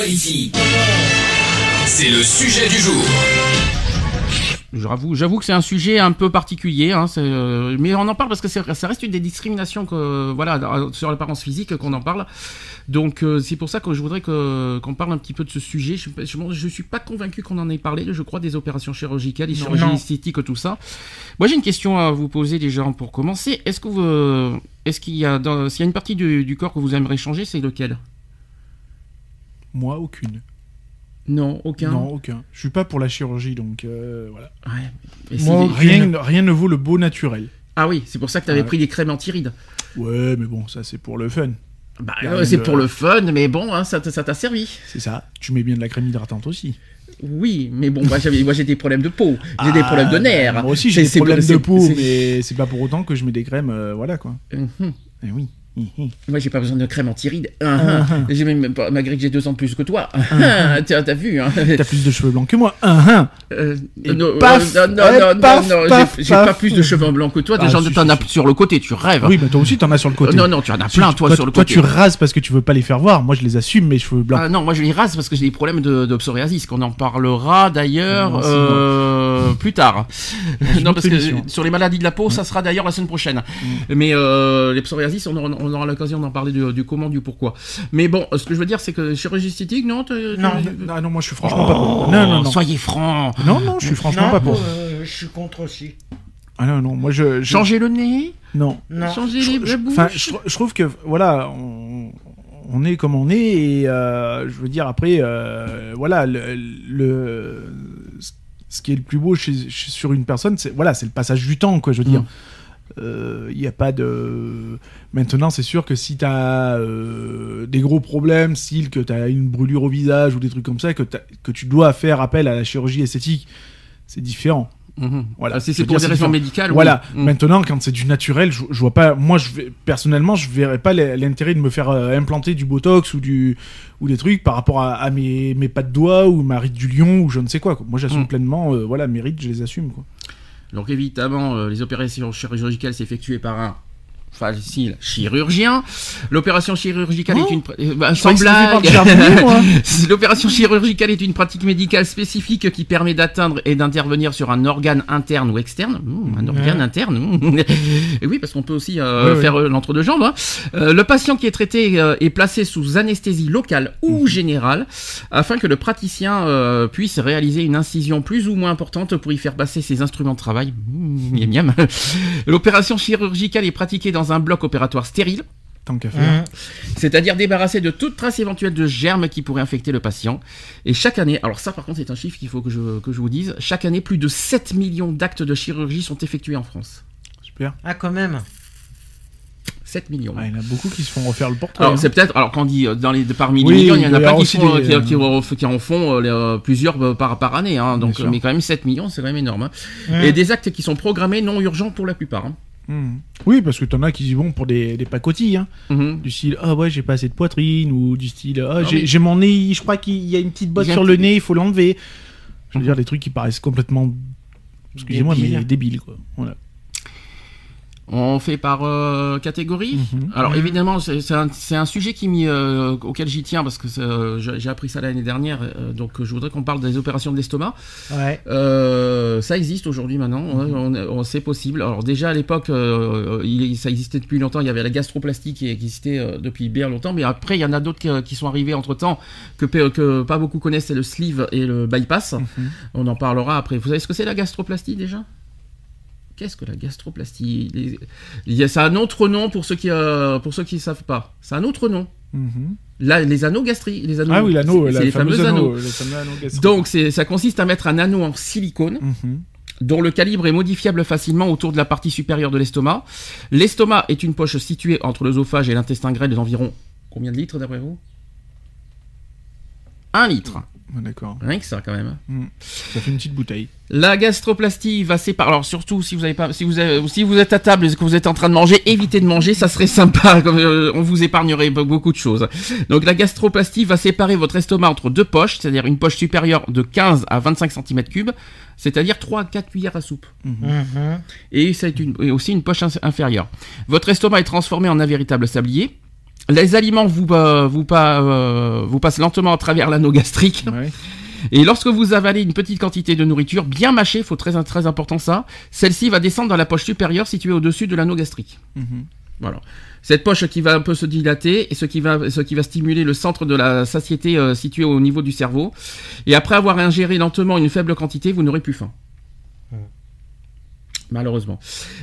Equality. C'est le sujet du jour. J'avoue, j'avoue que c'est un sujet un peu particulier, hein, euh, mais on en parle parce que ça reste une des discriminations que, voilà, sur l'apparence physique qu'on en parle. Donc euh, c'est pour ça que je voudrais qu'on parle un petit peu de ce sujet. Je, je, je suis pas convaincu qu'on en ait parlé, je crois, des opérations chirurgicales, des chirurgies Non. esthétiques, tout ça. Moi j'ai une question à vous poser déjà pour commencer. Est-ce que vous, euh, est-ce qu'il y a, dans- s'il y a une partie du, du corps que vous aimeriez changer, c'est lequel? Moi, aucune. Non, aucun. Non, aucun. Je suis pas pour la chirurgie, donc euh, voilà. Et Moi, rien, rien ne vaut le beau naturel. Ah oui, c'est pour ça que tu avais Ouais. pris des crèmes anti-rides. Ouais, mais bon, ça c'est pour le fun. Bah, euh, c'est de- pour le fun, mais bon, hein, ça t'a servi. C'est ça. Tu mets bien de la crème hydratante aussi. Oui, mais bon, moi j'ai des problèmes de peau, j'ai des Ah, problèmes de nerfs. bah, Moi aussi j'ai des problèmes de peau, mais c'est pas pour autant que je mets des crèmes, euh, voilà quoi. Mhm. Eh oui. Moi j'ai pas besoin de crème anti-rides. J'ai même malgré que j'ai deux ans de plus que toi. ah. T'as t'as vu, hein. T'as plus de cheveux blancs que moi. Euh, Et non, paf, euh, non, non, et non, non, paf, non, j'ai- pas plus de cheveux blancs que toi. Ah, Déjà, si, t'en si, as si. sur le côté, tu rêves. Oui, mais toi aussi t'en as sur le côté. Non, non, tu en as plein, toi, toi, sur le toi, côté. tu rases parce que tu veux pas les faire voir. Moi, je les assume, mes cheveux blancs. Ah non, moi je les rase parce que j'ai des problèmes de, de psoriasis, qu'on en parlera d'ailleurs euh, plus tard. non, parce que sur les maladies de la peau, ça sera d'ailleurs la semaine prochaine. Mais euh, les psoriasis, on aura, on aura l'occasion d'en parler du, du comment, du pourquoi. Mais bon, ce que je veux dire, c'est que chirurgie esthétique, non t'es- Non, t'es- non, non, moi je suis franchement pas pour. Non, non, non. Soyez franc. Non, non, je suis franchement non, pas pour. euh, je suis contre aussi. Ah non, non, moi je. je- Changer le nez, Non. Non. changer Je- les je- la bouche. Enfin, je, je trouve que voilà, on, on est comme on est et euh, je veux dire après, euh, voilà, le, le- ce qui est le plus beau chez, chez- sur une personne, c'est voilà, c'est le passage du temps, quoi. Je veux dire, Mm. Il n'y a pas de. Maintenant, c'est sûr que si tu as des gros problèmes, style que tu as une brûlure au visage ou des trucs comme ça, que, tu dois faire appel à la chirurgie esthétique, c'est différent. Mhm. Voilà. Ah, c'est pour des raisons médicales, oui. Voilà. Mm. Maintenant, quand c'est du naturel, je, je vois pas. Moi, je vais, personnellement, je verrais pas l'intérêt de me faire euh, implanter du botox ou du ou des trucs par rapport à, à mes mes pas de doigts ou ma ride du lion ou je ne sais quoi. quoi. Moi, j'assume Mm. pleinement. euh, voilà, mes rides, je les assume. Quoi. Donc évidemment, euh, les opérations chirurgicales s'effectuent par un facile chirurgien. L'opération chirurgicale Oh est une... pr- euh, bah, sans blague. L'opération chirurgicale est une pratique médicale spécifique qui permet d'atteindre et d'intervenir sur un organe interne ou externe. Mmh, un organe interne. mmh. Et oui, parce qu'on peut aussi euh, Ouais, ouais. faire euh, l'entre-deux-jambes. hein. Euh, le patient qui est traité euh, est placé sous anesthésie locale ou générale afin que le praticien puisse réaliser une incision plus ou moins importante pour y faire passer ses instruments de travail. Mmh. L'opération chirurgicale est pratiquée dans un bloc opératoire stérile. Tant qu'à faire. Mmh. C'est-à-dire débarrassé de toute trace éventuelle de germes qui pourraient infecter le patient. Et chaque année, alors ça par contre c'est un chiffre qu'il faut que je, que je vous dise, chaque année plus de 7 millions d'actes de chirurgie sont effectués en France. Super. Ah, quand même. 7 millions. Ah, il y en a beaucoup qui se font refaire le portrait. Alors hein. c'est peut-être, alors quand on dit euh, dans les parmi Oui, les millions, il y en a pas a qui, aussi font, des, qui, euh, qui en- qui en font euh, les, euh, plusieurs euh, par, par année, hein, donc mais quand même 7 millions, c'est quand même énorme. hein. Mmh. Et des actes qui sont programmés non urgents pour la plupart. Mm. Oui, parce que t'en as qui vont pour des, des pacotilles. Hein. Mhm. Du style, ah ouais, j'ai pas assez de poitrine, ou du style, ah, j'ai mais- mon nez, je crois qu'il y a une petite a sur le nez, il faut l'enlever. Je veux dire, des trucs qui paraissent complètement, excusez-moi, mais débiles, quoi. Voilà. On fait par euh, catégorie. Mhm. Alors Mhm. évidemment, c'est un, sujet qui euh, auquel j'y tiens parce que euh, j'ai appris ça l'année dernière. euh, donc je voudrais qu'on parle des opérations de l'estomac. Ouais. Ça existe aujourd'hui maintenant, ouais, on, on- c'est possible. Alors déjà à l'époque, ça existait depuis longtemps. Il y avait la gastroplastie qui existait depuis bien longtemps, mais après il y en a d'autres qui, qui sont arrivés entre temps que, pas beaucoup connaissent. C'est le sleeve et le bypass. Mhm. On en parlera après. Vous savez ce que c'est la gastroplastie déjà? Qu'est-ce que la gastroplastie Les- C'est un autre nom pour ceux qui euh, pour ceux qui ne savent pas. C'est un autre nom. Mhm. Là, les anneaux gastriques, les anneaux. Ah oui, l'anneau, la les fameux anneau, anneaux. fameux anneau. Donc ça consiste à mettre un anneau en silicone Mhm. dont le calibre est modifiable facilement autour de la partie supérieure de l'estomac. L'estomac est une poche située entre l'œsophage et l'intestin grêle d'environ combien de litres d'après vous? 1 litre. D'accord. Rien que ça quand même. Mm. Ça fait une petite bouteille. La gastroplastie va séparer. Alors surtout si vous avez pas, si vous avez- si vous êtes à table et que vous êtes en train de manger, évitez de manger, ça serait sympa. comme, euh, on vous épargnerait be- beaucoup de choses. Donc la gastroplastie va séparer votre estomac entre deux poches, c'est-à-dire une poche supérieure de 15 à 25 cm3, c'est-à-dire 3 à 4 cuillères à soupe. Mhm. Et c'est une, et aussi une poche inférieure. Votre estomac est transformé en un véritable sablier. Les aliments vous, euh, vous, euh, vous passent lentement à travers l'anneau gastrique. Ouais. Et lorsque vous avalez une petite quantité de nourriture bien mâchée, faut très très important ça, celle-ci va descendre dans la poche supérieure située au-dessus de l'anneau gastrique. Mhm. Voilà. Cette poche qui va un peu se dilater et ce qui va, ce qui va stimuler le centre de la satiété euh, situé au niveau du cerveau. Et après avoir ingéré lentement une faible quantité, vous n'aurez plus faim. Malheureusement.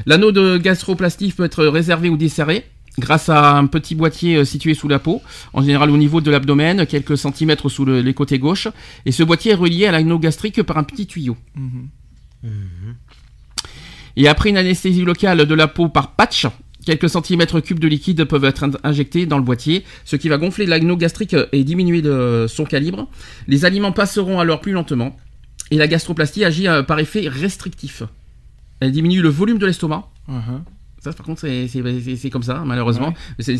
L'anneau de gastroplastie peut être réservé ou desserré grâce à un petit boîtier euh, situé sous la peau, en général au niveau de l'abdomen, quelques centimètres sous le- les côtés gauche. Et ce boîtier est relié à l'anneau gastrique par un petit tuyau. Mhm. Et après une anesthésie locale de la peau par patch, quelques centimètres cubes de liquide peuvent être in- injectés dans le boîtier, ce qui va gonfler l'anneau gastrique et diminuer de son calibre. Les aliments passeront alors plus lentement. Et la gastroplastie agit euh, par effet restrictif. Elle diminue le volume de l'estomac. Mhm. Ça, par contre, c'est- comme ça, malheureusement. Ouais. C'est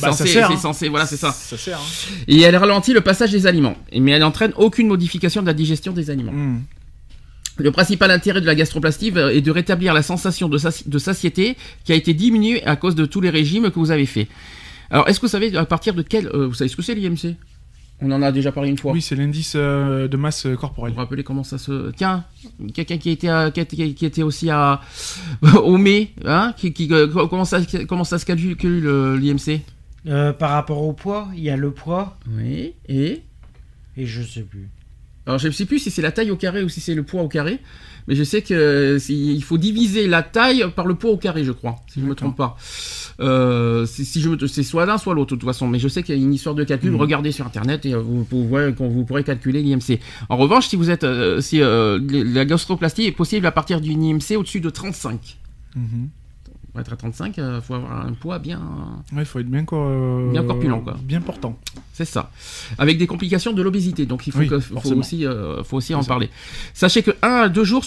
Bah, censé, hein. censé, voilà, c'est ça. Ça sert. hein. Et elle ralentit le passage des aliments, mais elle n'entraîne aucune modification de la digestion des aliments. Mm. Le principal intérêt de la gastroplastie est de rétablir la sensation de, sati- de satiété qui a été diminuée à cause de tous les régimes que vous avez faits. Alors, est-ce que vous savez à partir de quel... euh, vous savez ce que c'est l'IMC? On en a déjà parlé une fois. Oui, c'est l'indice euh, de masse Vous corporelle. vous rappelez comment ça se... Tiens, quelqu'un qui était, à- qui était, qui était aussi à... au mai, hein qui, qui- euh, comment, ça, comment ça se calcule euh, l'IMC Euh, par rapport au poids, il y a le poids Oui, et... et je sais plus. Alors je ne sais plus si c'est la taille au carré ou si c'est le poids au carré, mais je sais que euh, il faut diviser la taille par le poids au carré, je crois, si je me trompe pas. Euh, si, je me- c'est soit l'un soit l'autre de toute façon, mais je sais qu'il y a une histoire de calcul. Mhm. Regardez sur internet et euh, vous, quand vous pourrez calculer l'IMC. En revanche, si vous êtes, euh, si la gastroplastie est possible à partir d'une IMC au-dessus de 35. Mhm. Pour être à 35, il faut avoir un poids bien. Ouais, il faut être bien, quoi, euh, Bien corpulent, quoi. Bien portant. C'est ça. Avec des complications de l'obésité. Donc il faut, Oui, que- faut forcément. aussi, euh, faut aussi en ça. parler. Sachez que 1 à 2 jours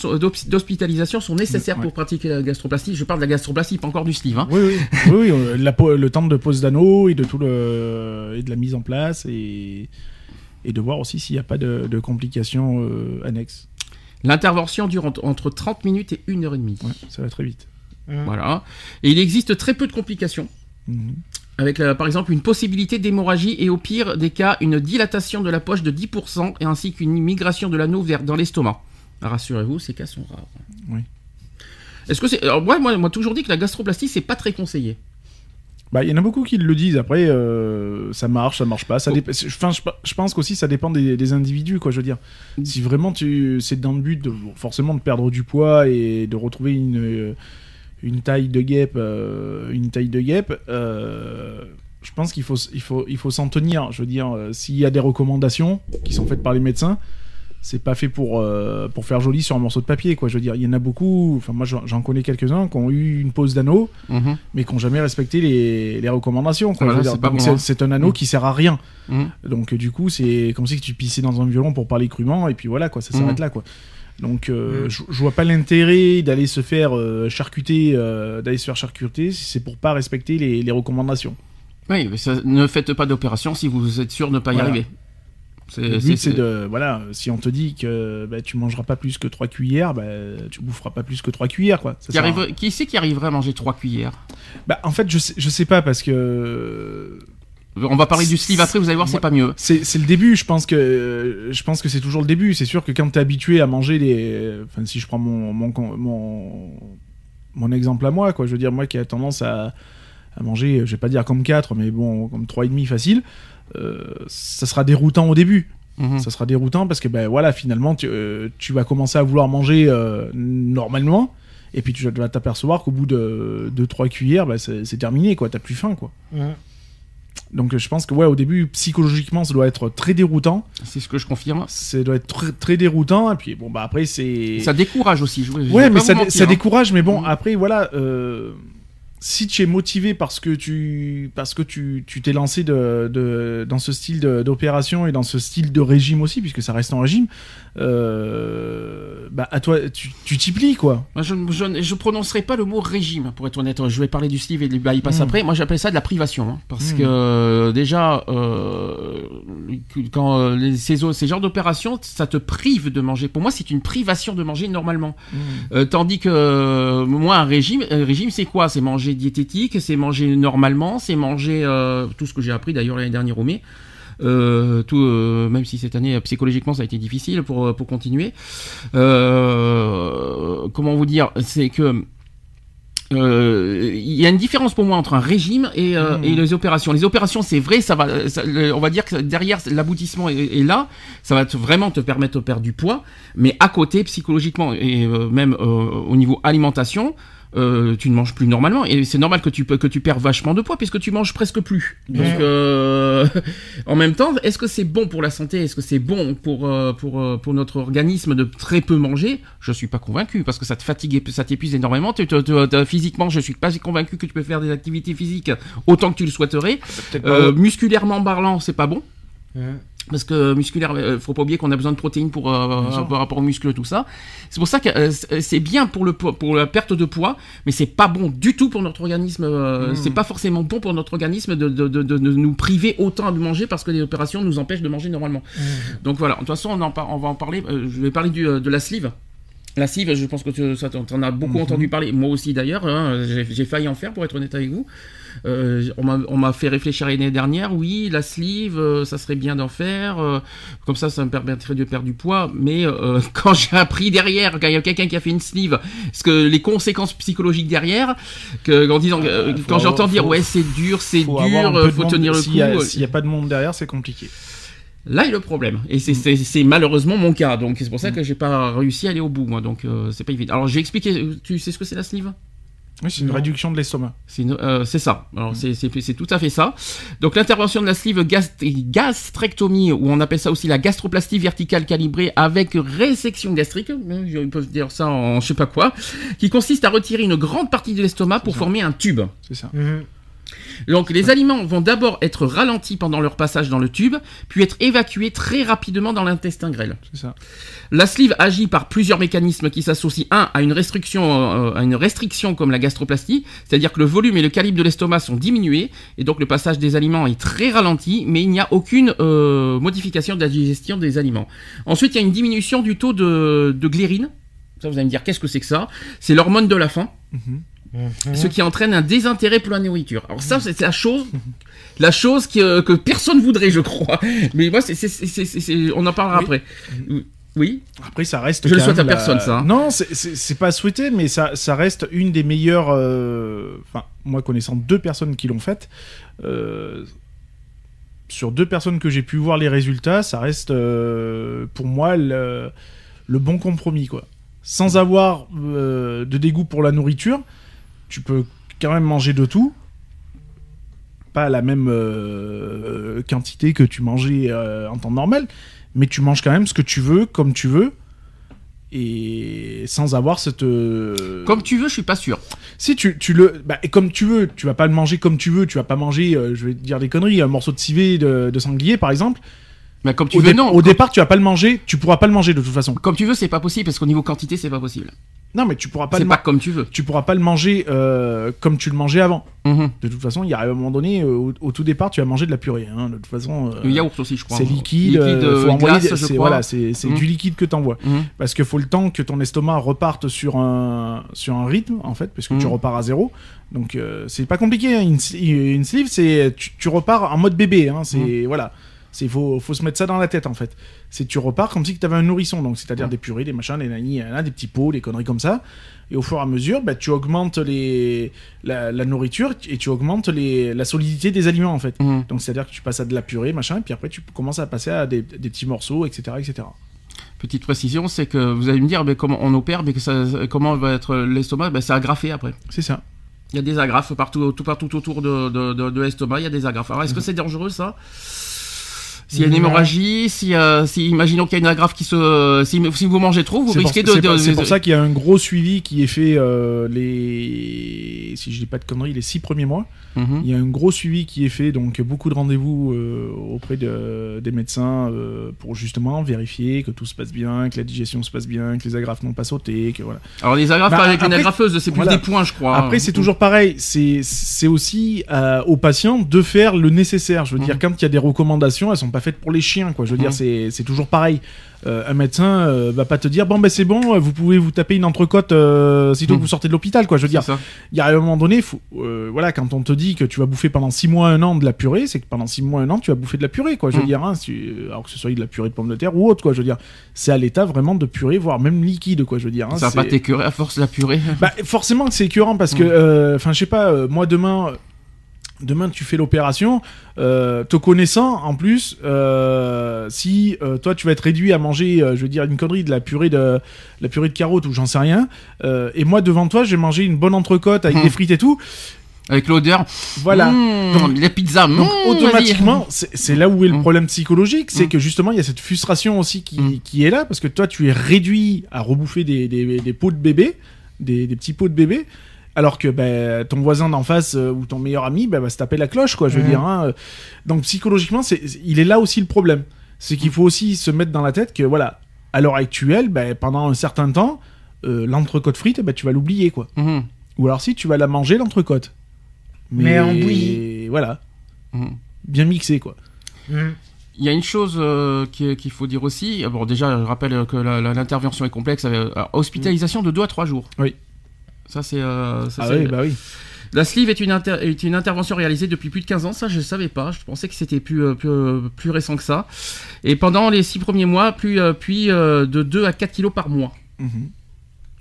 d'hospitalisation sont nécessaires Ouais. pour pratiquer la gastroplastie. Je parle de la gastroplastie, pas encore du sleeve. hein. Oui, oui, oui, oui, euh, la po- le temps de pose d'anneau et de tout le et de la mise en place et et de voir aussi s'il n'y a pas de, de complications euh, annexes. L'intervention dure entre, entre 30 minutes et 1 heure et demie. Ouais, ça va très vite. Hum. Voilà. Et il existe très peu de complications. Mhm. Avec euh, par exemple une possibilité d'hémorragie et au pire des cas une dilatation de la poche de 10% et ainsi qu'une migration de l'anneau vers dans l'estomac. Rassurez-vous, ces cas sont rares. Oui. Est-ce que c'est alors moi moi moi toujours dit que la gastroplastie c'est pas très conseillé. Bah, il y en a beaucoup qui le disent. Après, euh, ça marche, ça marche pas. Ça Oh. je, enfin, je, je pense qu'aussi ça dépend des, des individus, quoi. Je veux dire, si vraiment tu, c'est dans le but de forcément de perdre du poids et de retrouver une euh, une taille de guêpe, euh, une taille de guêpe. euh, je pense qu'il faut, il faut, il faut s'en tenir. Je veux dire, euh, s'il y a des recommandations qui sont faites par les médecins, c'est pas fait pour, pour faire joli sur un morceau de papier, quoi. Je veux dire, il y en a beaucoup. Enfin, moi, j'en connais quelques-uns qui ont eu une pose d'anneau mais qui n'ont jamais respecté les, les recommandations. Voilà, c'est c'est- hein. c'est un anneau Mm. qui sert à rien. Mhm. Donc du coup, c'est comme si tu pissais dans un violon pour parler crûment, et puis voilà, quoi, ça Mhm. s'arrête là. quoi. Donc euh, je je vois pas l'intérêt d'aller se faire euh, charcuter, euh, d'aller se faire charcuter si c'est pour pas respecter les, les recommandations. Oui, mais ça- ne faites pas d'opération si vous êtes sûr de ne pas y Voilà. arriver. C'est- Le c'est- but c'est de voilà, si on te dit que bah, tu mangeras pas plus que 3 cuillères, bah, tu boufferas pas plus que 3 cuillères quoi. Ça Qui, à- arrive, qui c'est qui arriverait à manger 3 cuillères? Bah, en fait, je sais, je sais pas parce que On va parler du sleeve après, vous allez voir, c'est pas mieux. C'est le début, je pense que je pense que c'est toujours le début. C'est sûr que quand t'es habitué à manger des, enfin si je prends mon mon mon, mon exemple à moi, quoi, je veux dire moi qui a tendance à, à manger, je vais pas dire comme 4 mais bon comme trois et demi facile, euh, ça sera déroutant au début. Mhm. Ça sera déroutant parce que ben voilà finalement tu, euh, tu vas commencer à vouloir manger euh, normalement et puis tu vas t'apercevoir qu'au bout de 2-3 cuillères, ben, c'est terminé quoi, t'as plus faim quoi. Donc je pense que ouais au début psychologiquement ça doit être très déroutant, C'est ce que je confirme. ça doit être très, très déroutant et puis bon bah après c'est Ça décourage aussi. Je, ouais mais ça, mentir, ça hein. décourage mais bon Mhm. après voilà euh, si tu es motivé parce que tu parce que tu tu t'es lancé de, de- dans ce style d'opération et dans ce style de régime aussi puisque ça reste en régime euh, bah à toi tu t'y plies quoi Moi, je, je, prononcerai pas le mot régime, pour être honnête. Je vais parler du sleeve et du bypass Mm. après. Moi, j'appelle ça de la privation. hein, parce Mm. que, euh, déjà, euh, quand les- ces, ces genres d'opérations, ça te prive de manger. Pour moi, c'est une privation de manger normalement. Euh, tandis que, moi, un régime, un régime c'est quoi? C'est manger diététique, c'est manger normalement, c'est manger euh, tout ce que j'ai appris d'ailleurs l'année dernière au mai. Euh, tout, euh, même si cette année psychologiquement ça a été difficile pour, pour continuer. Comment vous dire C'est que euh, il y a une différence pour moi entre un régime et, euh, et les opérations. Les opérations, c'est vrai, ça va, ça- le- on va dire que derrière l'aboutissement est, est là, ça va te- vraiment te permettre de perdre du poids, mais à côté, psychologiquement et euh, même au niveau alimentation, euh, tu ne manges plus normalement et c'est normal que tu peux que tu perds vachement de poids puisque tu manges presque plus. Donc euh, en même temps, est-ce que c'est bon pour la santé? Est-ce que c'est bon pour euh, pour pour notre organisme de très peu manger? Je suis pas convaincu parce que ça te fatigue, et ça t'épuise énormément. Tu- tu- tu- tu- physiquement, je suis pas convaincu que tu peux faire des activités physiques autant que tu le souhaiterais. Euh, musculairement parlant, c'est pas bon. Parce que musculaire, euh, faut pas oublier qu'on a besoin de protéines pour euh, par rapport aux muscles, tout ça. C'est pour ça que euh, c'est bien pour le po- pour la perte de poids, mais c'est pas bon du tout pour notre organisme. euh, Mm. C'est pas forcément bon pour notre organisme de, de, de, nous priver autant de manger parce que les opérations nous empêchent de manger normalement. Donc voilà. De toute façon, on, en va en parler. euh, je vais parler du, euh, de la sleeve. La sleeve, je pense que tu t'en as beaucoup Mhm. entendu parler. Moi aussi d'ailleurs. hein, j'ai failli en faire pour être honnête avec vous. Euh, on m'a- fait réfléchir l'année dernière. Oui, la sleeve, euh, ça serait bien d'en faire. euh, comme ça, ça me permettrait de perdre du poids. Mais euh, quand j'ai appris derrière, quand il y a quelqu'un qui a fait une sleeve, parce que les conséquences psychologiques derrière, que, en disant, euh, faut quand j'entends dire faut- ouais c'est dur, c'est dur, euh, faut monde. tenir le coup. euh, s'il y a pas de monde derrière c'est compliqué Là est le problème, et c'est- c'est c'est malheureusement mon cas, donc c'est pour ça que j'ai pas réussi à aller au bout, moi, donc euh, c'est pas évident. Alors j'ai expliqué, tu sais ce que c'est la sleeve? Oui c'est une Non. réduction de l'estomac C'est une- euh, c'est ça. Alors c'est- c'est c'est tout à fait ça. Donc l'intervention de la sleeve gast- gastrectomie, ou on appelle ça aussi la gastroplastie verticale calibrée avec résection gastrique, hein, ils peuvent dire ça en je sais pas quoi, qui consiste à retirer une grande partie de l'estomac pour ça. former un tube. c'est ça Mhm. Donc les aliments vont d'abord être ralentis pendant leur passage dans le tube, puis être évacués très rapidement dans l'intestin grêle. c'est ça La sleeve agit par plusieurs mécanismes qui s'associent un à une restriction euh, à une restriction comme la gastroplastie, c'est-à-dire que le volume et le calibre de l'estomac sont diminués et donc le passage des aliments est très ralenti, mais il n'y a aucune euh, modification de la digestion des aliments. Ensuite, il y a une diminution du taux de, de glérine. Ça, vous allez me dire qu'est-ce que c'est que ça? C'est l'hormone de la faim, Mhm. Mhm. ce qui entraîne un désintérêt pour la nourriture. Alors ça, c'est la chose, la chose qui, euh, que personne voudrait, je crois. Mais moi, c'est, on en parlera Oui. après. Oui. Après, ça reste. Je le souhaite à personne, ça, hein. Non, c'est- pas souhaité, mais ça, ça reste une des meilleures. euh, Enfin, moi, connaissant deux personnes qui l'ont faite, euh, sur deux personnes que j'ai pu voir les résultats, ça reste euh, pour moi le, le bon compromis, quoi. Sans avoir de dégoût pour la nourriture, tu peux quand même manger de tout. Pas la même euh, quantité que tu mangeais euh, en temps normal, mais tu manges quand même ce que tu veux, comme tu veux, et sans avoir cette. euh, Comme tu veux, je suis pas sûr. Si tu, tu le. Bah, et comme tu veux, tu vas pas le manger comme tu veux, tu vas pas manger, euh, je vais te dire des conneries, un morceau de civet de, de sanglier par exemple. Mais comme tu Au, veux, non. au Comme- départ, tu vas pas le manger, tu pourras pas le manger de toute façon. Comme tu veux, c'est pas possible parce qu'au niveau quantité, c'est pas possible. Non, mais tu pourras pas C'est pas comme tu veux. tu pourras pas le manger euh, comme tu le mangeais avant. Mhm. De toute façon, il y a un moment donné, euh, au, au tout départ, tu vas manger de la purée. hein. De toute façon, euh, Le yaourt aussi, je crois. c'est liquide. euh, euh, faut envoyer glace, des- je c'est- crois. voilà, c'est Mhm. du liquide que t'envoies. Mhm. Parce qu'il faut le temps que ton estomac reparte sur un, sur un rythme, en fait, parce que tu repars à zéro. Donc, euh, c'est pas compliqué. hein. Une, sleeve, c'est tu, tu repars en mode bébé. Hein. C'est voilà. C'est faut, faut se mettre ça dans la tête en fait. C'est tu repars comme si tu avais un nourrisson, donc c'est-à-dire Mhm. des purées, des machins, des nani, nanana, des petits pots, des conneries comme ça. Et au fur et à mesure, bah, tu augmentes les, la, la nourriture et tu augmentes les, la solidité des aliments en fait. Mhm. Donc c'est-à-dire que tu passes à de la purée, machin, et puis après tu commences à passer à des, des petits morceaux, etc., etc. Petite précision, c'est que vous allez me dire, mais comment on opère, mais que ça, comment va être l'estomac? Ben, C'est agrafé après. C'est ça. Il y a des agrafes partout, tout, partout autour de, de, de, de l'estomac, il y a des agrafes. Alors, est-ce que c'est dangereux ça? S'il y a une Non. hémorragie, si, euh, si imaginons qu'il y a une agrafe qui se, si, si vous mangez trop, vous pour, risquez de. c'est de- pour ça qu'il y a un gros suivi qui est fait euh, les, si je dis pas de conneries, les six premiers mois. Mhm. Il y a un gros suivi qui est fait, donc beaucoup de rendez-vous euh, auprès de- des médecins pour justement vérifier que tout se passe bien, que la digestion se passe bien, que les agrafes n'ont pas sauté, que voilà. Alors les agrafes Bah, avec une après- agrafeuse, c'est plus voilà. des points, je crois. Après, c'est toujours pareil. C'est aussi aux patients de faire le nécessaire. Je veux dire, Mhm. quand il y a des recommandations, elles sont pas faites pour les chiens, quoi. Je veux dire, c'est c'est toujours pareil. Euh, un médecin euh, va pas te dire bon ben c'est bon, euh, vous pouvez vous taper une entrecôte euh, sitôt que vous sortez de l'hôpital, quoi. Je veux dire, il y a un moment donné, faut, euh, voilà, quand on te dit que tu vas bouffer pendant 6 mois, un an de la purée, c'est que pendant 6 mois, un an, tu vas bouffer de la purée, quoi. Je veux Mm. dire, hein, si- alors que ce soit de la purée de pommes de terre ou autre, quoi. Je veux dire, c'est à l'état vraiment de purée, voire même liquide, quoi. Je veux dire, hein, ça va pas t'écœurer à force la purée. bah, forcément que c'est écœurant parce que, euh, enfin, je sais pas, euh, moi demain, demain tu fais l'opération, euh, te connaissant en plus, euh, si euh, toi tu vas être réduit à manger, je veux dire une connerie, de la purée de, la purée de carottes ou j'en sais rien, et moi devant toi j'ai mangé une bonne entrecôte avec des frites et tout, Avec l'odeur. voilà. Mmh, Donc- les pizzas. Donc mmh, automatiquement, c'est là où est le Mm. problème psychologique, c'est que justement il y a cette frustration aussi qui, qui est là, parce que toi tu es réduit à rebouffer des, des, des pots de bébé, des, des petits pots de bébé, alors que ben, ton voisin d'en face euh, ou ton meilleur ami ben, va se taper la cloche, quoi, je veux Mm. dire. hein. Donc psychologiquement, c'est il est là aussi le problème. C'est qu'il faut aussi se mettre dans la tête que voilà, à l'heure actuelle, ben, pendant un certain temps, euh, l'entrecôte frite, ben, tu vas l'oublier, quoi. Mmh, Ou alors si tu vas la manger, l'entrecôte. Mais en bouillie. Voilà, mmh. bien mixé, quoi. Il y a une chose euh, qui- qu'il faut dire aussi. Bon, déjà, je rappelle que l'intervention est complexe. euh, hospitalisation de 2 à 3 jours. Oui. Ça, c'est. euh, Ah oui, bah oui. La sleeve est une, inter- est une intervention réalisée depuis plus de 15 ans. Ça, je ne savais pas. Je pensais que c'était plus, euh, plus, euh, plus récent que ça. Et pendant les 6 premiers mois, plus, euh, puis de 2 à 4 kilos par mois. Mhm.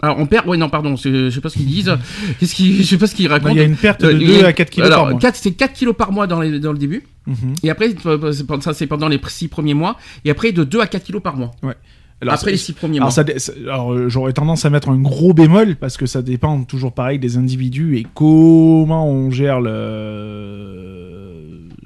Alors, on perd. Ouais, non, pardon. Je sais pas ce qu'ils disent. Qu'est-ce qu'ils- je sais pas ce qu'ils Bah, racontent. Il y a une perte de Euh, il y 2 a- à 4 kilos Alors, par mois. 4 c'est 4 kilos par mois dans, les- dans le début. Mhm. Et après, ça, c'est pendant les 6 premiers mois. Et après, de 2 à 4 kilos par mois. Alors, après les 6 premiers alors, mois. ça- alors, euh, j'aurais tendance à mettre un gros bémol parce que ça dépend toujours pareil des individus et comment on gère le,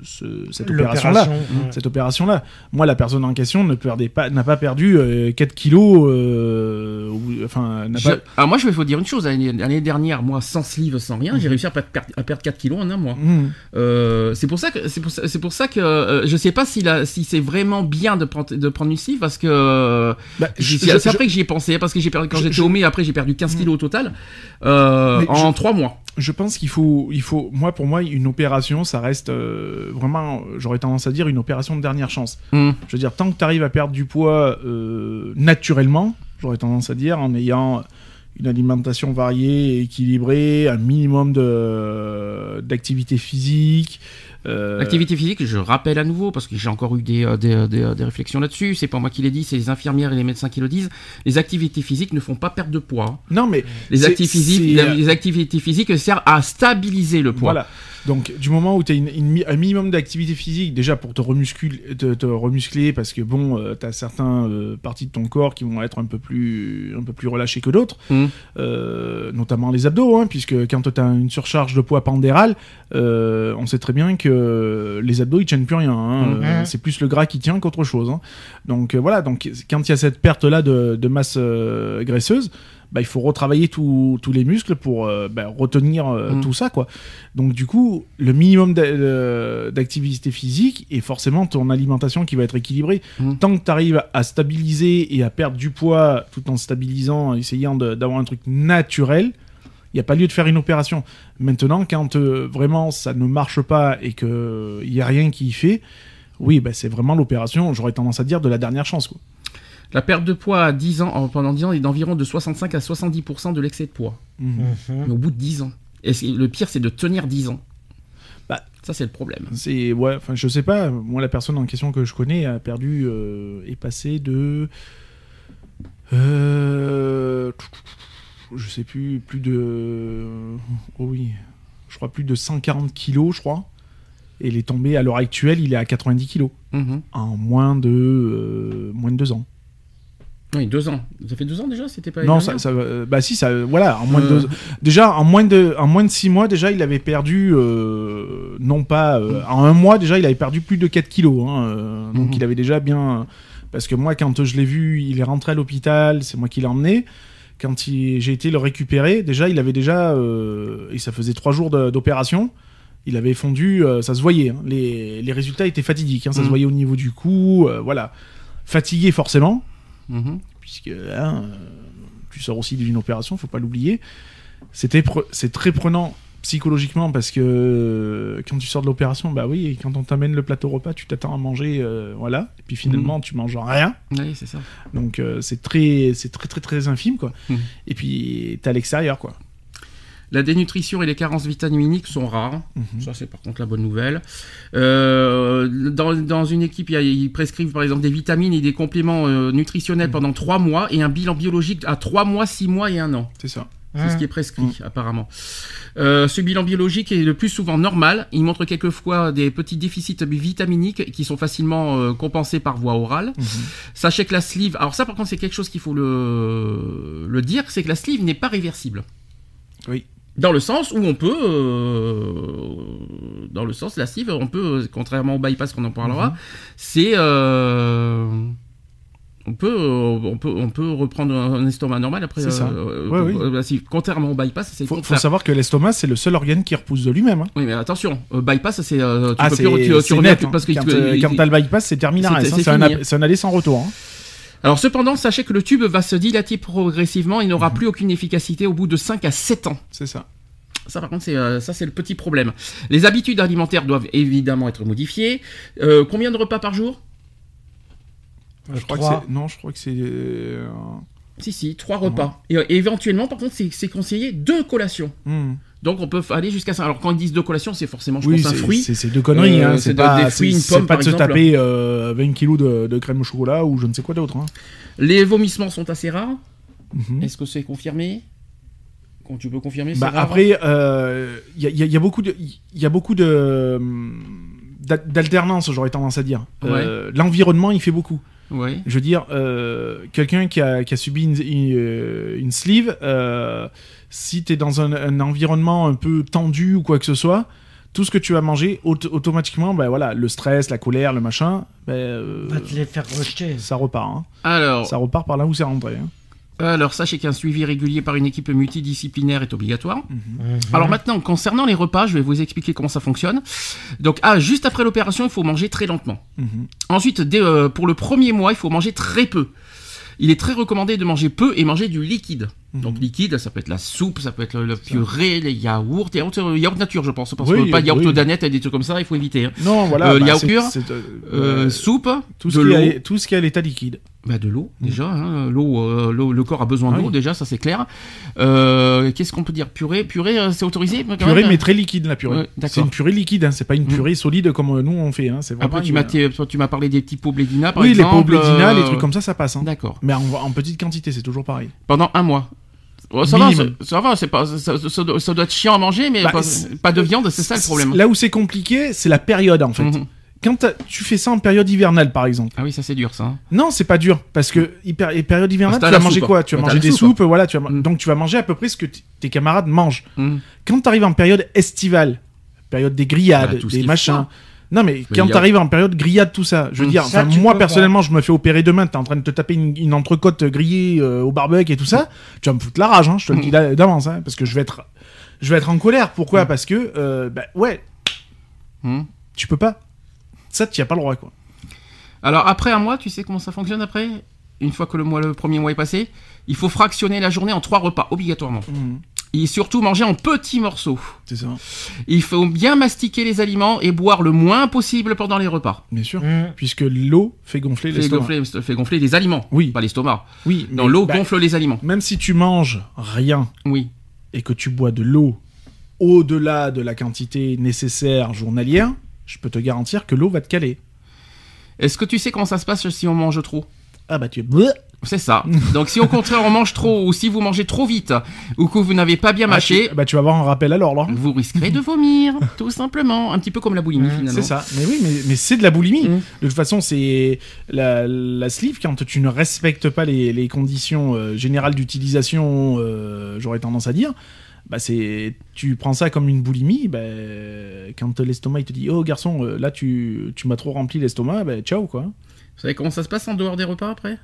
ce- cette opération-là. Cette opération-là. Moi, la personne en question ne perdait pas, n'a pas perdu euh, 4 kilos. euh, enfin, n'a pas. Alors moi je vais vous dire une chose, l'année dernière, moi sans sleeve, sans rien, j'ai réussi à perdre, à perdre 4 kilos en un mois. Mhm. Euh, c'est pour ça que c'est pour ça, c'est pour ça que euh, je sais pas si, la, si c'est vraiment bien de prendre de prendre une sleeve parce que Bah, c'est je- après que j'y ai pensé parce que j'ai perdu quand j'étais au mai après j'ai perdu 15 kilos au total euh, en je- 3 mois. Je pense qu'il faut, il faut, moi pour moi, une opération, ça reste euh, vraiment, j'aurais tendance à dire une opération de dernière chance. Hmm. Je veux dire, tant que tu arrives à perdre du poids euh, naturellement, j'aurais tendance à dire, en ayant une alimentation variée et équilibrée, un minimum de d'activité physique. euh, L'activité physique, je rappelle à nouveau, parce que j'ai encore eu des, euh, des, des- des réflexions là-dessus, c'est pas moi qui l'ai dit, c'est les infirmières et les médecins qui le disent, les activités physiques ne font pas perdre de poids. Non, mais Les, activités physiques, euh, les activités physiques servent à stabiliser le poids. Voilà. Donc, du moment où tu as une, une mi- un minimum d'activité physique, déjà pour te te remuscler parce que bon, tu as certaines parties de ton corps qui vont être un peu plus, un peu plus relâchées que d'autres, Mhm. euh, notamment les abdos, hein, puisque quand tu as une surcharge de poids pandéral, euh, on sait très bien que les abdos ils tiennent plus rien. hein. Euh, c'est plus le gras qui tient qu'autre chose. hein. Donc euh, voilà, donc quand il y a cette perte là de, de masse euh, graisseuse, bah, il faut retravailler tous les muscles pour euh, bah, retenir euh, Mhm. tout ça quoi. Donc du coup, le minimum d'a- d'activité physique et forcément ton alimentation qui va être équilibrée. Mhm. Tant que tu arrives à stabiliser et à perdre du poids tout en stabilisant, en essayant d'avoir un truc naturel, il n'y a pas lieu de faire une opération. Maintenant, quand euh, vraiment ça ne marche pas et qu'il n'y a rien qui y fait, oui, bah, c'est vraiment l'opération, j'aurais tendance à dire, de la dernière chance. Quoi. La perte de poids à 10 ans, en- pendant 10 ans est d'environ de 65 à 70% de l'excès de poids. Mhm. Mais au bout de 10 ans. Et le pire, c'est de tenir 10 ans. Bah, ça, c'est le problème. C'est ouais, enfin je sais pas. Moi la personne en question que je connais a perdu euh, est passé de euh, je sais plus plus de oh oui je crois plus de 140 kilos je crois et il est tombé à l'heure actuelle il est à 90 kilos Mhm. en moins de euh, moins de deux ans. Oui, deux ans. Ça fait deux ans déjà, c'était pas. Non, ça, ça, euh, bah si, ça, voilà, en moins de, déjà en moins de, en moins de six mois déjà, il avait perdu, euh, non pas, euh, en un mois déjà, il avait perdu plus de 4 kilos, hein, donc mhm. il avait déjà bien, parce que moi quand je l'ai vu, il est rentré à l'hôpital, c'est moi qui l'ai emmené. Quand j'ai été le récupérer, déjà, il avait déjà, et ça faisait trois jours d'opération il avait fondu, ça se voyait. Hein. Les, les, résultats étaient fatidiques, hein, ça se mhm. voyait au niveau du cou, voilà. Fatigué forcément, Mhm. Puisque hein, tu sors aussi d'une opération, faut pas l'oublier. C'était c'est très prenant psychologiquement parce que quand tu sors de l'opération, bah oui, quand on t'amène le plateau repas, tu t'attends à manger, euh, voilà, et puis finalement mhm. tu manges rien. Oui, c'est ça. Donc euh, c'est très, c'est très très très infime quoi. Mhm. Et puis t'es à l'extérieur quoi. La dénutrition et les carences vitaminiques sont rares. Mhm. Ça, c'est par contre la bonne nouvelle. Euh, dans, une équipe, ils prescrivent par exemple des vitamines et des compléments euh, nutritionnels mhm. pendant 3 mois et un bilan biologique à 3 mois, 6 mois et 1 an. C'est ça. C'est ce qui est prescrit, mhm. apparemment. Euh, ce bilan biologique est le plus souvent normal. Il montre quelquefois des petits déficits vitaminiques qui sont facilement compensés par voie orale. Sachez que la sleeve, alors ça par contre c'est quelque chose qu'il faut le, le dire, c'est que la sleeve n'est pas réversible. Oui. Dans le sens où on peut, euh, dans le sens la cive, on peut, contrairement au bypass qu'on en parlera, mhm. c'est euh, on peut, on peut, on peut reprendre un estomac normal après. C'est ça. Euh, bah, contrairement au bypass, c'est. Faut, faut savoir que l'estomac c'est le seul organe qui repousse de lui-même. Hein. Oui, mais attention, bypass c'est. tu ah, peux plus, tu, tu net, parce que quand, t'as le bypass, c'est terminé. C'est un, un, aller sans retour. Hein. Alors cependant, sachez que le tube va se dilater progressivement, il n'aura mhm. plus aucune efficacité au bout de 5 à 7 ans. C'est ça. Ça, par contre, c'est euh, ça, c'est le petit problème. Les habitudes alimentaires doivent évidemment être modifiées. Euh, combien de repas par jour? Je crois que c'est... Non, je crois que c'est. Euh, si, si, trois repas. Et, éventuellement, par contre, c'est, conseillé deux collations. Hmm. Donc on peut aller jusqu'à ça. Alors quand ils disent deux collations, c'est forcément, je pense, un fruit. C'est deux conneries. Hein. C'est pas, des fruits, une pomme, pas de se taper 20 kilos de, crème au chocolat ou je ne sais quoi d'autre. Hein. Les vomissements sont assez rares. Mhm. Est-ce que c'est confirmé? Tu peux confirmer bah, Après, il euh, y, a beaucoup de, il y a beaucoup de d'alternance, j'aurais tendance à dire. Euh, l'environnement, il fait beaucoup. Ouais. Je veux dire, euh, quelqu'un qui a, qui a, subi une, une, sleeve, si tu es dans un, un, environnement un peu tendu ou quoi que ce soit, tout ce que tu vas manger, automatiquement, ben voilà, le stress, la colère, le machin, ben, va te les faire rejeter. Ça repart. Hein. Alors, ça repart par là où c'est rentré. Hein. Alors, sachez qu'un suivi régulier par une équipe multidisciplinaire est obligatoire. Mhm. Mhm. Alors maintenant, concernant les repas, je vais vous expliquer comment ça fonctionne. Donc, ah, juste après l'opération, il faut manger très lentement. Mhm. Ensuite, euh, pour le premier mois, il faut manger très peu. Il est très recommandé de manger peu et manger du liquide. Mhm. Donc liquide, ça peut être la soupe, ça peut être le, purée, les yaourts, yaourt, euh, yaourt nature, je pense. Parce que pas yaourt oui. danette et des trucs comme ça, il faut éviter. Hein. Non, voilà. Euh, bah, yaourt pur, euh, soupe, tout ce, qui est, tout ce qui est à l'état liquide. Bah de l'eau mm. déjà, hein, l'eau, le corps a besoin d'eau déjà, ça c'est clair. Qu'est-ce qu'on peut dire? Purée, purée, c'est autorisé Purée, mais très liquide la purée. c'est une purée liquide, hein, c'est pas une mm. purée solide comme nous on fait. Hein, Après tu m'as, tu m'as parlé des petits pots blédina par exemple. Oui, les pots blédina, les trucs comme ça, ça passe. D'accord. Mais en, en petite quantité, c'est toujours pareil. Pendant un mois ça, va, ça, va, c'est pas, ça, doit être chiant à manger, mais bah, pas, de viande, c'est ça le problème. Là où c'est compliqué, c'est la période en fait. Mhm. Quand tu fais ça en période hivernale, par exemple. Ah oui, ça c'est dur, ça. Hein. Non, c'est pas dur, parce que période hivernale, tu vas manger quoi Tu vas manger des soupes, voilà. Tu vas... Mhm. Donc tu vas manger à peu près ce que tes camarades mangent. Mhm. Quand tu arrives en période estivale, période des grillades, bah, des machins. Non, mais, quand t'arrives en période grillade, tout ça, je veux dire, moi personnellement, je me fais opérer demain, t'es en train de te taper une, entrecôte grillée euh, au barbecue et tout ça, tu vas me foutre la rage, hein, je te le dis d'avance, hein, parce que je vais être, je vais être en colère. Pourquoi? Parce que, euh, bah, ouais, tu peux pas. Ça, tu as pas le droit, quoi. Alors après un mois, tu sais comment ça fonctionne après? Une fois que le, mois, le premier mois est passé, il faut fractionner la journée en trois repas, obligatoirement. Hmm. Et surtout manger en petits morceaux. C'est ça. Il faut bien mastiquer les aliments et boire le moins possible pendant les repas. Bien sûr. Mmh. Puisque l'eau fait gonfler l'estomac. Fait gonfler les aliments. Oui. Pas l'estomac. Oui. Non, l'eau bah, gonfle les aliments. Même si tu manges rien. Oui. Et que tu bois de l'eau au-delà de la quantité nécessaire journalière, je peux te garantir que l'eau va te caler. Est-ce que tu sais comment ça se passe si on mange trop? Ah bah tu C'est ça. Donc si au contraire on mange trop ou si vous mangez trop vite ou que vous n'avez pas bien Ah, mâché, tu, bah, tu vas avoir un rappel à l'ordre. hein. vous risquerez de vomir, tout simplement. Un petit peu comme la boulimie finalement. C'est ça. Mais oui, mais, mais c'est de la boulimie. Mm. De toute façon, c'est la, la sleeve, quand tu ne respectes pas les, les conditions euh, générales d'utilisation, euh, j'aurais tendance à dire, bah c'est tu prends ça comme une boulimie, bah, quand l'estomac il te dit Oh garçon, euh, là tu, tu m'as trop rempli l'estomac, bah ciao quoi. Vous savez comment ça se passe en dehors des repas après?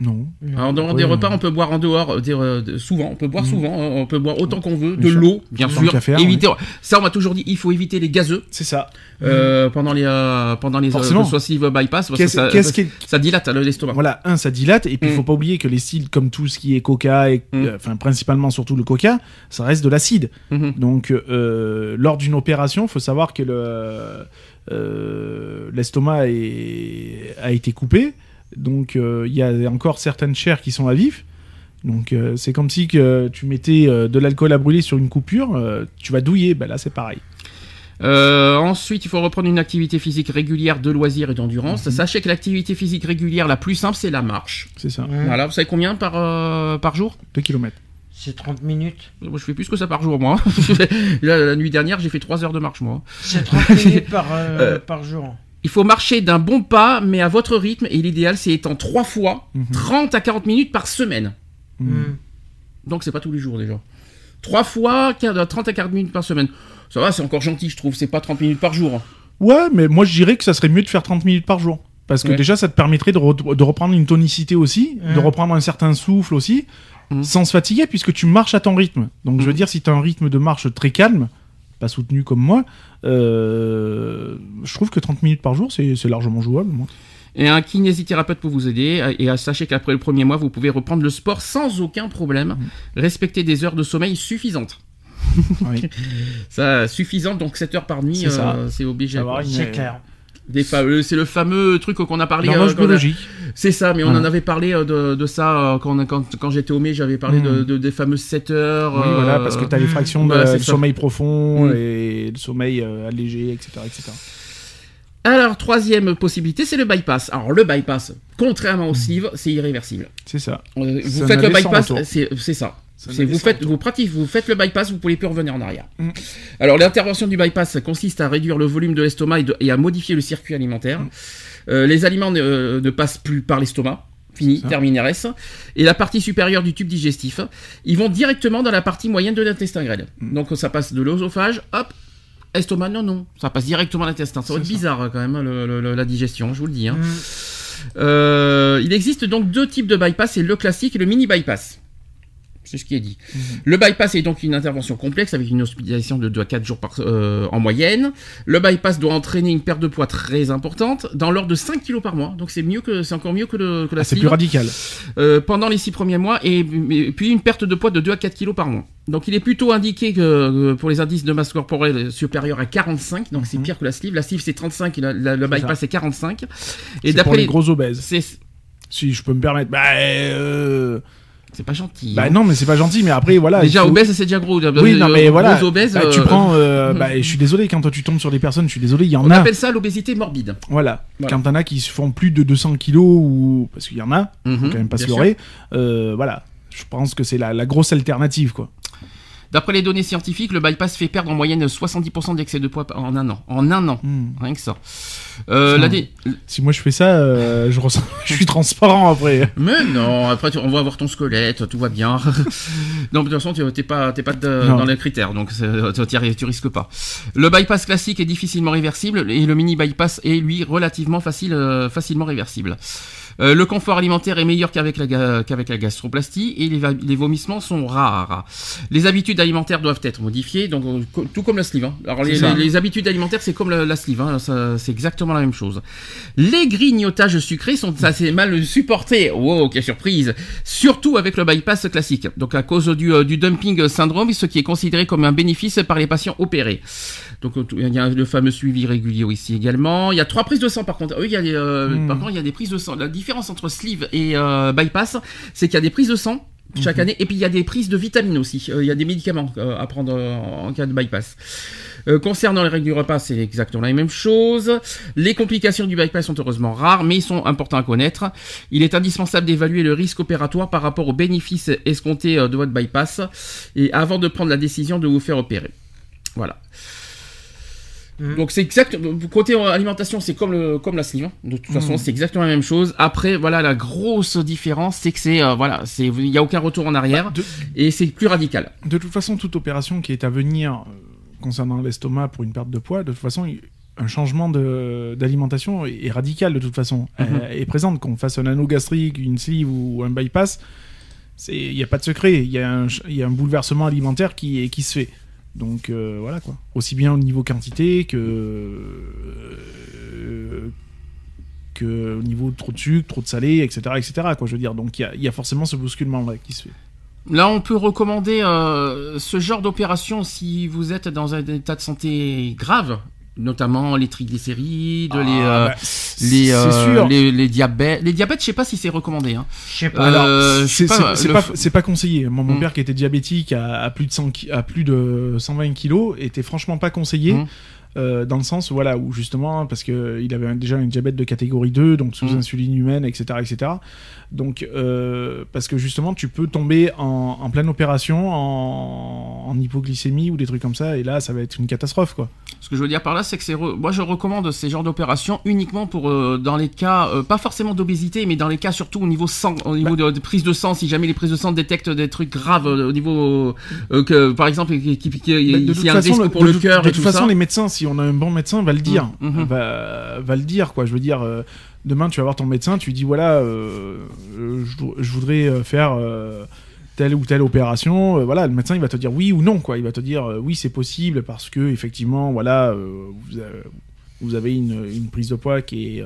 Non. Alors, en dehors Ouais, des repas, on peut boire en dehors, euh, euh, souvent, on peut boire Mhm. souvent, hein, on peut boire autant qu'on veut, de Bien sûr. l'eau, bien Tant sûr. qu'à faire, éviter, ça on m'a toujours dit, il faut éviter les gazeux C'est ça. euh, pendant les euh, pendant les euh, Forcément. bypass, parce que Qu'est-ce ça, qu'est-ce qui est- ça dilate euh, l'estomac. Voilà, un, ça dilate, et puis il Mm. faut pas oublier que les styles, comme tout ce qui est coca, et, Mm. euh, enfin principalement surtout le coca, ça reste de l'acide. Mhm. Donc, euh, lors d'une opération, il faut savoir que le, euh, l'estomac est- a été coupé. Donc, euh, il y a encore certaines chairs qui sont à vif. Donc, euh, c'est comme si que tu mettais euh, de l'alcool à brûler sur une coupure, euh, tu vas douiller. Ben là, c'est pareil. Euh, ensuite, il faut reprendre une activité physique régulière de loisirs et d'endurance. Mhm. Sachez que l'activité physique régulière la plus simple, c'est la marche. C'est ça. Mmh. Voilà, vous savez combien par par, par jour? 2 km. C'est 30 minutes. Moi, je fais plus que ça par jour, moi. La nuit dernière, j'ai fait 3 heures de marche, moi. C'est 30 minutes par, euh, Euh, par jour. Il faut marcher d'un bon pas, mais à votre rythme, et l'idéal, c'est étant 3 fois, Mhm. 30 à 40 minutes par semaine. Mm. Mm. Donc, c'est pas tous les jours, déjà. 3 fois, 30 à 40 minutes par semaine. Ça va, c'est encore gentil, je trouve. C'est pas 30 minutes par jour. Ouais, mais moi, je dirais que ça serait mieux de faire 30 minutes par jour. Parce que Ouais. déjà, ça te permettrait de, re- de reprendre une tonicité aussi, de reprendre un certain souffle aussi, Mhm. sans se fatiguer, puisque tu marches à ton rythme. Donc, je veux Mhm. dire, si tu as un rythme de marche très calme, pas soutenu comme moi, euh, je trouve que 30 minutes par jour, c'est largement jouable. Moi. Et un kinésithérapeute pour vous aider. Et sachez qu'après le premier mois, vous pouvez reprendre le sport sans aucun problème. Mhm. Respectez des heures de sommeil suffisantes. Oui. Ça, suffisante, donc 7 heures par nuit, C'est euh, obligé. C'est clair. Des fameux- c'est le fameux truc qu'on a parlé. L'horloge euh, quand on a- biologique. C'est ça, mais on Voilà. en avait parlé euh, de, de ça euh, quand, j'étais au mai, j'avais parlé Mm. de, de- des fameuses 7 heures. Oui, euh, voilà, parce que tu as les fractions de voilà, le sommeil profond Mhm. et le sommeil euh, allégé, etc. etc. Alors, troisième possibilité, c'est le bypass. Alors, le bypass, contrairement au sleeve, c'est irréversible. C'est ça. Euh, Ça Vous faites le bypass, c'est ça. Vous faites, vous pratiquez, vous faites le bypass, vous pouvez plus revenir en arrière. Mm. Alors l'intervention du bypass consiste à réduire le volume de l'estomac et, à modifier le circuit alimentaire. Mm. Euh, les aliments ne, ne passent plus par l'estomac. Fini, terminé reste. Et la partie supérieure du tube digestif, ils vont directement dans la partie moyenne de l'intestin grêle. Mm. Donc ça passe de l'œsophage, hop, estomac, non, non, ça passe directement à l'intestin. Ça va être ça. bizarre hein, quand même, le- le- le- la digestion, je vous le dis. hein. Euh, il existe donc deux types de bypass, c'est le classique et le mini bypass. C'est ce qui est dit. Mhm. Le bypass est donc une intervention complexe avec une hospitalisation de 2 à 4 jours par, euh, en moyenne. Le bypass doit entraîner une perte de poids très importante, dans l'ordre de 5 kilos par mois. Donc c'est mieux que c'est encore mieux que, le, que la Ah, c'est plus radical. Euh, pendant les 6 premiers mois et, et puis une perte de poids de 2 à 4 kilos par mois. Donc il est plutôt indiqué que euh, pour les indices de masse corporelle supérieurs à 45, donc c'est Mhm. pire que la sleeve. La sleeve c'est 35 et la- la- le bypass c'est 45. Et d'après les gros obèses. Si je peux me permettre. Bah, euh, c'est pas gentil. bah hein. non, mais c'est pas gentil. Mais après, voilà. Déjà faut- obèse c'est déjà gros. Oui, non, mais Gros voilà. obèse, Bah, tu euh, prends. euh, bah, je suis désolé quand toi tu tombes sur des personnes. Je suis désolé. Il y en On a. appelle ça l'obésité morbide. Voilà. Voilà. Quand t'en as qui se font plus de 200 kilos ou parce qu'il y en a. Faut quand même pas se leurrer. Euh, voilà. Je pense que c'est la, la grosse alternative, quoi. D'après les données scientifiques, le bypass fait perdre en moyenne 70% d'excès de poids en un an. En un an. Hmm. Rien que ça. Euh, Putain. la dé- Si moi je fais ça, euh, je ressens, je suis transparent après. Mais non, après tu- on va voir ton squelette, tout va bien. non, de toute façon, tu t'es pas, t'es pas de- dans les critères, donc tu risques pas. Le bypass classique est difficilement réversible et le mini bypass est lui relativement facile, euh, facilement réversible. Euh, le confort alimentaire est meilleur qu'avec la, qu'avec la gastroplastie et les, vomissements sont rares. Les habitudes alimentaires doivent être modifiées, donc euh, tout comme la sleeve. hein. Alors les, les- les habitudes alimentaires, c'est comme la, la sleeve, hein, c'est exactement la même chose. Les grignotages sucrés sont assez mal supportés. Wow, quelle surprise Surtout avec le bypass classique. Donc à cause du, euh, du dumping syndrome, ce qui est considéré comme un bénéfice par les patients opérés. Donc euh, il y a le fameux suivi régulier ici également. Il y a trois prises de sang par contre. Oui, il y a des, euh, Hmm. par contre il y a des prises de sang. La différence entre sleeve et euh, bypass, c'est qu'il y a des prises de sang chaque année et puis il y a des prises de vitamines aussi. Euh, il y a des médicaments euh, à prendre en cas de bypass. Euh, concernant les règles du repas, c'est exactement la même chose. Les complications du bypass sont heureusement rares, mais ils sont importants à connaître. Il est indispensable d'évaluer le risque opératoire par rapport aux bénéfices escomptés de votre bypass et avant de prendre la décision de vous faire opérer. Voilà. Mhm. Donc c'est exact. Côté alimentation, c'est comme le comme la sleeve. hein. De toute façon, Mhm. c'est exactement la même chose. Après, voilà, la grosse différence, c'est que c'est euh, voilà, c'est il y a aucun retour en arrière De, et c'est plus radical. de toute façon, toute opération qui est à venir euh, concernant l'estomac pour une perte de poids, de toute façon, il- un changement de- d'alimentation est, radical de toute façon. Elle est présente, qu'on fasse un anneau gastrique, une sleeve ou un bypass, c'est- il n'y a pas de secret. Il y, a un ch- il y a un bouleversement alimentaire qui, qui se fait. Donc euh, voilà quoi. Aussi bien au niveau quantité que. euh, que au niveau trop de sucre, trop de salé, etc. etc. quoi, je veux dire. Donc il y a, il y a forcément ce bousculement là qui se fait. Là, on peut recommander euh, ce genre d'opération si vous êtes dans un état de santé grave, notamment les triglycérides, les, euh, Ah, bah, les, euh, les, les diabètes. Les diabètes, je sais pas si c'est recommandé. Hein. Je sais pas. Euh, c'est pas, le pas, conseillé. Moi, mon Mm. père qui était diabétique à, à plus de 100 ki- à plus de 120 kilos était franchement pas conseillé. Mm. Euh, dans le sens voilà où justement parce que il avait déjà un diabète de catégorie 2 donc sous Mm. insuline humaine etc etc donc euh, parce que justement tu peux tomber en, en pleine opération en, en hypoglycémie ou des trucs comme ça et là ça va être une catastrophe quoi Ce que je veux dire par là, c'est que c'est re- moi je recommande ces genres d'opérations uniquement pour euh, dans les cas euh, pas forcément d'obésité, mais dans les cas surtout au niveau sang, au niveau de, de prise de sang. Si jamais les prises de sang détectent des trucs graves euh, au niveau euh, que par exemple qui, qui, qui- de y a un risque le- pour de le cœur de et toute tout façon ça. les médecins si on a un bon médecin va le dire. Mm, mhm. va, va le dire quoi. Je veux dire euh, demain tu vas voir ton médecin tu lui dis voilà euh, je, je voudrais euh, faire euh, telle ou telle opération. Euh, voilà le médecin il va te dire oui ou non quoi. Il va te dire euh, oui c'est possible parce que effectivement voilà euh, vous, avez, vous avez une, une prise de poids qui est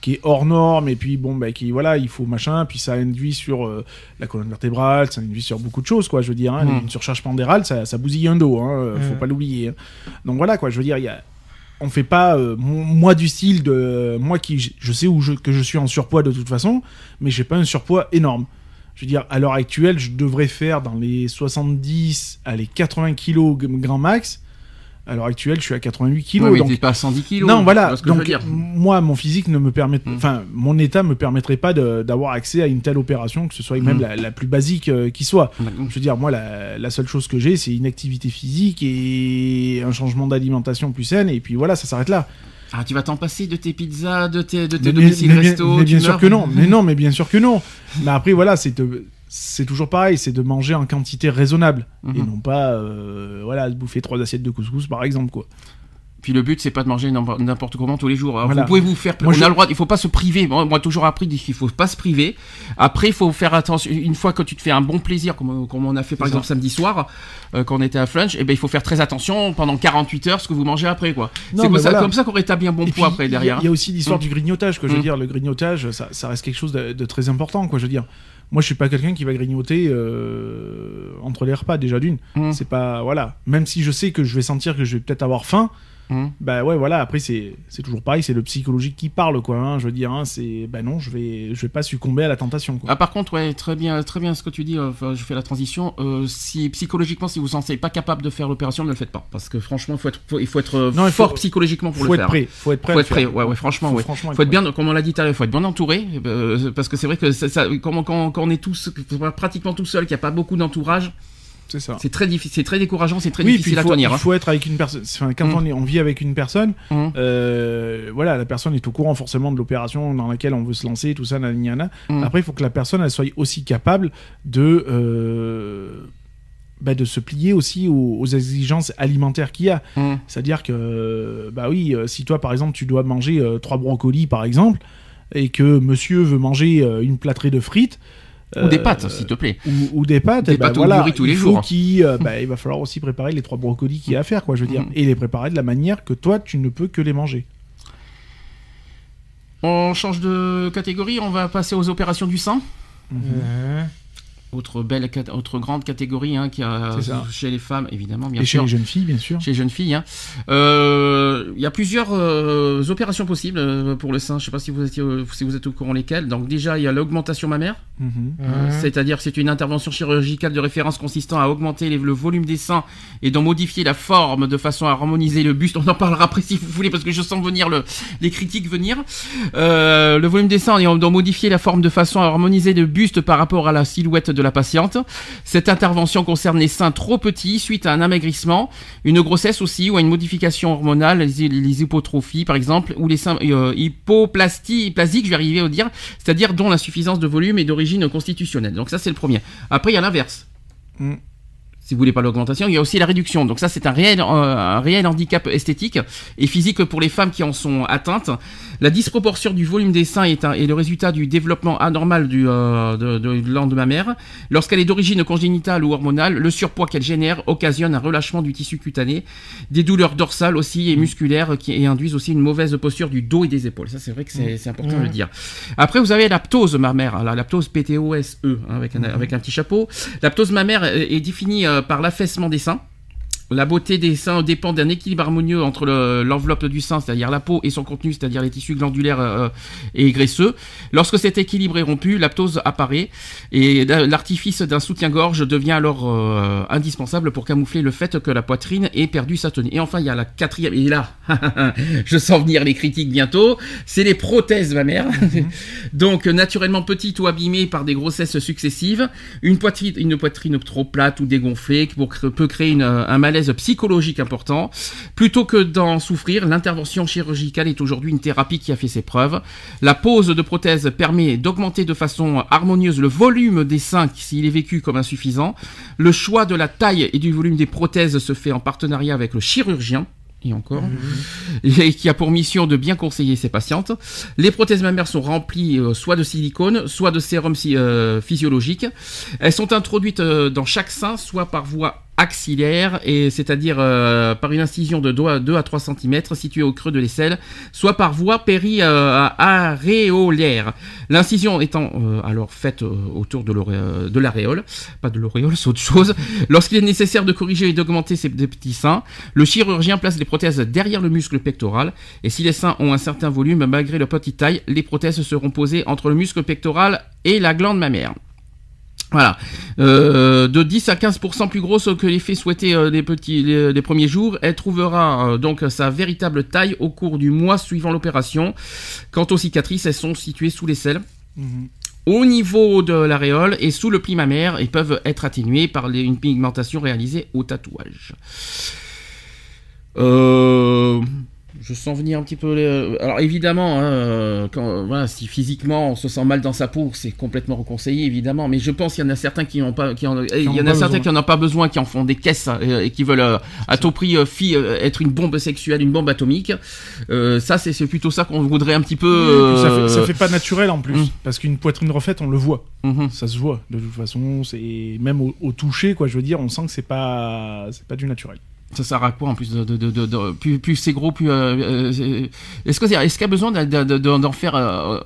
qui est hors norme et puis bon bah qui voilà il faut machin puis ça induit sur euh, la colonne vertébrale ça induit sur beaucoup de choses quoi je veux dire hein, Mm. une surcharge pandérale ça, ça bousille un dos hein, euh, faut Mm. pas l'oublier hein. donc voilà quoi je veux dire il y a on fait pas euh, moi du style de moi qui je- sais où je, que je suis en surpoids de toute façon mais j'ai pas un surpoids énorme je veux dire à l'heure actuelle je devrais faire dans les 70 à les 80 kilos grand max à l'heure actuelle je suis à 88 kilos Ouais, mais donc t'es pas à 110 kilos. non, voilà. vois ce que je veux Donc, dire. moi, mon physique ne me permet, Mm. enfin, mon état me permettrait pas d'avoir accès à une telle opération, que ce soit même Mm. la, la plus basique euh, qui soit. Je veux dire, moi, la, la seule chose que j'ai, c'est une activité physique et un changement d'alimentation plus saine, et puis voilà, ça s'arrête là. Ah, tu vas t'en passer de tes pizzas, de tes, de tes Mais, mais- domiciles mais bien- resto. mais bien sûr que non. Mais non, mais bien sûr que non. Mais après, voilà, c'est c'est toujours pareil, c'est de manger en quantité raisonnable Mhm. et non pas, euh, voilà, de bouffer trois assiettes de couscous par exemple, quoi. Puis le but, c'est pas de manger n'importe comment tous les jours. Alors, Voilà. Vous pouvez vous faire. Moi, on je- a le droit. Il faut pas se priver. Moi, moi, toujours appris qu'il faut pas se priver. Après, il faut faire attention. Une fois que tu te fais un bon plaisir, comme, comme on a fait par exemple samedi soir, euh, quand on était à Flunch, et ben il faut faire très attention pendant 48 heures ce que vous mangez après, quoi. C'est comme, ça- voilà. comme ça qu'on rétablit un bon Et poids puis, après derrière. Il y, a aussi l'histoire Mm. du grignotage, que je veux Mm. dire. Le grignotage, ça, ça reste quelque chose de, de très important, quoi. Je veux dire, moi, je suis pas quelqu'un qui va grignoter euh, entre les repas déjà d'une. Mm. C'est pas voilà. Même si je sais que je vais sentir que je vais peut-être avoir faim, Mm. bah ouais, voilà. Après, c'est toujours pareil, c'est le psychologique qui parle, quoi. hein. je veux dire, hein, c'est bah non, je vais je vais pas succomber à la tentation, quoi. Ah par contre ouais très bien très bien ce que tu dis euh, je fais la transition euh, si psychologiquement si vous en êtes pas capable de faire l'opération ne le faites pas parce que franchement il faut être faut- il faut être euh, Non, il faut- fort psychologiquement pour le faire prêt, faut être prêt. à faut être prêt ouais ouais franchement Faut ouais franchement faut être bien comme on l'a dit tout à l'heure faut être bien entouré euh, parce que c'est vrai que ça, ça- quand, quand, quand on est tous pratiquement tout seul qu'il n'y a pas beaucoup d'entourage C'est ça. c'est très difficile c'est très décourageant c'est très oui, puis difficile il à faut, tenir il hein. faut être avec une personne. Enfin, quand Mm. on, vit avec une personne, Mm. euh, voilà, la personne est au courant forcément de l'opération dans laquelle on veut se lancer, tout ça, nanana. Mm. Après, il faut que la personne elle soit aussi capable de. euh, bah, de se plier aussi aux, aux exigences alimentaires qu'il y a. Mm. C'est-à-dire que, bah oui, euh, si toi par exemple tu dois manger euh, trois brocolis par exemple, et que monsieur veut manger une plâtrée de frites, ou des euh, pâtes s'il te plaît ou, ou des pâtes, Des eh ben pâtes au voilà, curry tous les il faut jours. qu'il, euh, bah, il va falloir aussi préparer les trois brocolis qu'il y a à faire, quoi, je veux dire, Mhm. et les préparer de la manière que toi tu ne peux que les manger. on change de catégorie on va passer aux opérations du sang Mhm. Autre belle, autre grande catégorie hein, qui a chez les femmes, évidemment, bien Et chez sûr. les jeunes filles, bien sûr. Chez les jeunes filles. hein. Euh, Il y a plusieurs euh, opérations possibles euh, pour le sein. Je ne sais pas si vous, étiez, si vous êtes au courant lesquelles. Donc déjà, il y a l'augmentation mammaire. Mhm. Euh, C'est-à-dire que c'est une intervention chirurgicale de référence consistant à augmenter les- le volume des seins et d'en modifier la forme de façon à harmoniser le buste. On en parlera après si vous voulez parce que je sens venir le, les critiques venir. Euh, le volume des seins et d'en modifier la forme de façon à harmoniser le buste par rapport à la silhouette de la patiente. Cette intervention concerne les seins trop petits suite à un amaigrissement, une grossesse aussi ou à une modification hormonale, les, hypotrophies par exemple, ou les seins euh, hypoplasties, je vais arriver à dire, c'est-à-dire dont l'insuffisance de volume est d'origine constitutionnelle. Donc ça c'est le premier. Après il y a l'inverse. Mm. Si vous voulez pas l'augmentation, il y a aussi la réduction. Donc ça c'est un réel, euh, un réel handicap esthétique et physique pour les femmes qui en sont atteintes. La disproportion du volume des seins est, un- est le résultat du développement anormal du, euh, de, de glande mammaire. Lorsqu'elle est d'origine congénitale ou hormonale, le surpoids qu'elle génère occasionne un relâchement du tissu cutané, des douleurs dorsales aussi et musculaires qui et induisent aussi une mauvaise posture du dos et des épaules. Ça c'est vrai que c'est important de le dire. Après vous avez la ptose mammaire, la, la ptose PTOSE hein, avec, un, avec un petit chapeau. La ptose mammaire est, est définie euh, par l'affaissement des seins. La beauté des seins dépend d'un équilibre harmonieux entre le- l'enveloppe du sein, c'est-à-dire la peau, et son contenu, c'est-à-dire les tissus glandulaires euh, et graisseux. Lorsque cet équilibre est rompu, la ptose apparaît et la- l'artifice d'un soutien-gorge devient alors euh, indispensable pour camoufler le fait que la poitrine ait perdu sa tenue. Et enfin, il y a la quatrième, et là, je sens venir les critiques bientôt, c'est les prothèses mammaires. Donc, naturellement petites ou abîmées par des grossesses successives, une poitrine, une poitrine trop plate ou dégonflée pour- peut créer une, euh, un malaise psychologique important. Plutôt que d'en souffrir, l'intervention chirurgicale est aujourd'hui une thérapie qui a fait ses preuves. La pose de prothèse permet d'augmenter de façon harmonieuse le volume des seins s'il est vécu comme insuffisant. Le choix de la taille et du volume des prothèses se fait en partenariat avec le chirurgien. Et encore, et qui a pour mission de bien conseiller ses patientes. Les prothèses mammaires sont remplies euh, soit de silicone, soit de sérum euh, physiologique. Elles sont introduites euh, dans chaque sein, soit par voie axillaire, et c'est-à-dire euh, par une incision de 2 à, 2 à 3 cm située au creux de l'aisselle, soit par voie péri-aréolaire. L'incision étant euh, alors faite euh, autour de l'aréole, pas de l'auréole, c'est autre chose. Lorsqu'il est nécessaire de corriger et d'augmenter ces petits seins, le chirurgien place les prothèses derrière le muscle pectoral, et si les seins ont un certain volume, malgré leur petite taille, les prothèses seront posées entre le muscle pectoral et la glande mammaire. Voilà, Euh, de 10 à 15% plus grosse que l'effet souhaité euh, des petits, les, les premiers jours, elle trouvera euh, donc sa véritable taille au cours du mois suivant l'opération. Quant aux cicatrices, elles sont situées sous l'aisselle. Mhm. Au niveau de l'aréole et sous le pli mammaire et peuvent être atténuées par les- une pigmentation réalisée au tatouage. Euh, je sens venir un petit peu. les- Alors évidemment, hein, euh, quand, voilà, si physiquement on se sent mal dans sa peau, c'est complètement reconseillé évidemment. Mais je pense qu'il y en a certains qui n'ont pas, qui en, il y en a pas certains besoin. qui en ont pas besoin, qui en font des caisses euh, et qui veulent euh, à tout prix euh, fi- euh, être une bombe sexuelle, une bombe atomique. Euh, ça, c'est plutôt ça qu'on voudrait un petit peu. Ça, fait, ça euh, fait pas naturel en plus, Mm. parce qu'une poitrine refaite, on le voit. Ça se voit de toute façon. C'est même au, au toucher, quoi. Je veux dire, on sent que c'est pas, c'est pas du naturel. Ça sert à quoi en plus de, de, de, plus, plus c'est gros, plus euh, euh, est-ce que est-ce qu'il y a besoin d'en faire euh,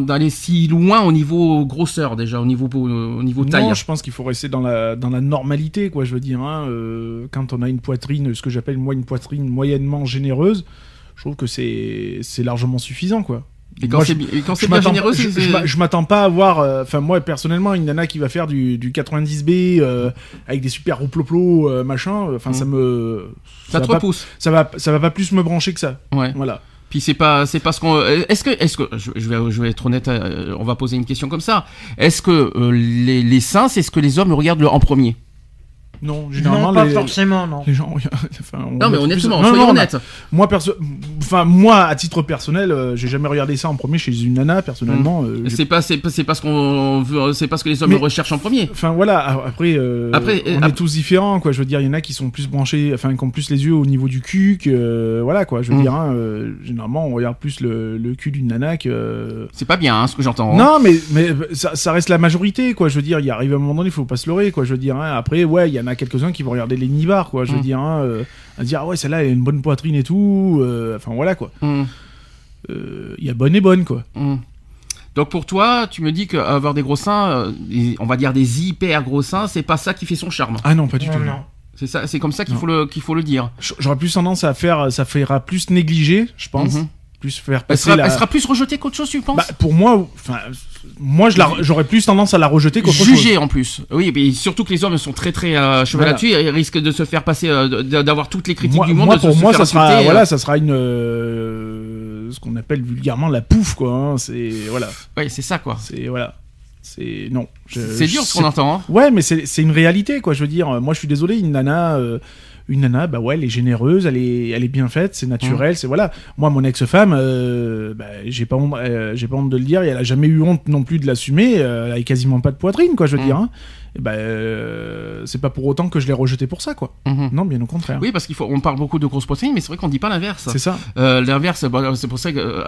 d'aller si loin au niveau grosseur déjà, au niveau au niveau taille. Non, je pense qu'il faut rester dans la dans la normalité, quoi. Je veux dire, hein, euh, quand on a une poitrine, ce que j'appelle moi une poitrine moyennement généreuse, je trouve que c'est c'est largement suffisant, quoi. Et quand c'est bien généreux, je- c'est- je je m'attends pas à voir. euh, Enfin, moi personnellement, une nana qui va faire du, du 90B euh, avec des super rouploplo euh, machin. Enfin, Mm. ça me ça va te pas- repousse. ça va ça va pas plus me brancher que ça. Ouais. Voilà. Puis c'est pas c'est parce qu'on est-ce que est-ce que je, vais je vais être honnête, euh, on va poser une question comme ça. Est-ce que euh, les, les seins, c'est ce que les hommes regardent en premier? Non, généralement Non, pas les, forcément, non. les gens. enfin, on Non, mais honnêtement, soyons honnêtes. Moi, perso... enfin, moi, à titre personnel, euh, j'ai jamais regardé ça en premier chez une nana, personnellement. euh, j'ai- C'est pas c'est pas c'est parce qu'on veut c'est parce que les hommes Mais- recherchent en premier. Enfin voilà, a- après, euh, Après, euh, on ap- est tous différents, quoi. Je veux dire, il y en a qui sont plus branchés, enfin, qui ont plus les yeux au niveau du cul, que euh, voilà, quoi. Je veux Mm. dire, hein, euh, généralement, on regarde plus le, le cul d'une nana que. euh, C'est pas bien hein, ce que j'entends. hein. Non, mais mais ça, ça reste la majorité, quoi. Je veux dire, il arrive un moment donné, il faut pas se leurrer, quoi. Je veux dire, hein. après, ouais, il y en a quelques-uns qui vont regarder les nibards, quoi. Je veux Mm. dire, hein, euh, à dire, ah ouais, celle-là, elle a une bonne poitrine et tout. euh, Enfin voilà, quoi. Hum, Euh, Il y a bonne et bonne, quoi. hum. Donc pour toi, tu me dis qu'avoir des gros seins, euh, on va dire des hyper gros seins, c'est pas ça qui fait son charme. Ah non, pas du Non, tout. non. C'est ça, c'est comme ça qu'il faut le qu'il faut le dire. J'aurais plus tendance à faire, ça fera plus négliger, je pense. Mhm. Plus faire Elle sera, la... elle sera plus rejetée qu'autre chose, tu penses Bah, pour moi, enfin, moi, j'aurais plus tendance à la rejeter qu'autre chose. Jugée en plus. Oui, mais surtout que les hommes sont très très euh, Voilà. là-dessus, ils risquent de se faire passer, euh, d'avoir toutes les critiques Moi, du monde. moi, pour moi, ça sera, voilà, euh. ça sera une, euh, ce qu'on appelle vulgairement la pouffe, quoi. hein. C'est voilà, Ouais, c'est ça quoi. c'est voilà, c'est non. C'est dur ce qu'on entend. Hein. Ouais, mais c'est c'est une réalité, quoi. Je veux dire, moi, je suis désolé, une nana, une nana, bah ouais, elle est généreuse, elle est, elle est bien faite, c'est Mmh. naturel, c'est voilà. Moi, mon ex-femme, euh, bah, j'ai pas honte, euh, j'ai pas honte de le dire, et elle a jamais eu honte non plus de l'assumer. euh, elle a quasiment pas de poitrine, quoi. Je veux Mm. dire, hein. Bah, euh, c'est pas pour autant que je l'ai rejetée pour ça, quoi. Mhm. Non, bien au contraire. Oui, parce qu'il faut, on parle beaucoup de grosses poitrines, mais c'est vrai qu'on dit pas l'inverse. C'est ça. Euh, L'inverse, bon, c'est pour ça que euh,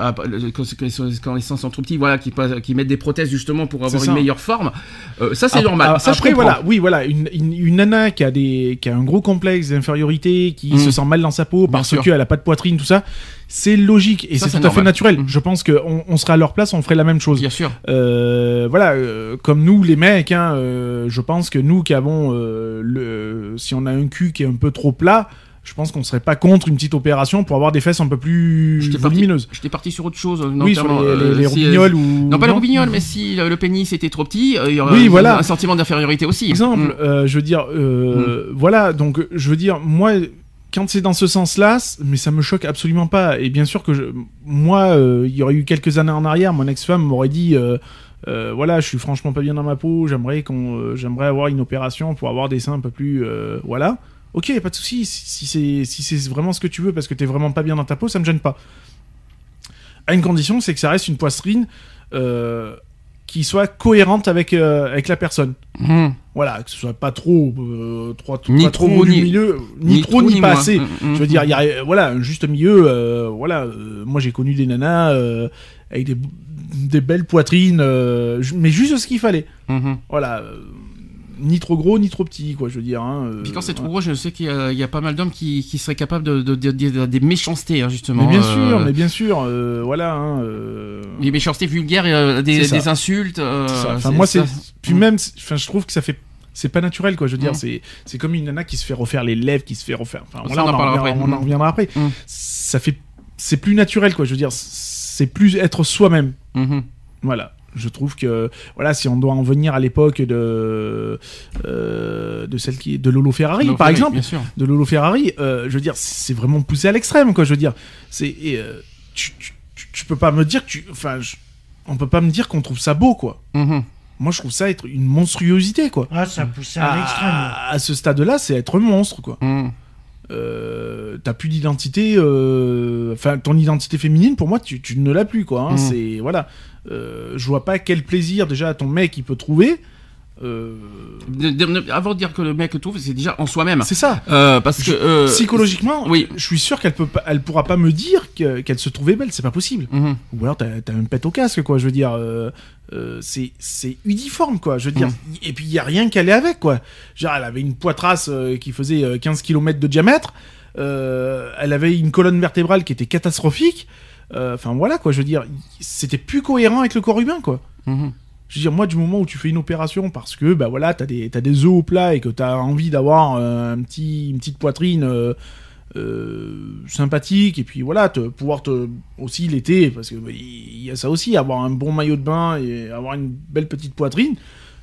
quand, que- quand les seins sont trop petits, voilà, qui, qui mettent des prothèses justement pour avoir une meilleure forme, ça c'est normal. ça, je après, comprends. voilà, oui, voilà, une, une, une nana qui a des, qui a un gros complexe d'infériorité, qui Mm. se sent mal dans sa peau Bien parce qu'elle a pas de poitrine, tout ça, c'est logique et c'est tout à fait naturel. Mm. Je pense que on, serait à leur place, on ferait la même chose. Bien sûr. Euh, voilà, euh, comme nous les mecs, hein, euh, je pense que nous qui avons le, si on a un cul qui est un peu trop plat, je pense qu'on serait pas contre une petite opération pour avoir des fesses un peu plus volumineuses. j'étais parti sur autre chose. Oui, sur les, euh, les, les si, roubignoles euh, ou Non, pas les roubignoles, mais si le, le pénis était trop petit, il y aurait Oui, un- voilà. un sentiment d'infériorité aussi. exemple, euh, je veux dire, euh, voilà, donc je veux dire, moi, quand c'est dans ce sens-là, mais ça me choque absolument pas. Et bien sûr que moi, euh, il y aurait eu quelques années en arrière, mon ex-femme m'aurait dit, euh, euh, voilà, je suis franchement pas bien dans ma peau, j'aimerais qu'on, j'aimerais avoir une opération pour avoir des seins un peu plus, voilà. Ok, pas de souci. Si, c'est si c'est vraiment ce que tu veux parce que t'es vraiment pas bien dans ta peau, ça me gêne pas. À une condition, c'est que ça reste une poitrine qui soit cohérente avec avec la personne. Mhm. Voilà, que ce soit pas trop, euh, trop, Ni pas trop, du ni- milieu, ni, trop, ni, pas assez. Mhm, mhm. Je veux dire, il y a, voilà, un juste milieu. euh, voilà, euh, moi j'ai connu des nanas euh, avec des, des belles poitrines, euh, mais juste ce qu'il fallait. Mhm. Voilà, euh, ni trop gros, ni trop petit, quoi. Je veux dire. Hein, euh, Puis quand c'est trop gros, je sais qu'il y, a- il y a pas mal d'hommes qui, qui seraient capables de, de, de- de- des méchancetés, hein, justement. Mais bien euh, sûr, mais bien sûr, euh, voilà. Hein, Les méchancetés vulgaires, des, insultes. Enfin, moi, c'est. Puis Mm. même, enfin, je trouve que ça fait. C'est pas naturel, quoi. Je veux dire, Mm. c'est comme une nana qui se fait refaire les lèvres, qui se fait refaire. Enfin, Ça, voilà, on en en reviendra, après. on en reviendra après. Mm. Ça fait. C'est plus naturel, quoi. Je veux dire, c'est plus être soi-même. Mhm. Voilà. Je trouve que voilà, si on doit en venir à l'époque de euh, de celle qui de Lolo Ferrari, Donc, par oui, exemple, Bien sûr. de Lolo Ferrari, euh, je veux dire, c'est vraiment poussé à l'extrême, quoi. Je veux dire, c'est euh, tu, tu, tu- peux pas me dire que tu, enfin, je- on peut pas me dire qu'on trouve ça beau, quoi. Mhm. Moi, je trouve ça être une monstruosité, quoi. Ah, ça poussait à l'extrême. À, à ce stade-là, c'est être monstre, quoi. Mhm. Euh, T'as plus d'identité, euh, enfin, ton identité féminine, pour moi, tu, tu ne l'as plus, quoi. hein. Mhm. C'est voilà. Euh, je vois pas quel plaisir déjà ton mec il peut trouver. Euh, De- de- avant de dire que le mec trouve, c'est déjà en soi-même. c'est ça. Euh, parce que euh, Psychologiquement, oui. je suis sûr qu'elle peut pas, elle pourra pas me dire que- qu'elle se trouvait belle, c'est pas possible. mhm. Ou alors t'as as un pet au casque, quoi. Je veux dire, c'est uniforme, quoi. Je veux dire, Mm. et puis il y a rien qui allait avec, quoi. Genre, elle avait une poitrasse qui faisait euh, 15 km de diamètre. elle avait une colonne vertébrale qui était catastrophique. Euh, Enfin voilà, quoi. Je veux dire, c'était plus cohérent avec le corps humain, quoi. Mhm. Je veux dire, moi, du moment où tu fais une opération parce que, bah voilà, t'as des, t'as des œufs au plat et que t'as envie d'avoir euh, un petit, une petite poitrine euh, euh, sympathique et puis voilà, te, pouvoir te, aussi l'été, parce que bah, y a ça aussi, avoir un bon maillot de bain et avoir une belle petite poitrine,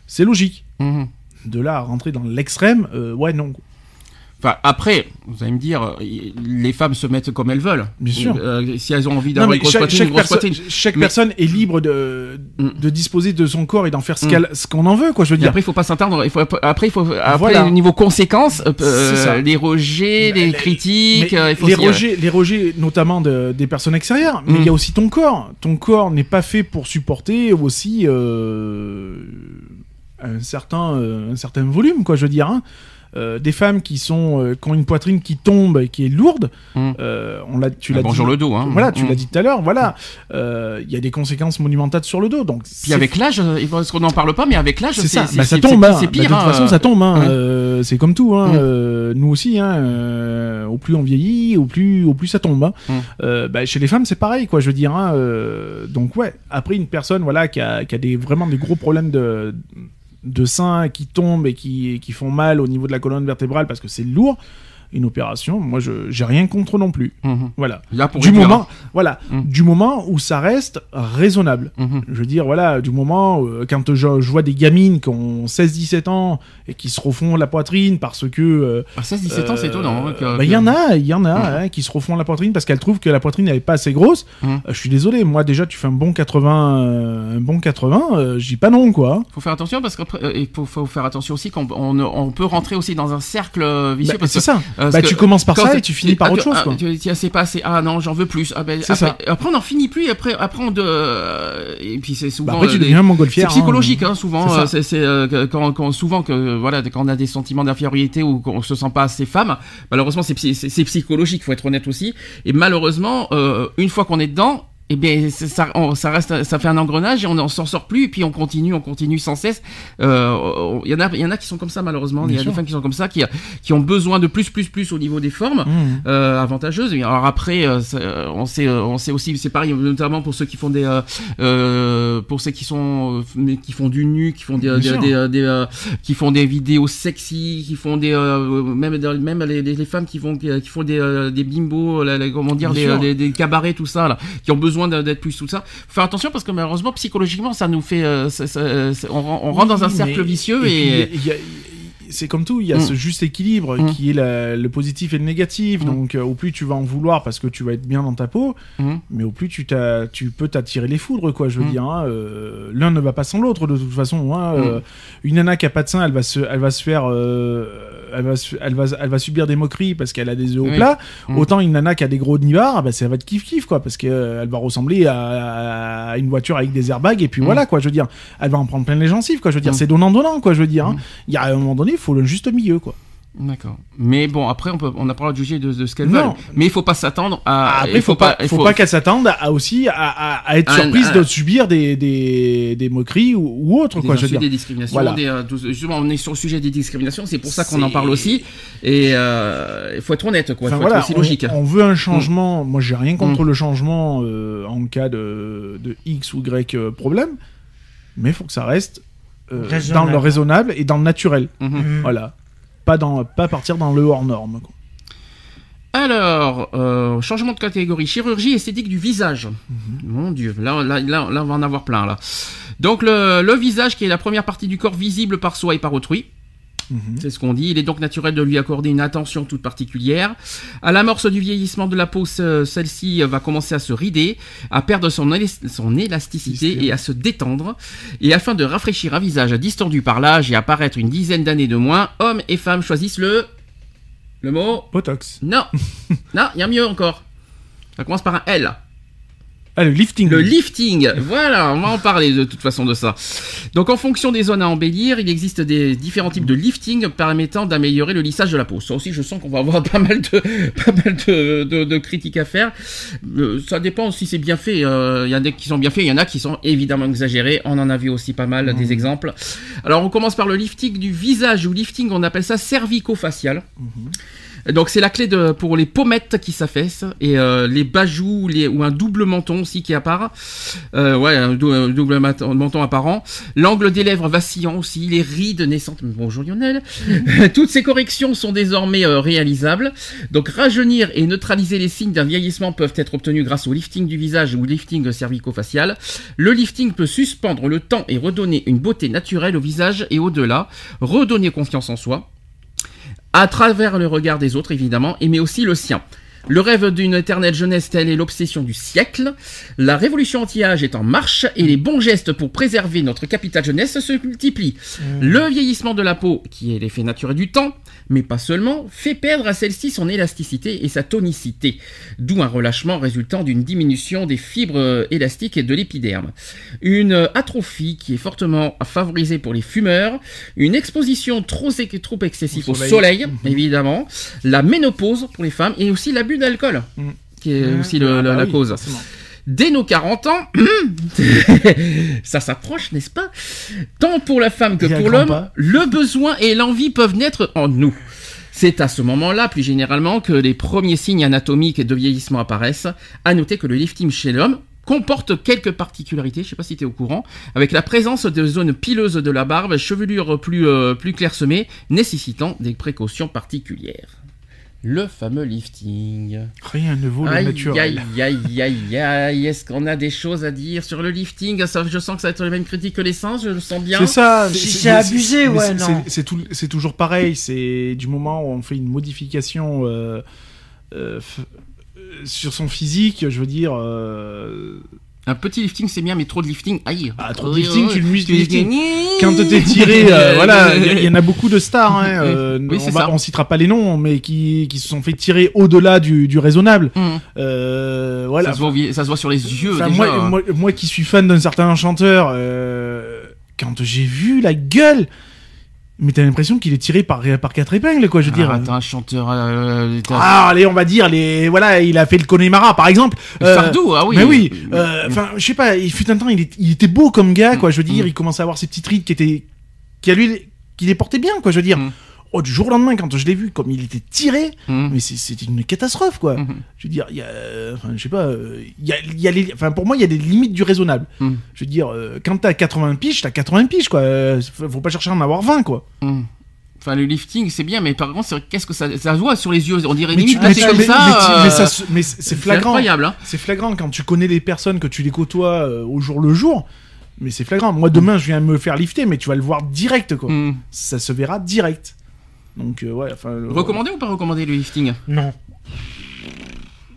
c'est logique. Mhm. De là à rentrer dans l'extrême, ouais, non. Enfin, après, vous allez me dire, euh, les femmes se mettent comme elles veulent. Bien sûr. Euh, si elles ont envie d'avoir une grosse chaque, poitrine, chaque une grosse perso- poitrine. chaque Mais- personne est libre de, Mm. de disposer de son corps et d'en faire ce Mm. qu'on en veut, quoi. Je veux Et dire. après, il faut pas s'attendre. Il faut après, il faut après Voilà. niveau conséquences, euh, les rejets, les, Les- critiques. Mais euh, il faut les, rejets, les rejets, notamment de- des personnes extérieures, mais Mm. il y a aussi ton corps. Ton corps n'est pas fait pour supporter aussi un certain, un certain volume, quoi. Je veux dire. hein. Euh, des femmes qui sont euh, qui ont une poitrine qui tombe et qui est lourde. Mm. euh, on l'a, tu Ah, l'as bonjour dit. le dos, hein. Voilà, tu Mm. l'as dit tout à l'heure. Voilà, Euh, il y a des conséquences monumentales sur le dos. Donc Puis avec l'âge, euh, parce qu'on n'en parle pas, mais avec l'âge, c'est ça, Bah, ça tombe. c'est- hein. C'est Bah, pire. de toute façon, ça tombe. hein. Ouais. Euh, c'est comme tout. Hein. Mm. Euh, nous aussi, hein, euh, au plus on vieillit, au plus, au plus ça tombe. hein. Mm. Euh, bah, chez les femmes, c'est pareil, quoi. Je veux dire. hein, euh, donc ouais. Après, une personne, voilà, qui a, qui a des vraiment des gros problèmes de de seins qui tombent et qui, qui font mal au niveau de la colonne vertébrale parce que c'est lourd. Une opération, moi, je j'ai rien contre non plus. Mhm. Voilà. Là, pour du moment, voilà, Mm. du moment où ça reste raisonnable. Mhm. Je veux dire, voilà, du moment euh, quand je, je vois des gamines qui ont 16-17 ans et qui se refont la poitrine parce que. euh, À 16-17 ans, c'est euh, étonnant. hein, bah, il y en a, il y en a Mhm. hein, qui se refont la poitrine parce qu'elles trouvent que la poitrine n'est pas assez grosse. Mhm. Euh, je suis désolé, moi déjà, tu fais un bon 80, euh, un bon 80, euh, je dis pas non, quoi. faut faire attention parce qu'après, euh, il faut, faut faire attention aussi qu'on on, on peut rentrer aussi dans un cercle vicieux. Bah, parce c'est que- ça. Bah, tu commences par ça et tu finis par ah, autre chose, ah, quoi. Tu tu- c'est pas assez. Ah non, j'en veux plus. Ah, ben, après, ça. après, on n'en finit plus. Et après, après on de. euh, Et puis c'est souvent. Bah, après, tu euh, deviens C'est montgolfière. psychologique, hein, souvent. C'est euh, euh, quand, quand- souvent que voilà, quand on a des sentiments d'infériorité ou qu'on se sent pas assez femme, malheureusement c'est psy- c'est c'est psychologique, faut être honnête aussi. Et malheureusement, euh, une fois qu'on est dedans. Eh bien, ça, on- ça reste, ça fait un engrenage et on n'en s'en sort plus. Et puis on continue, on continue sans cesse. Euh, Il y en a, il y en a qui sont comme ça malheureusement. Il y a sûr. des femmes qui sont comme ça, qui, qui ont besoin de plus, plus, plus au niveau des formes Mhm. euh, avantageuses. Et alors après, euh, ça, on sait, euh, on sait aussi, c'est pareil, notamment pour ceux qui font des, euh, pour ceux qui sont, euh, qui font du nu, qui font des, des, des, des, qui font des vidéos sexy, qui font des, euh, même, même les, les, femmes qui font, qui, font des, euh, des bimbos, comment dire, des, des cabarets, tout ça, là, qui ont besoin d'être plus tout ça. Faut faire attention parce que malheureusement, psychologiquement, ça nous fait, euh, ça- ça- ça- on, ren- on rentre dans un cercle vicieux et, c'est comme tout, il y a Mm. ce juste équilibre Mm. qui est la- le positif et le négatif. Mm. Donc, euh, au plus tu vas en vouloir parce que tu vas être bien dans ta peau, mais au plus tu, tu peux t'attirer les foudres, quoi. Je veux dire, hein, euh, l'un ne va pas sans l'autre de toute façon. hein, euh, une nana qui a pas de sein, elle va se, elle va se faire, elle va, elle va, elle va subir des moqueries parce qu'elle a des œufs au Oui. plat. Autant une nana qui a des gros nibards, bah, ça va être kiff kiff, quoi, parce qu'elle va ressembler à, à une voiture avec des airbags et puis voilà, quoi. Je veux dire, elle va en prendre plein les gencives, quoi. Je veux dire, c'est donnant donnant, quoi. Je veux dire, hein. Il y a à un moment donné, faut le juste milieu, quoi. D'accord. Mais bon, après, on peut, on n'a pas le droit de juger de, de ce qu'elles Non. veulent. Mais il faut pas s'attendre à. Après, il faut pas, il faut pas qu'elle s'attende à aussi à, à- à être Un- surprise un- de subir des, des, des moqueries ou, ou autre, des quoi. Je veux dire. des discriminations, Voilà. des, euh, justement, on est sur le sujet des discriminations, c'est pour ça qu'on en parle aussi. Et euh, il faut être honnête, quoi. Il Enfin, faut voilà, être aussi logique. On, veut un changement. Moi, j'ai rien contre Mm. le changement euh, en cas de, de X ou Y problème, mais il faut que ça reste dans Raisonnable. le raisonnable et dans le naturel. Mhm. Mhm. Voilà. Pas, dans, pas partir dans le hors norme. quoi. Alors, euh, changement de catégorie, chirurgie esthétique du visage. Mhm. Mon Dieu, là, là, là, là, on va en avoir plein, là. Donc, le, le visage, qui est la première partie du corps visible par soi et par autrui. Mhm. C'est ce qu'on dit. Il est donc naturel de lui accorder une attention toute particulière. À l'amorce du vieillissement de la peau, ce- celle-ci va commencer à se rider, à perdre son, son élasticité Élasticité. et à se détendre. Et afin de rafraîchir un visage distendu par l'âge et apparaître une dizaine d'années de moins, hommes et femmes choisissent le... Le mot Botox. Non. non, il y a mieux encore. Ça commence par un L. Ah, le lifting. Le lifting, voilà, on va en parler de toute façon de ça. Donc en fonction des zones à embellir, il existe des différents types de lifting permettant d'améliorer le lissage de la peau. Ça aussi, je sens qu'on va avoir pas mal de, pas mal de, de- de critiques à faire. Euh, ça dépend si c'est bien fait. Euh, Il y en a qui sont bien faits, il y en a qui sont évidemment exagérés. On en a vu aussi pas mal des exemples. Alors on commence par le lifting du visage ou lifting, on appelle ça cervico-facial. Donc c'est la clé de, pour les pommettes qui s'affaissent et euh, les bajoux les, ou un double menton aussi qui apparaît. Euh, ouais, un, dou- un double menton apparent. L'angle des lèvres vacillant aussi, les rides naissantes. Bonjour Lionel. Toutes ces corrections sont désormais euh, réalisables. Donc rajeunir et neutraliser les signes d'un vieillissement peuvent être obtenus grâce au lifting du visage ou lifting cervico-facial. Le lifting peut suspendre le temps et redonner une beauté naturelle au visage et au-delà, redonner confiance en soi à travers le regard des autres évidemment, et mais aussi le sien. Le rêve d'une éternelle jeunesse, telle est l'obsession du siècle. La révolution anti-âge est en marche et les bons gestes pour préserver notre capital jeunesse se multiplient. Le vieillissement de la peau, qui est l'effet naturel du temps, mais pas seulement, fait perdre à celle-ci son élasticité et sa tonicité, d'où un relâchement résultant d'une diminution des fibres euh, élastiques et de l'épiderme. Une euh, atrophie qui est fortement favorisée pour les fumeurs, une exposition trop, trop excessive Au au soleil. soleil, évidemment, la ménopause pour les femmes et aussi l'abus d'alcool, Mhm. qui est aussi le- ah la, bah la oui, cause. forcément. Dès nos 40 ans, ça s'approche, n'est-ce pas? Tant pour la femme que Il pour l'homme, le besoin et l'envie peuvent naître en nous. C'est à ce moment-là, plus généralement, que les premiers signes anatomiques de vieillissement apparaissent. À noter que le lifting chez l'homme comporte quelques particularités, je sais pas si tu es au courant, avec la présence de zones pileuses de la barbe, chevelure plus, euh, plus clairsemée, nécessitant des précautions particulières. Le fameux lifting. Rien ne vaut le Aïe, naturel. aïe, aïe, aïe, aïe. Est-ce qu'on a des choses à dire sur le lifting? Ça, Je sens que ça va être les mêmes critiques que l'essence, je le sens bien. C'est ça. C'est- c'est abusé, ouais, c'est- non. c'est- C'est tout- c'est toujours pareil. C'est du moment où on fait une modification euh, euh, euh, sur son physique, je veux dire. euh, Un petit lifting, c'est bien, mais trop de lifting, aïe. Ah, trop de lifting, tu le muscle oui. lifting. Quand t'es tiré, euh, voilà, il y, en a beaucoup de stars. Hein, euh, Oui, on, va- on citera pas les noms, mais qui, qui se sont fait tirer au-delà du, du raisonnable. Hum. Euh, voilà. Ça, se voit, au vie- ça se voit sur les yeux, déjà. moi, moi, moi qui suis fan d'un certain chanteur, quand j'ai vu la gueule, mais t'as l'impression qu'il est tiré par, par quatre épingles, quoi, je veux dire. Ah, t'as un chanteur. euh, t'as- Ah, allez, on va dire, les, voilà, il a fait le Connemara, par exemple. Euh, Sardou, ah oui. Mais oui, euh, enfin, je sais pas, il fut un temps, il, est- il était beau comme gars, quoi, je veux dire, Mm. il commençait à avoir ses petites rides qui étaient, qui à lui, qui les portaient bien, quoi, je veux dire. Mm. Oh, du jour au lendemain, quand je l'ai vu, comme il était tiré, Hum. mais c'est- c'était une catastrophe, quoi. Mhm. Je veux dire, il y a, enfin, je sais pas, euh, il y a, il y a les, enfin, pour moi, il y a des limites du raisonnable. Mm. Je veux dire, euh, quand t'as 80 piges, t'as 80 piges, quoi. Euh, faut pas chercher à en avoir 20, quoi. Hum. Enfin, le lifting, c'est bien, mais par contre, qu'est-ce que ça, ça se voit sur les yeux? On dirait Mais, limite tu- comme mais- ça. mais euh, mais c'est flagrant. incroyable, hein. C'est flagrant quand tu connais les personnes, que tu les côtoies euh, au jour le jour. Mais c'est flagrant. Moi, demain, je viens me faire lifter, mais tu vas le voir direct, quoi. Ça se verra direct. Donc, euh, ouais, enfin. euh, Recommandé ou pas recommandé le lifting? Non.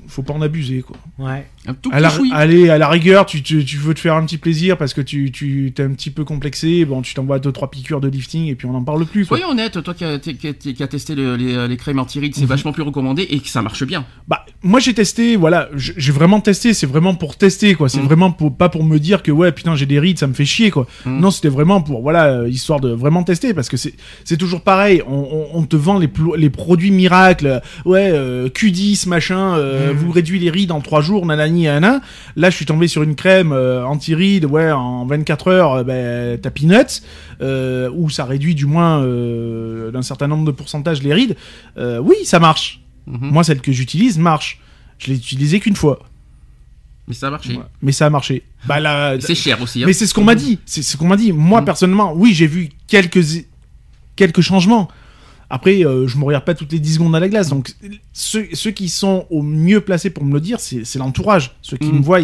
Faut pas en abuser, quoi. Ouais. Un tout À la, petit chouï. allez, à la rigueur, tu, tu, tu veux te faire un petit plaisir parce que tu, tu t'es un petit peu complexé. Bon, tu t'envoies deux trois piqûres de lifting et puis on n'en parle plus. Quoi. Soyons honnête, toi qui as, qui testé le- les, les crèmes anti-rides, Mhm. c'est vachement plus recommandé et que ça marche bien. Bah, moi j'ai testé, voilà, j'ai vraiment testé. C'est vraiment pour tester, quoi. C'est Mm. vraiment pour, pas pour me dire que ouais, putain, j'ai des rides, ça me fait chier, quoi. Mm. Non, c'était vraiment pour, voilà, euh, histoire de vraiment tester parce que c'est, c'est toujours pareil. On, on- on te vend les, plo- les produits miracles, ouais, euh, Q10, machin, euh, vous réduit les rides en 3 jours, Là, je suis tombé sur une crème euh, anti-rides, ouais, en 24 heures, euh, ben, t'as peanuts, euh, où ça réduit du moins euh, d'un certain nombre de pourcentages les rides. Oui, ça marche. Mhm. Moi, celle que j'utilise marche. Je l'ai utilisée qu'une fois. Mais ça a marché. Ouais. Mais ça a marché. Bah là, C'est cher aussi. hein. mais c'est ce qu'on m'a dit. C'est ce qu'on m'a dit. Moi, Mm. personnellement, oui, j'ai vu quelques quelques changements. Après, euh, je me regarde pas toutes les 10 secondes à la glace. Donc, ceux, ceux qui sont au mieux placés pour me le dire, c'est l'entourage. Ceux qui Mm. me voient.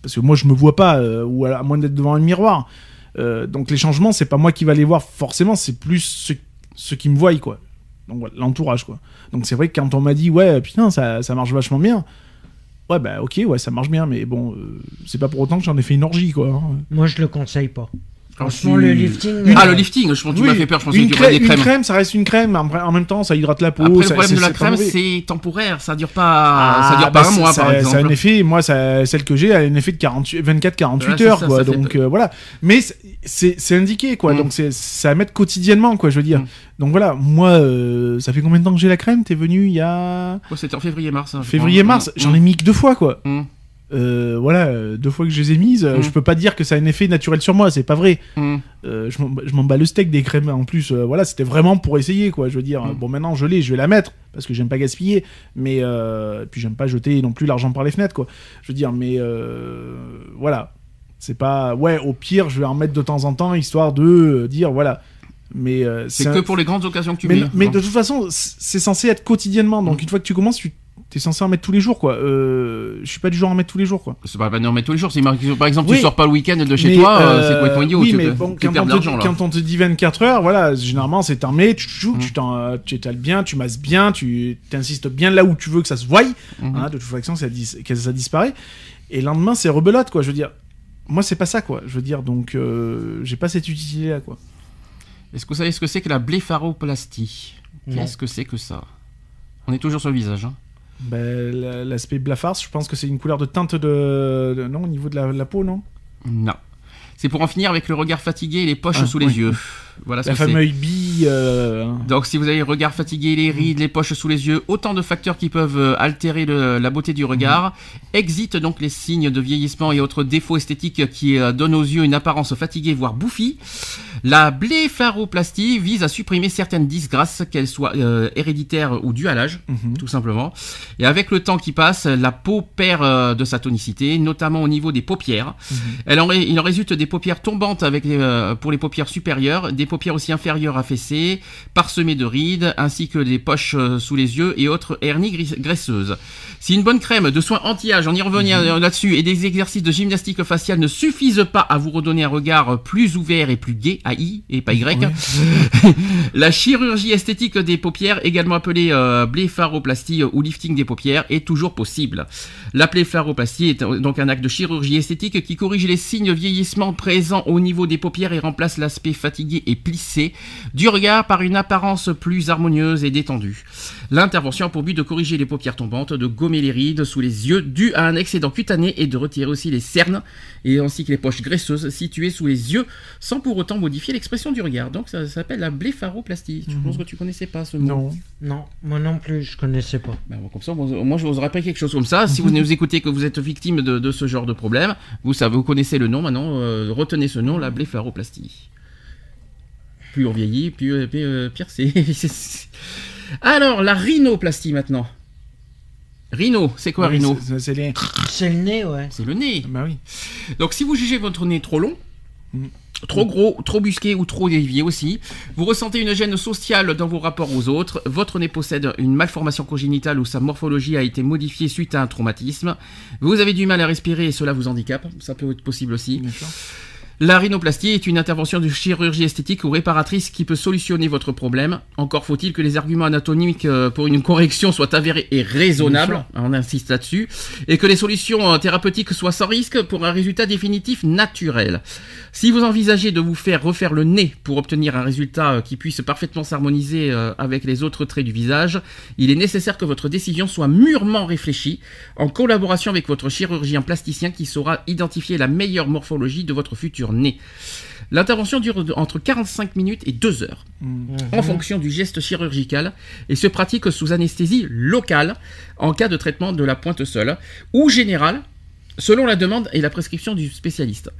Parce que moi, je me vois pas, euh, ou à, à moins d'être devant un miroir. Euh, donc, les changements, c'est pas moi qui va les voir forcément. C'est plus ceux, ceux qui me voient, quoi. Donc, l'entourage, quoi. Donc, c'est vrai que quand on m'a dit, ouais, putain, ça, ça marche vachement bien. Ouais, bah, ok, ouais, ça marche bien. Mais bon, euh, c'est pas pour autant que j'en ai fait une orgie, quoi. hein. Moi, je le conseille pas. Franchement, tu- le lifting. Ah, euh, le lifting, je pense que tu Oui, m'as fait peur, je pensais une, que tu crème, des une crèmes. crème, ça reste une crème, en, même temps, ça hydrate la peau. Après, le ça- problème c'est- de la crème, c'est temporaire, ça dure pas, ça dure bah, pas un mois, ça- par Ça a exemple. un effet, moi, ça, celle que j'ai, elle a un effet de 48 24-48 Ouais, c'est heures, quoi. donc euh, voilà. Mais c'est- indiqué, quoi. Mm. Donc c'est à mettre quotidiennement, quoi, je veux dire. Mm. Donc voilà, moi, euh, ça fait combien de temps que j'ai la crème? T'es venu il y a Ouais, C'était en février-mars. hein, février-mars crois. J'en ai mis que deux fois, quoi. Euh, voilà, euh, deux fois que je les ai mises, euh, Mm. je peux pas dire que ça a un effet naturel sur moi, c'est pas vrai. Mm. Euh, je m'en- bats le steak des crèmes en plus. euh, voilà, c'était vraiment pour essayer, quoi. Je veux dire, Mm. bon, maintenant je l'ai, je vais la mettre parce que j'aime pas gaspiller, mais puis j'aime pas jeter non plus l'argent par les fenêtres, quoi. Je veux dire, mais voilà, c'est pas. Ouais, au pire, je vais en mettre de temps en temps histoire de dire, voilà. Mais C'est un- que pour les grandes occasions que tu mais, mets. mais Non. de toute façon, c'est censé être quotidiennement. Donc une fois que tu commences, tu T'es censé en mettre tous les jours, quoi. Euh, je suis pas du genre à en mettre tous les jours, quoi. C'est pas la peine d'en mettre tous les jours. Par exemple, Oui. tu sors pas le week-end de chez Mais, toi, euh, euh, c'est complètement idiot. Oui, tu, mais bon, tu quand, on te, quand on te dit 24 heures, voilà, généralement c'est mets, tu joues, Mhm. tu t'en, tu étales bien, tu masses bien, tu t'insistes bien là où tu veux que ça se voie. Mhm. hein, de toute façon, ça, dis- que ça disparaît. Et le lendemain, c'est rebelote, quoi. Je veux dire, moi, c'est pas ça, quoi. Je veux dire, donc, euh, j'ai pas cette utilité-là, quoi. Est-ce que vous savez ce que c'est que la blépharoplastie? Qu'est-ce que c'est que ça? On est toujours sur le visage. Hein. Ben, la- l'aspect blafard, je pense que c'est une couleur de teinte de, de- non, au niveau de la, la peau, non? Non. C'est pour en finir avec le regard fatigué et les poches Ah, sous les oui. yeux. Voilà La fameuse bille. euh, Donc si vous avez le regard fatigué, les rides, les poches sous les yeux, autant de facteurs qui peuvent euh, altérer le- la beauté du regard, exit donc les signes de vieillissement et autres défauts esthétiques qui euh, donnent aux yeux une apparence fatiguée voire bouffie. La blépharoplastie vise à supprimer certaines disgrâces, qu'elles soient euh, héréditaires ou dues à l'âge, mhm. tout simplement. Et avec le temps qui passe, la peau perd de sa tonicité, notamment au niveau des paupières. Elle en ré- il en résulte des paupières tombantes avec pour les paupières supérieures, des paupières aussi inférieures affaissées, parsemées de rides, ainsi que des poches euh, sous les yeux et autres hernies graisseuses. Si une bonne crème de soins anti-âge, on y revient euh, là-dessus, et des exercices de gymnastique faciale ne suffisent pas à vous redonner un regard plus ouvert et plus gai, à I et pas Y, la chirurgie esthétique des paupières, également appelée euh, blépharoplastie ou lifting des paupières, est toujours possible. La blépharoplastie est euh, donc un acte de chirurgie esthétique qui corrige les signes vieillissement présents au niveau des paupières et remplace l'aspect fatigué et plissé du regard par une apparence plus harmonieuse et détendue. L'intervention a pour but de corriger les paupières tombantes, de gommer les rides sous les yeux dus à un excédent cutané et de retirer aussi les cernes et ainsi que les poches graisseuses situées sous les yeux sans pour autant modifier l'expression du regard. Donc ça, s'appelle la blépharoplastie. Je pense que tu connaissais pas ce mot. Non. Non, moi non plus, je connaissais pas. Ben, comme ça, moi, je vous rappelle quelque chose comme ça. Si vous nous écoutez que vous êtes victime de, de ce genre de problème, vous savez, vous connaissez le nom maintenant. euh, retenez ce nom, la blépharoplastie. Plus on vieillit, plus, euh, plus, euh, pire c'est. Alors la rhinoplastie maintenant. Rhino, c'est quoi Oui, rhino c'est- les. Le nez, ouais. C'est le nez. Bah oui. Donc si vous jugez votre nez trop long, Mm. trop gros, trop busqué ou trop dévié aussi, vous ressentez une gêne sociale dans vos rapports aux autres, votre nez possède une malformation congénitale ou sa morphologie a été modifiée suite à un traumatisme, vous avez du mal à respirer et cela vous handicape, ça peut être possible aussi. Bien sûr. La rhinoplastie est une intervention de chirurgie esthétique ou réparatrice qui peut solutionner votre problème. Encore faut-il que les arguments anatomiques euh, pour une correction soient avérés et raisonnables, on insiste là-dessus, et que les solutions euh, thérapeutiques soient sans risque pour un résultat définitif naturel. Si vous envisagez de vous faire refaire le nez pour obtenir un résultat euh, qui puisse parfaitement s'harmoniser euh, avec les autres traits du visage, il est nécessaire que votre décision soit mûrement réfléchie, en collaboration avec votre chirurgien plasticien qui saura identifier la meilleure morphologie de votre futur nez. L'intervention dure entre 45 minutes et 2 heures, Mm. en fonction du geste chirurgical, et se pratique sous anesthésie locale, en cas de traitement de la pointe seule, ou générale, selon la demande et la prescription du spécialiste.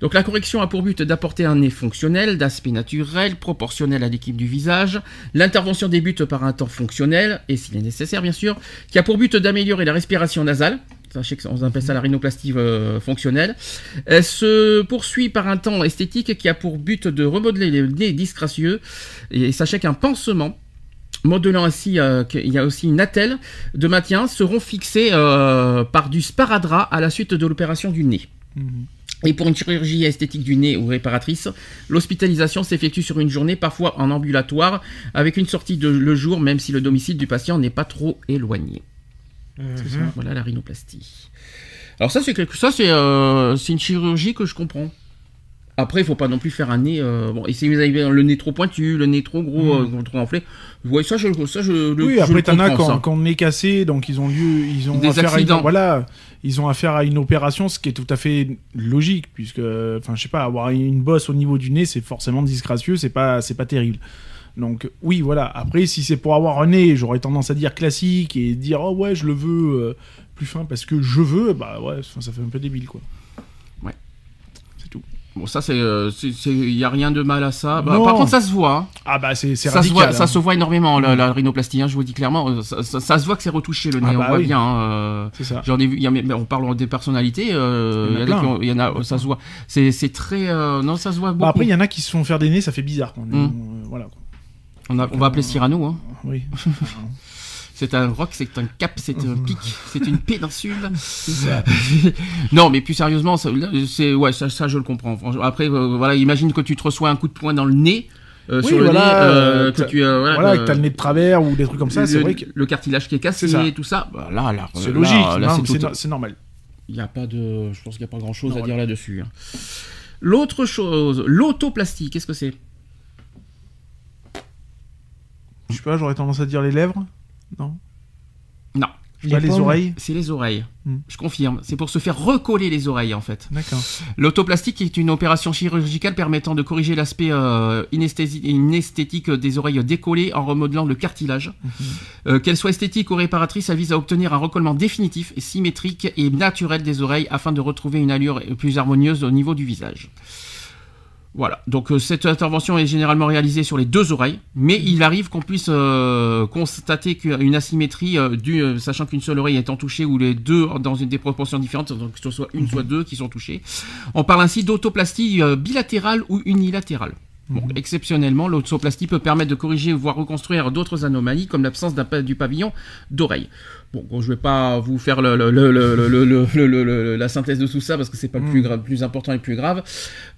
Donc la correction a pour but d'apporter un nez fonctionnel, d'aspect naturel, proportionnel à l'équipe du visage. L'intervention débute par un temps fonctionnel, et s'il est nécessaire bien sûr, qui a pour but d'améliorer la respiration nasale. Sachez qu'on appelle ça la rhinoplastie euh, fonctionnelle. Elle se poursuit par un temps esthétique qui a pour but de remodeler les nez disgracieux. Et sachez qu'un pansement modelant ainsi euh, qu'il y a aussi une attelle de maintien seront fixés euh, par du sparadrap à la suite de l'opération du nez. Mhm. Et pour une chirurgie esthétique du nez ou réparatrice, l'hospitalisation s'effectue sur une journée, parfois en ambulatoire, avec une sortie de, le jour, même si le domicile du patient n'est pas trop éloigné. Mhm. Voilà la rhinoplastie. Alors ça, c'est quelque ça, c'est euh, c'est une chirurgie que je comprends. Après, il faut pas non plus faire un nez. euh, bon, et si vous avez le nez trop pointu, le nez trop gros, euh, trop enflé, ouais, ça, je, ça, je, le- Oui, je après le t'en as quand, quand on est cassé, donc ils ont lieu, ils ont Des affaire à accidents. une, voilà, ils ont affaire à une opération, ce qui est tout à fait logique, puisque, enfin, je sais pas, avoir une bosse au niveau du nez, c'est forcément disgracieux, c'est pas, c'est pas terrible. Donc oui, voilà. Après, si c'est pour avoir un nez, j'aurais tendance à dire classique et dire oh ouais, je le veux euh, plus fin parce que je veux, bah ouais, ça fait un peu débile quoi. Bon, ça, c'est, euh, il y a rien de mal à ça. Bah, par contre, ça se voit. hein. Ah bah c'est Ça se radical. voit, hein. ça se voit énormément la, la rhinoplastie. hein, je vous dis clairement, euh, ça, ça- ça se voit que c'est retouché le nez. Ah on bah voit oui. bien. hein, euh, C'est ça. J'en ai vu. il y a- mais on parle des personnalités. euh, Il y en a y en a en a, ça se voit. C'est, très. euh, non, ça se voit beaucoup. Bah, après, il y en a qui se font faire des nez, ça fait bizarre. quoi. Mm. Voilà. on, a- on va appeler Cyrano. Hein. Oui. C'est un rock, c'est un cap, c'est un pic, c'est une péninsule. non, mais plus sérieusement, ça- c'est ouais, ça, ça, je le comprends. Après, euh, voilà, imagine que tu te reçois un coup de poing dans le nez. euh, Oui, sur le voilà, nez, euh, que t'as- tu euh, Voilà, que- que t'as le nez de travers ou des trucs comme ça, c'est le, vrai que le cartilage qui est cassé ça. et tout ça. Bah, là, là, c'est logique, c'est normal. Il n'y a pas de, je pense qu'il n'y a pas grand chose Non, à dire là-dessus. hein. L'autre chose, l'autoplastie, qu'est-ce que c'est? Je sais pas, j'aurais tendance à dire les lèvres. Non. Non, les pommes. oreilles. c'est les oreilles. Hmm. Je confirme. C'est pour se faire recoller les oreilles en fait. D'accord. L'autoplastique est une opération chirurgicale permettant de corriger l'aspect euh, inesthétique des oreilles décollées en remodelant le cartilage. Euh, Qu'elle soit esthétique ou réparatrice, elle vise à obtenir un recollement définitif, symétrique et naturel des oreilles afin de retrouver une allure plus harmonieuse au niveau du visage. Voilà, donc euh, cette intervention est généralement réalisée sur les deux oreilles, mais il arrive qu'on puisse euh, constater qu'une asymétrie, euh, due, euh, sachant qu'une seule oreille étant touchée ou les deux dans une des proportions différentes, donc que ce soit une soit deux qui sont touchées. On parle ainsi d'autoplastie bilatérale ou unilatérale. Bon, exceptionnellement, l'autoplastie peut permettre de corriger voire reconstruire d'autres anomalies comme l'absence du pavillon d'oreille. Bon, bon, je vais pas vous faire le, le, le, le le le la synthèse de tout ça parce que c'est pas le plus, grave, plus important et le plus grave.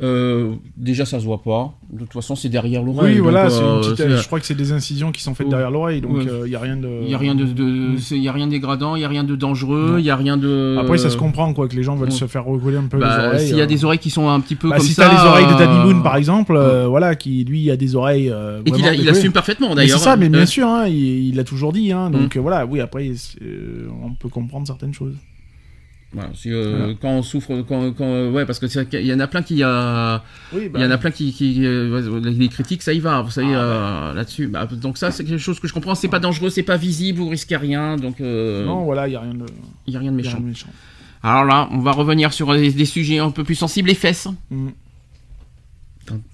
Euh, déjà, ça se voit pas. De toute façon, c'est derrière l'oreille. Oui, voilà. Je crois que c'est des incisions qui sont faites derrière l'oreille, donc il ouais. a rien de. Il y a rien de, de y a rien dégradant, il y a rien de dangereux, il y a rien de. Après, ça se comprend quoi que les gens veulent se faire recoller un peu bah, les oreilles. S'il y a des oreilles qui sont un petit peu bah, comme si ça. Si t'as les oreilles de Danny Boone, par exemple, voilà, qui lui a des oreilles. et qu'il assume parfaitement d'ailleurs. C'est ça, mais bien sûr, il l'a toujours dit. Donc voilà, oui, après on peut comprendre certaines choses. Voilà, euh, Voilà. quand on souffre, quand, quand- ouais, parce que c'est- il y en a plein qui, euh, Oui, il y en a plein qui, qui euh, les critiques, ça y va, vous savez euh, là-dessus. Bah, donc ça, c'est quelque chose que je comprends. C'est pas dangereux, c'est pas visible, vous risquez rien, donc euh, Non, voilà, il n'y a rien de, il y a rien de y méchant. rien de méchant. Alors là, on va revenir sur des, des sujets un peu plus sensibles, les fesses. Mm.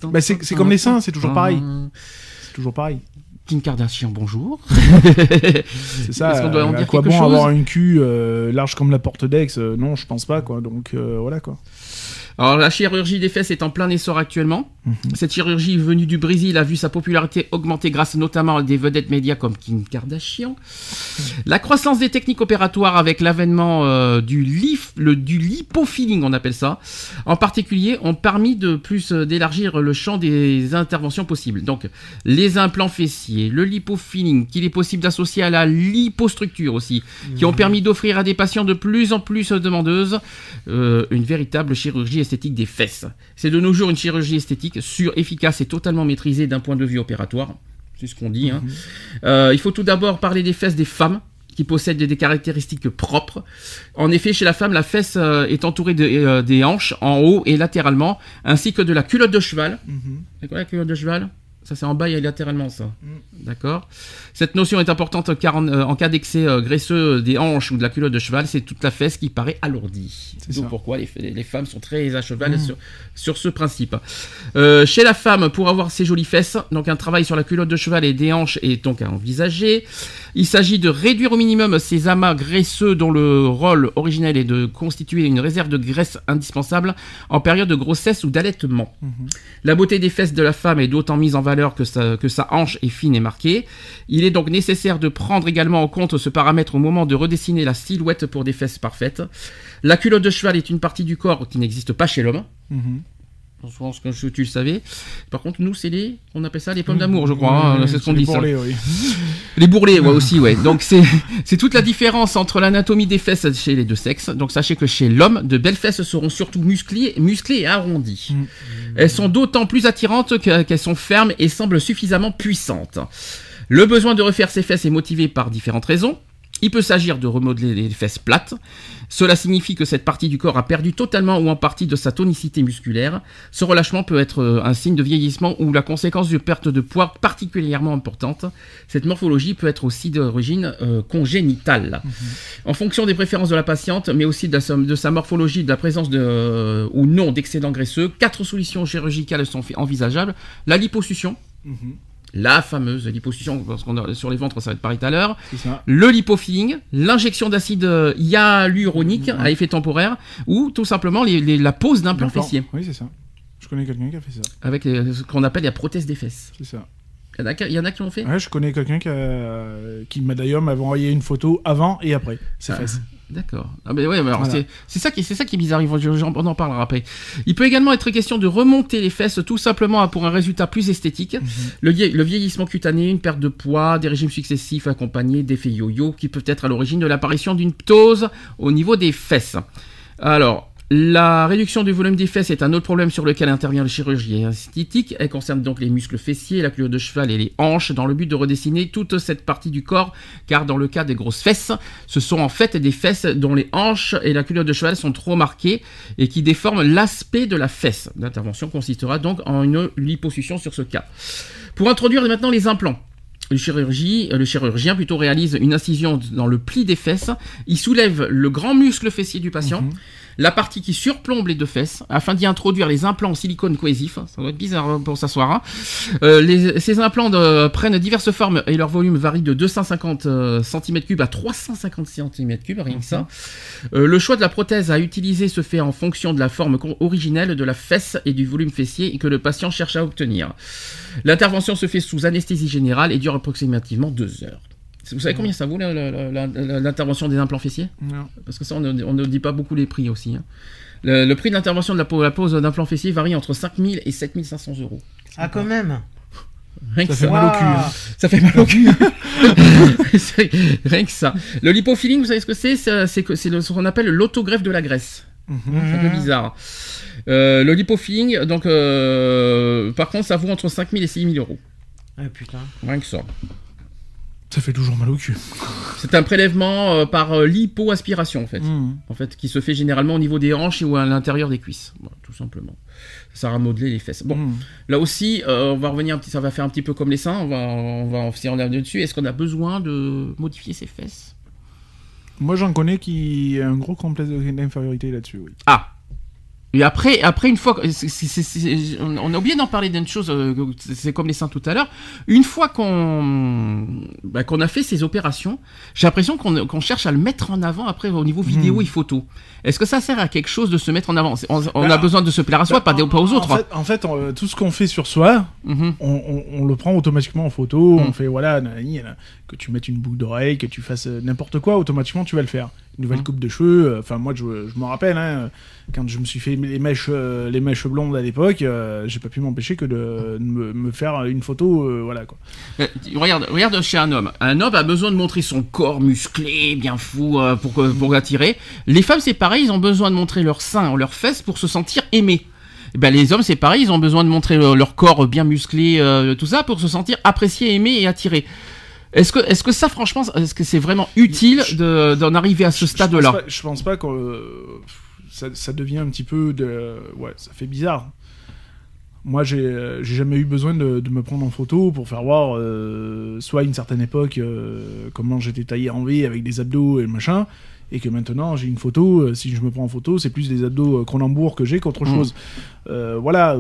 Bah, c'est- c'est comme les seins, c'est toujours pareil. C'est toujours pareil. Kim Kardashian, bonjour. C'est ça. Est-ce qu'on doit en à dire quoi quelque bon chose? avoir une cul euh, large comme la porte d'Aix euh, Non, je pense pas, quoi. Donc euh, voilà, quoi. Alors la chirurgie des fesses est en plein essor actuellement. Cette chirurgie venue du Brésil a vu sa popularité augmenter grâce notamment à des vedettes médias comme Kim Kardashian. La croissance des techniques opératoires avec l'avènement euh, du, lif, le, du lipofilling, on appelle ça, en particulier, ont permis de plus euh, d'élargir le champ des interventions possibles. Donc les implants fessiers, le lipofilling, qu'il est possible d'associer à la lipostructure aussi, qui ont permis d'offrir à des patients de plus en plus demandeuses euh, une véritable chirurgie esthétique des fesses. C'est de nos jours une chirurgie esthétique sûre, efficace et totalement maîtrisée d'un point de vue opératoire. C'est ce qu'on dit. hein. Euh, il faut tout d'abord parler des fesses des femmes qui possèdent des, caractéristiques propres. En effet, chez la femme, la fesse euh, est entourée de- euh, des hanches en haut et latéralement, ainsi que de la culotte de cheval. C'est quoi la culotte de cheval? Ça, c'est en bas et latéralement, ça. D'accord Cette notion est importante car en, euh, en cas d'excès euh, graisseux des hanches ou de la culotte de cheval, c'est toute la fesse qui paraît alourdie. C'est ça. pourquoi les, les femmes sont très à cheval sur, sur ce principe. Euh, chez la femme, pour avoir ses jolies fesses, donc un travail sur la culotte de cheval et des hanches est donc à envisager. Il s'agit de réduire au minimum ces amas graisseux dont le rôle originel est de constituer une réserve de graisse indispensable en période de grossesse ou d'allaitement. La beauté des fesses de la femme est d'autant mise en valeur que sa, hanche est fine et marquée. Il est donc nécessaire de prendre également en compte ce paramètre au moment de redessiner la silhouette pour des fesses parfaites. La culotte de cheval est une partie du corps qui n'existe pas chez l'homme. Mhm. Je pense que tu le savais. Par contre, nous, c'est les, on appelle ça les pommes d'amour, je crois. hein, Ouais, c'est ce qu'on les dit. ça. bourrelets, oui. Les bourrelets, ouais, aussi, ouais. Donc, c'est, c'est toute la différence entre l'anatomie des fesses chez les deux sexes. Donc, sachez que chez l'homme, de belles fesses seront surtout musclées, musclées et arrondies. Mm. Elles sont d'autant plus attirantes que- qu'elles sont fermes et semblent suffisamment puissantes. Le besoin de refaire ses fesses est motivé par différentes raisons. Il peut s'agir de remodeler les fesses plates. Cela signifie que cette partie du corps a perdu totalement ou en partie de sa tonicité musculaire. Ce relâchement peut être euh, un signe de vieillissement ou la conséquence d'une perte de poids particulièrement importante. Cette morphologie peut être aussi d'origine euh, congénitale. En fonction des préférences de la patiente, mais aussi de, sa- de sa morphologie, de la présence de, euh, ou non d'excédents graisseux, quatre solutions chirurgicales sont envisageables. La liposuction, la fameuse liposuction, parce qu'on sur les ventres ça va être pareil tout à l'heure, le lipofilling, l'injection d'acide euh, hyaluronique à effet temporaire, ou tout simplement les- les- la pose d'un plan fessier, Oui, c'est ça. Je connais quelqu'un qui a fait ça. avec les- ce qu'on appelle la prothèse des fesses. C'est ça. Il y en a, qui- l'ont fait Ouais, je connais quelqu'un qui, a- qui m'a d'ailleurs m'avait envoyé une photo avant et après. C'est Ah. fesses. D'accord. Ah mais ouais, mais alors Voilà. c'est ça qui c'est ça qui est bizarre. On en parlera après. Il peut également être question de remonter les fesses tout simplement pour un résultat plus esthétique. Mhm. le, vieil- le vieillissement cutané, une perte de poids, des régimes successifs accompagnés d'effets yo-yo qui peuvent être à l'origine de l'apparition d'une ptose au niveau des fesses. Alors. La réduction du volume des fesses est un autre problème sur lequel intervient la chirurgie esthétique. Elle concerne donc les muscles fessiers, la culotte de cheval et les hanches dans le but de redessiner toute cette partie du corps car dans le cas des grosses fesses, ce sont en fait des fesses dont les hanches et la culotte de cheval sont trop marquées et qui déforment l'aspect de la fesse. L'intervention consistera donc en une liposuction sur ce cas. Pour introduire maintenant les implants. Le, chirurgie, le chirurgien plutôt réalise une incision dans le pli des fesses. Il soulève le grand muscle fessier du patient, la partie qui surplombe les deux fesses, afin d'y introduire les implants en silicone cohésif. Ça doit être bizarre hein, pour s'asseoir. hein. Euh, les- ces implants de- prennent diverses formes et leur volume varie de 250 cm3 à 350 cm3, rien que ça. Euh, le choix de la prothèse à utiliser se fait en fonction de la forme originelle de la fesse et du volume fessier que le patient cherche à obtenir. L'intervention se fait sous anesthésie générale et dure approximativement deux heures. Vous savez combien ça vaut l'intervention des implants fessiers Non. Parce que ça, on ne, on ne dit pas beaucoup les prix aussi. hein. Le, le prix de l'intervention de la, la pose d'implant fessier varie entre 5000 et 7500 euros. Ah, quand même. Rien que Ça fait ça. mal au cul. hein. Ça fait mal au cul. Rien que ça. Le lipofilling, vous savez ce que c'est? C'est que- ce qu'on appelle l'autogreffe de la graisse. C'est un peu bizarre. Euh, le lipofilling, donc, euh, par contre, ça vaut entre 5000 et 6000 euros. Ah, putain. Rien que ça. Ça fait toujours mal au cul. C'est un prélèvement euh, par euh, lipo-aspiration, en fait. Mhm. En fait, qui se fait généralement au niveau des hanches ou à l'intérieur des cuisses. Voilà, tout simplement. Ça va modeler les fesses. Bon, Mhm. là aussi, euh, on va revenir un petit, ça va faire un petit peu comme les seins. On va, on va, si on est dessus, est-ce qu'on a besoin de modifier ses fesses? Moi, j'en connais qui a un gros complexe d'infériorité là-dessus. Oui. Ah et après, après une fois, que- c'est- c'est- c'est- c'est- on a oublié d'en parler d'une chose, euh, c'est comme les seins tout à l'heure. Une fois qu'on bah, qu'on a fait ces opérations, j'ai l'impression qu'on qu'on cherche à le mettre en avant après au niveau vidéo Hmm. et photo. Est-ce que ça sert à quelque chose de se mettre en avant? On, a Bah, besoin de se plaire à soi, pas, des- pas aux En autres. fait, en fait, on- tout ce qu'on fait sur soi, Mhm. on, le prend automatiquement en photo. Mm. On fait, voilà, que tu mettes une boucle d'oreille, que tu fasses euh, n'importe quoi, automatiquement tu vas le faire. Une nouvelle Mm. coupe de cheveux. euh, Enfin, moi, je, je me rappelle, hein, quand je me suis fait les mèches, euh, les mèches blondes à l'époque, euh, j'ai pas pu m'empêcher que de, de me, me faire une photo, euh, voilà quoi. Regarde, regarde chez un homme. Un homme a besoin de montrer son corps musclé, bien fou, euh, pour, pour attirer. Les femmes, c'est pareil, ils ont besoin de montrer leurs seins, leurs fesses pour se sentir aimés. Eh ben, les hommes, c'est pareil, ils ont besoin de montrer leur corps bien musclé, tout ça, pour se sentir appréciés, aimés et attirés. Est-ce que, est-ce que ça, franchement, est-ce que c'est vraiment utile de- d'en arriver à ce stade-là Je pense pas que euh, ça, ça devient un petit peu de. Ouais, ça fait bizarre. Moi, j'ai jamais eu besoin de, de me prendre en photo pour faire voir, euh, soit à une certaine époque, euh, comment j'étais taillé en V avec des abdos et machin, et que maintenant j'ai une photo. euh, si je me prends en photo, c'est plus des abdos Cronenbourg que j'ai qu'autre Mhm. chose. Voilà.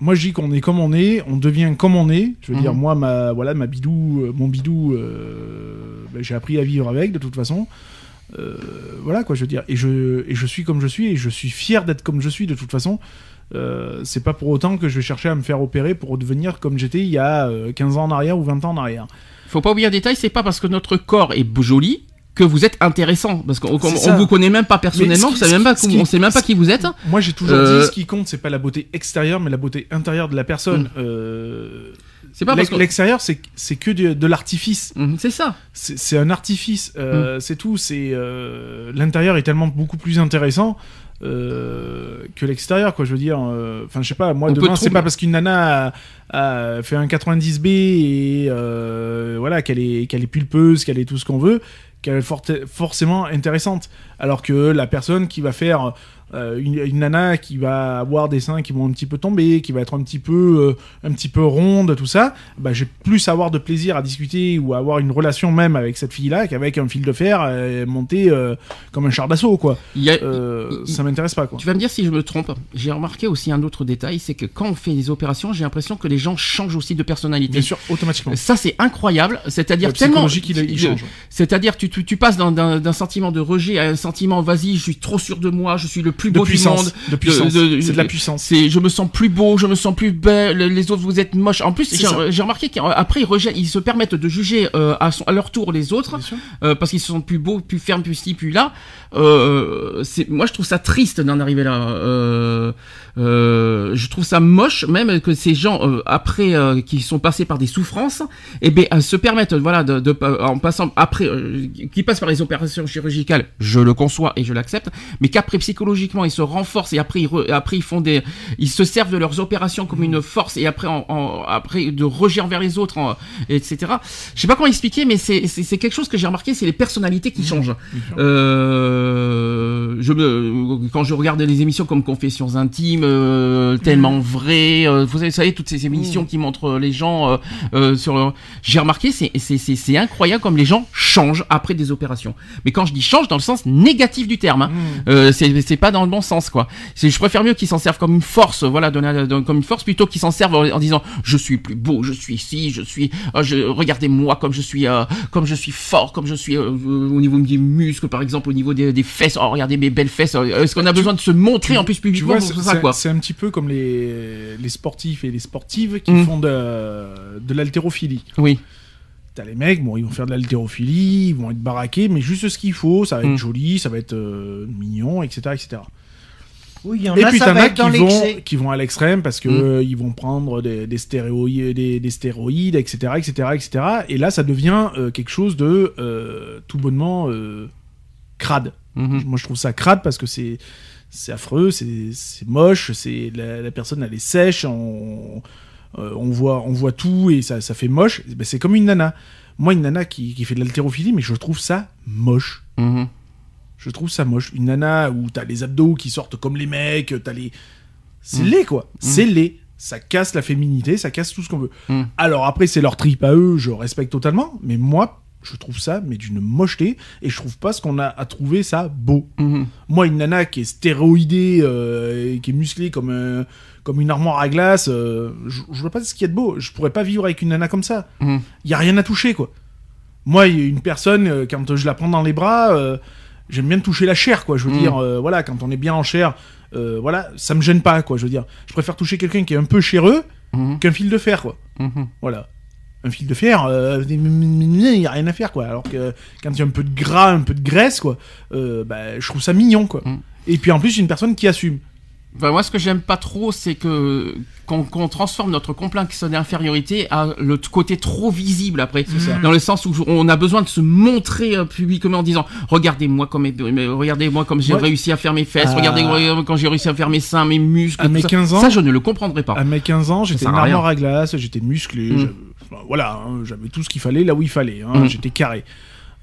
Moi, je dis qu'on est comme on est, on devient comme on est. Je veux Mhm. dire, moi, ma, voilà, ma bidou, euh, mon bidou, euh, ben, j'ai appris à vivre avec de toute façon. Euh, voilà quoi, je veux dire. Et je, et je suis comme je suis, et je suis fier d'être comme je suis de toute façon. Euh, c'est pas pour autant que je vais chercher à me faire opérer pour devenir comme j'étais il y a euh, 15 ans en arrière ou 20 ans en arrière. Faut pas oublier un détail, c'est pas parce que notre corps est joli que vous êtes intéressant. Parce qu'on on, vous connaît même pas personnellement, vous qui- savez même pas, ce qui- on sait même pas qui vous êtes. Moi j'ai toujours Euh, dit ce qui compte, c'est pas la beauté extérieure, mais la beauté intérieure de la personne. Mm. Euh, C'est pas parce l'ex- que. L'extérieur, c'est que de, de l'artifice. Mhm, C'est ça. C'est un artifice, Mm. euh, c'est tout. C'est euh, l'intérieur est tellement beaucoup plus intéressant euh, que l'extérieur, quoi. Je veux dire, euh, enfin, je sais pas. Moi, On demain, c'est pas parce qu'une nana a, a fait un 90B et euh, voilà qu'elle est qu'elle est pulpeuse, qu'elle est tout ce qu'on veut, qu'elle est forcément intéressante. Alors que la personne qui va faire euh, une, une nana qui va avoir des seins qui vont un petit peu tomber, qui va être un petit peu, euh, un petit peu ronde, tout ça, bah, j'ai plus avoir de plaisir à discuter ou à avoir une relation même avec cette fille-là qu'avec un fil de fer euh, monté comme un char d'assaut, quoi. Il a- il- ça m'intéresse pas, quoi. Tu vas me dire si je me trompe. J'ai remarqué aussi un autre détail, c'est que quand on fait des opérations, j'ai l'impression que les gens changent aussi de personnalité. Bien sûr, automatiquement. Ça c'est incroyable, c'est-à-dire tellement, il change. c'est-à-dire tu, tu, tu passes d'un sentiment de rejet à un sentiment vas-y, je suis trop sûr de moi, je suis le plus plus de beau du puissance, monde. de puissance. de- c'est de la puissance. C'est, je me sens plus beau, je me sens plus belle. Les autres, vous êtes moches. En plus, j'ai, remarqué qu'après ils rejettent, ils se permettent de juger euh, à, son- à leur tour les autres euh, parce qu'ils se sentent plus beaux, plus fermes, plus ci, plus là. Euh, c'est, moi, je trouve ça triste d'en arriver là. Euh, euh, je trouve ça moche, même que ces gens euh, après euh, qui sont passés par des souffrances, et ben euh, se permettent, voilà, de, de- en passant après, euh, qui passent par les opérations chirurgicales, je le conçois et je l'accepte, mais qu'après psychologiquement ils se renforcent et après ils, re- après ils font des, ils se servent de leurs opérations comme une force et après en, en- après de rejet envers les autres, en- etc. Je sais pas comment expliquer, mais c'est c'est c'est quelque chose que j'ai remarqué, c'est les personnalités qui changent. Euh, je me, quand je regarde les émissions comme Confessions intimes, euh, tellement vraies, euh, vous savez, vous savez, toutes ces émissions qui montrent les gens euh, sur, j'ai remarqué, c'est incroyable comme les gens changent après des opérations. Mais quand je dis change dans le sens négatif du terme, hein, euh, c'est pas dans le bon sens quoi. Je préfère mieux qu'ils s'en servent comme une force, voilà, donner- donner- comme une force plutôt qu'ils s'en servent en, en disant je suis plus beau, je suis ici, je suis, je, regardez-moi comme je suis, comme je suis fort, comme je suis au niveau des muscles par exemple, au niveau des, des fesses. Oh regardez mes belles fesses. Euh, Est-ce qu'on a besoin de se montrer en plus Tu publiquement vois, c'est quoi un petit peu comme les, les sportifs et les sportives qui Mm. font de, de l'haltérophilie. Oui. T'as les mecs, bon, ils vont faire de l'haltérophilie, ils vont être baraqués, mais juste ce qu'il faut, ça va être Mm. joli, ça va être euh, mignon, etc., etc. Oui, y en Et a, puis ça t'en va as être qui vont, qui vont à l'extrême parce que Mm. euh, ils vont prendre des, des stéroïdes, des, des stéroïdes, etc., etc., etc. Et là, ça devient euh, quelque chose de euh, tout bonnement euh, crade. Mhm. Moi, je trouve ça crade parce que c'est c'est affreux, c'est moche, c'est la, la personne elle est sèche, on, euh, on voit on voit tout et ça, ça fait moche. Ben, c'est comme une nana. Moi, une nana qui, qui fait de l'haltérophilie, mais je trouve ça moche. Mhm. Je trouve ça moche. Une nana où t'as les abdos qui sortent comme les mecs, t'as les. C'est Mm. laid, quoi. C'est laid. Ça casse la féminité, ça casse tout ce qu'on veut. Alors après, c'est leur trip à eux, je respecte totalement. Mais moi, je trouve ça, mais d'une mocheté. Et je trouve pas ce qu'on a à trouver ça beau. Mhm. Moi, une nana qui est stéroïdée, euh, et qui est musclée comme, un- comme une armoire à glace, euh, je, je vois pas ce qu'il y a de beau. Je pourrais pas vivre avec une nana comme ça. Il y a rien à toucher, quoi. Moi, une personne, euh, quand je la prends dans les bras, euh, j'aime bien toucher la chair, quoi. Je veux Mhm. dire, euh, voilà, quand on est bien en chair, euh, voilà, ça me gêne pas, quoi. Je veux dire, je préfère toucher quelqu'un qui est un peu chéreux Mhm. qu'un fil de fer, quoi. Voilà. Un fil de fer, euh, il n'y a rien à faire, quoi. Alors que quand il y a un peu de gras, un peu de graisse, quoi, euh, bah, je trouve ça mignon, quoi. Mm. Et puis en plus, j'ai une personne qui assume. Enfin, moi, ce que j'aime pas trop, c'est que qu'on transforme notre complexe d'infériorité à le côté trop visible après, dans le sens où on a besoin de se montrer euh, publiquement en disant regardez-moi comme regardez-moi comme j'ai Ouais. réussi à faire mes fesses, Ah. regardez-moi quand j'ai réussi à faire mes seins, mes muscles. À mes ça. 15 ans- ça je ne le comprendrai pas. À mes 15 ans, j'étais une armoire à glace, j'étais musclé, Mm. Enfin, voilà, hein, j'avais tout ce qu'il fallait là où il fallait, hein, Mm. j'étais carré.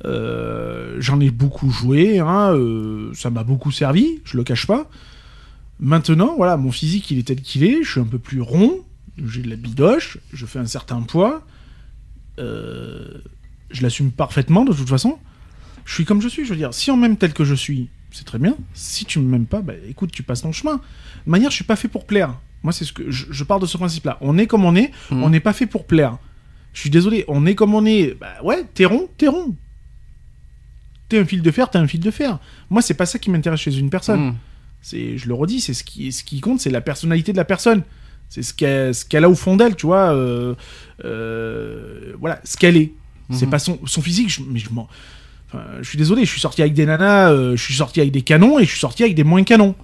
Euh, J'en ai beaucoup joué, hein, euh, ça m'a beaucoup servi, je le cache pas. Maintenant, voilà, mon physique il est tel qu'il est, je suis un peu plus rond, j'ai de la bidoche, je fais un certain poids, euh, je l'assume parfaitement de toute façon. Je suis comme je suis, je veux dire, si on m'aime tel que je suis, c'est très bien. Si tu m'aimes pas, bah écoute, tu passes ton chemin. De manière, je suis pas fait pour plaire. Moi, c'est ce que je, je pars de ce principe-là. On est comme on est, Mhm. on n'est pas fait pour plaire. Je suis désolé, on est comme on est. Bah ouais, t'es rond, t'es rond. T'es un fil de fer, t'es un fil de fer. Moi, c'est pas ça qui m'intéresse chez une personne. Mhm. C'est, je le redis, c'est ce qui, ce qui compte, c'est la personnalité de la personne. C'est ce qu'elle, ce qu'elle a au fond d'elle, tu vois. euh, euh, voilà, ce qu'elle est. C'est Mhm. pas son, son physique, je- mais je m'en. Enfin, je suis désolé, je suis sorti avec des nanas, euh, je suis sorti avec des canons et je suis sorti avec des moins canons.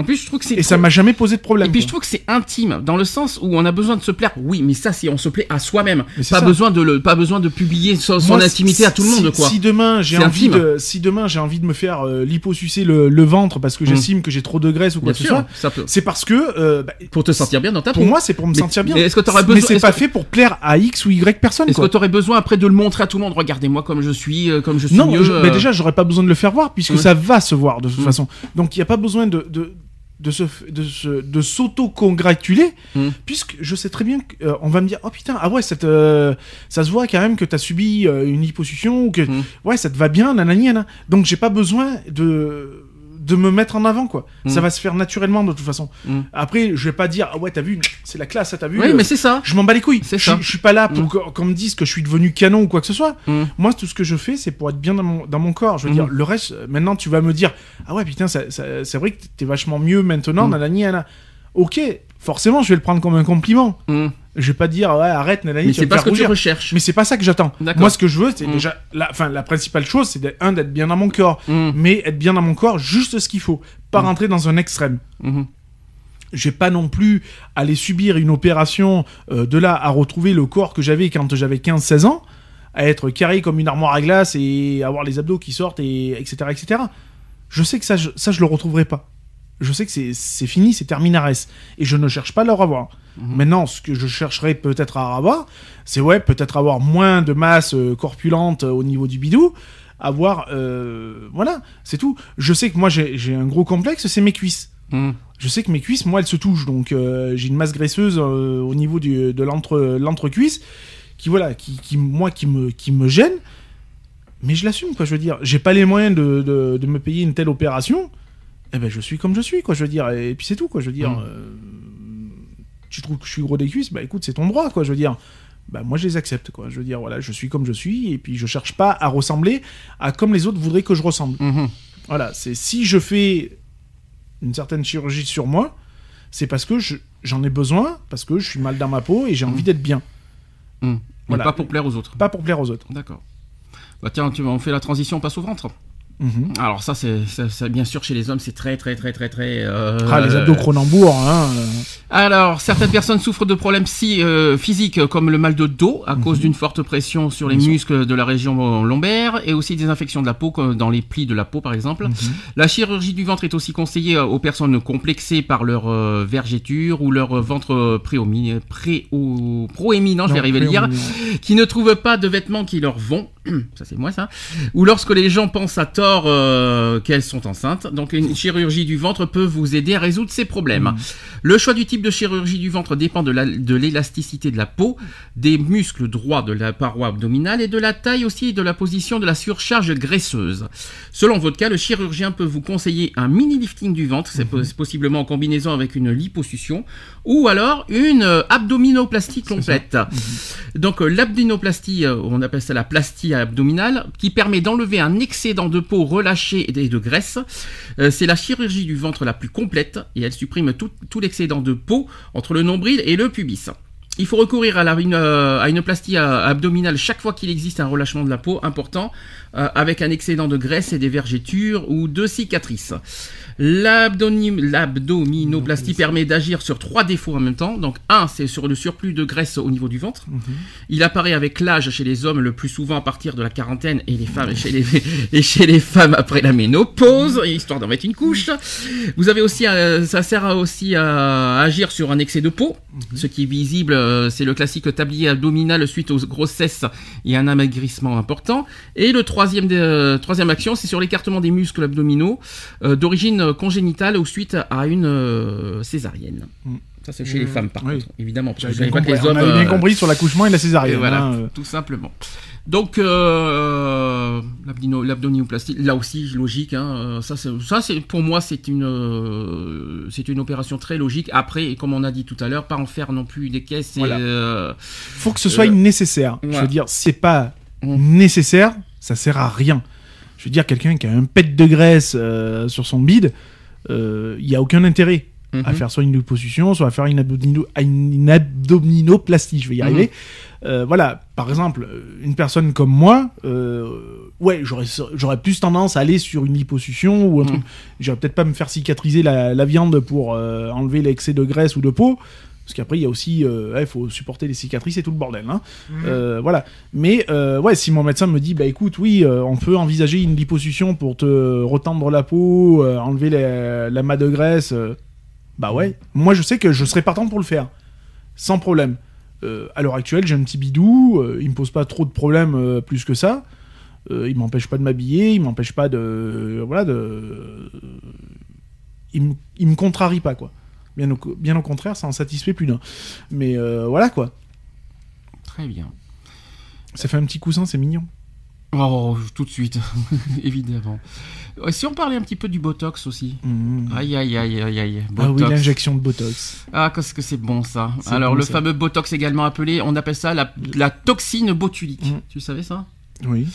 En plus, je trouve que c'est Et ça m'a jamais posé de problème. Et puis je trouve que c'est intime dans le sens où on a besoin de se plaire. Oui, mais ça c'est on se plaît à soi-même. Mais c'est Pas ça. besoin de le pas besoin de publier son, son Moi, intimité à tout le monde quoi. Si demain j'ai C'est envie de, si demain j'ai envie de me faire euh, liposucer le, le ventre parce que Mm. j'estime que j'ai trop de graisse ou quoi que ce soit, peut. c'est parce que euh, bah, Pour te sentir bien dans ta pour peau. moi c'est pour me Mais- sentir bien. mais est-ce que t'aurais Mais besoin- c'est est-ce pas que- fait pour plaire à X ou Y personne. Est-ce que quoi. tu aurais besoin après de le montrer à tout le monde? Regardez-moi comme je suis, euh, comme je suis Non, euh, mais déjà j'aurais pas besoin de le faire voir puisque ça va se voir de toute façon. Donc il y a pas besoin de de se de se de s'auto-congratuler Mm. puisque je sais très bien qu'on va me dire oh putain ah ouais ça te ça se voit quand même que t'as subi euh, une liposuction ou que Mm. ouais ça te va bien nanani nanana. donc j'ai pas besoin de de me mettre en avant, quoi. Mm. Ça va se faire naturellement de toute façon. Mm. Après, je vais pas dire, ah ouais, t'as vu, c'est la classe, t'as vu. Oui, euh, mais c'est ça. je m'en bats les couilles. C'est je, ça. je suis pas là pour Mm. qu'on me dise que je suis devenu canon ou quoi que ce soit. Mm. Moi, tout ce que je fais, c'est pour être bien dans mon, dans mon corps. Je veux dire, le reste, euh, maintenant, tu vas me dire, ah ouais, putain, ça- ça- c'est vrai que t'es vachement mieux maintenant, nanani, nanana. Ok, forcément, je vais le prendre comme un compliment. Je vais pas dire, ouais, arrête, nanani, Mais tu c'est pas ce que tu rougir. recherches. Mais c'est pas ça que j'attends. Moi, ce que je veux, c'est Mm. déjà, la, enfin, la principale chose, c'est d'être- un d'être bien dans mon corps, Mm. mais être bien dans mon corps, juste ce qu'il faut, pas Mm. rentrer dans un extrême. Mhm. Je vais pas non plus aller subir une opération euh, de là à retrouver le corps que j'avais quand j'avais 15-16 ans, à être carré comme une armoire à glace et avoir les abdos qui sortent et etc etc. Je sais que ça, je, ça je le retrouverai pas. Je sais que c'est- fini, c'est terminares et je ne cherche pas à le revoir. Mhm. Maintenant, ce que je chercherais peut-être à avoir, c'est ouais, peut-être avoir moins de masse euh, corpulente euh, au niveau du bidou, avoir euh, voilà, c'est tout. Je sais que moi j'ai un gros complexe, c'est mes cuisses. Mm. Je sais que mes cuisses, moi, elles se touchent, donc j'ai une masse graisseuse au niveau du, de l'entre l'entrecuisse qui voilà, qui, qui moi qui me qui me gêne, mais je l'assume quoi. Je veux dire, j'ai pas les moyens de, de, de me payer une telle opération. Eh ben je suis comme je suis quoi. Je veux dire, et puis c'est tout quoi. Je veux dire, Mm. euh, tu trouves que je suis gros des cuisses, bah écoute, c'est ton droit quoi. Je veux dire. Bah, moi je les accepte quoi. Je veux dire voilà, je suis comme je suis et puis je cherche pas à ressembler à comme les autres voudraient que je ressemble. Mhm. Voilà, c'est si je fais une certaine chirurgie sur moi, c'est parce que je- j'en ai besoin, parce que je suis mal dans ma peau et j'ai envie d'être bien. Mm. Mais pas pour plaire aux autres. Pas pour plaire aux autres. D'accord. Bah tiens, tu, on fait la transition, on passe au ventre. Mhm. Alors ça, c'est ça- ça, bien sûr chez les hommes, c'est très très très très très. euh, Ah, les abdos Cronenbourg, hein. euh, Alors, certaines personnes souffrent de problèmes psy- euh, physiques euh, comme le mal de dos à cause d'une forte pression sur les muscles de la région lombaire et aussi des infections de la peau comme dans les plis de la peau par exemple. Mhm. La chirurgie du ventre est aussi conseillée euh, aux personnes complexées par leur euh, vergéture ou leur euh, ventre euh, proéminent, je vais arriver à dire, qui ne trouvent pas de vêtements qui leur vont, ça c'est moi ça, ou lorsque les gens pensent à tort euh, qu'elles sont enceintes. Donc une chirurgie du ventre peut vous aider à résoudre ces problèmes. Mhm. Le choix du type de chirurgie du ventre dépend de la- de l'élasticité de la peau, des muscles droits de la paroi abdominale et de la taille aussi et de la position de la surcharge graisseuse. Selon votre cas, le chirurgien peut vous conseiller un mini lifting du ventre, c'est pos- possiblement en combinaison avec une liposuction, ou alors une euh, abdominoplastie complète. Donc euh, l'abdominoplastie, on appelle ça la plastie abdominale, qui permet d'enlever un excédent de peau relâché et de graisse. Euh, c'est la chirurgie du ventre la plus complète et elle supprime tout, l'excédent de peau entre le nombril et le pubis. Il faut recourir à, euh, une plastie euh, abdominale chaque fois qu'il existe un relâchement de la peau important, avec un excédent de graisse et des vergetures ou de cicatrices. L'abdominoplastie permet d'agir sur trois défauts en même temps. Donc un, c'est sur le surplus de graisse au niveau du ventre. Il apparaît avec l'âge chez les hommes le plus souvent à partir de la quarantaine et les femmes chez les et chez les femmes après la ménopause, histoire d'en mettre une couche. Vous avez aussi, euh, ça sert à- aussi à agir sur un excès de peau. Ce qui est visible, euh, c'est le classique tablier abdominal suite aux grossesses et un amaigrissement important. Et le troisième, euh, troisième action, c'est sur l'écartement des muscles abdominaux d'origine euh, congénitale ou suite à une euh, césarienne. Mm. Ça, c'est chez les femmes, par oui. contre, évidemment. Parce que pas les On hommes. avait bien euh, compris sur l'accouchement et la et césarienne. voilà, hein, tout simplement. Donc l'abdominoplastie, là aussi logique. Hein, ça, c'est, ça, c'est pour moi, c'est une, c'est une opération très logique. Après, comme on a dit tout à l'heure, pas en faire non plus des caisses. Voilà. euh, Faut que ce soit nécessaire. Je veux dire, c'est pas Mm. nécessaire, ça sert à rien. Je veux dire, quelqu'un qui a un pet de graisse euh, sur son bide, il y a aucun intérêt à mhm. faire soit une liposuction, soit à faire une, abdomino- une abdominoplastie. Je vais y Mhm. arriver. Euh, voilà, par exemple, euh, une personne comme moi, euh, ouais, j'aurais plus tendance à aller sur une liposuction ou un Mhm. truc. J'aurais peut-être pas me faire cicatriser la, la viande pour euh, enlever l'excès de graisse ou de peau. Parce qu'après, il y a aussi, euh, ouais, il faut supporter les cicatrices et tout le bordel. Hein. Euh, voilà. Mais euh, ouais, si mon médecin me dit, bah écoute, oui, on peut envisager une liposuction pour te retendre la peau, enlever la, la masse de graisse, bah ouais. Moi, je sais que je serais partant pour le faire, sans problème. Euh, à l'heure actuelle, j'ai un petit bidou, euh, il me pose pas trop de problèmes euh, plus que ça. Il m'empêche pas de m'habiller, il m'empêche pas de, voilà, de, il me, il me contrarie pas quoi. Bien au, bien au contraire, ça en satisfait plus d'un. Mais euh, voilà quoi. Très bien. Ça fait un petit coussin, c'est mignon. Oh, tout de suite, évidemment. Ouais, Si on parlait un petit peu du Botox aussi. Mhm. Aïe, aïe, aïe, aïe, aïe. Ah oui, Botox. l'injection de Botox. Ah, qu'est-ce que c'est bon ça. Alors, bon, le ça. fameux Botox également appelé, on appelle ça la, la toxine botulique. Mm. Tu savais ça? Oui.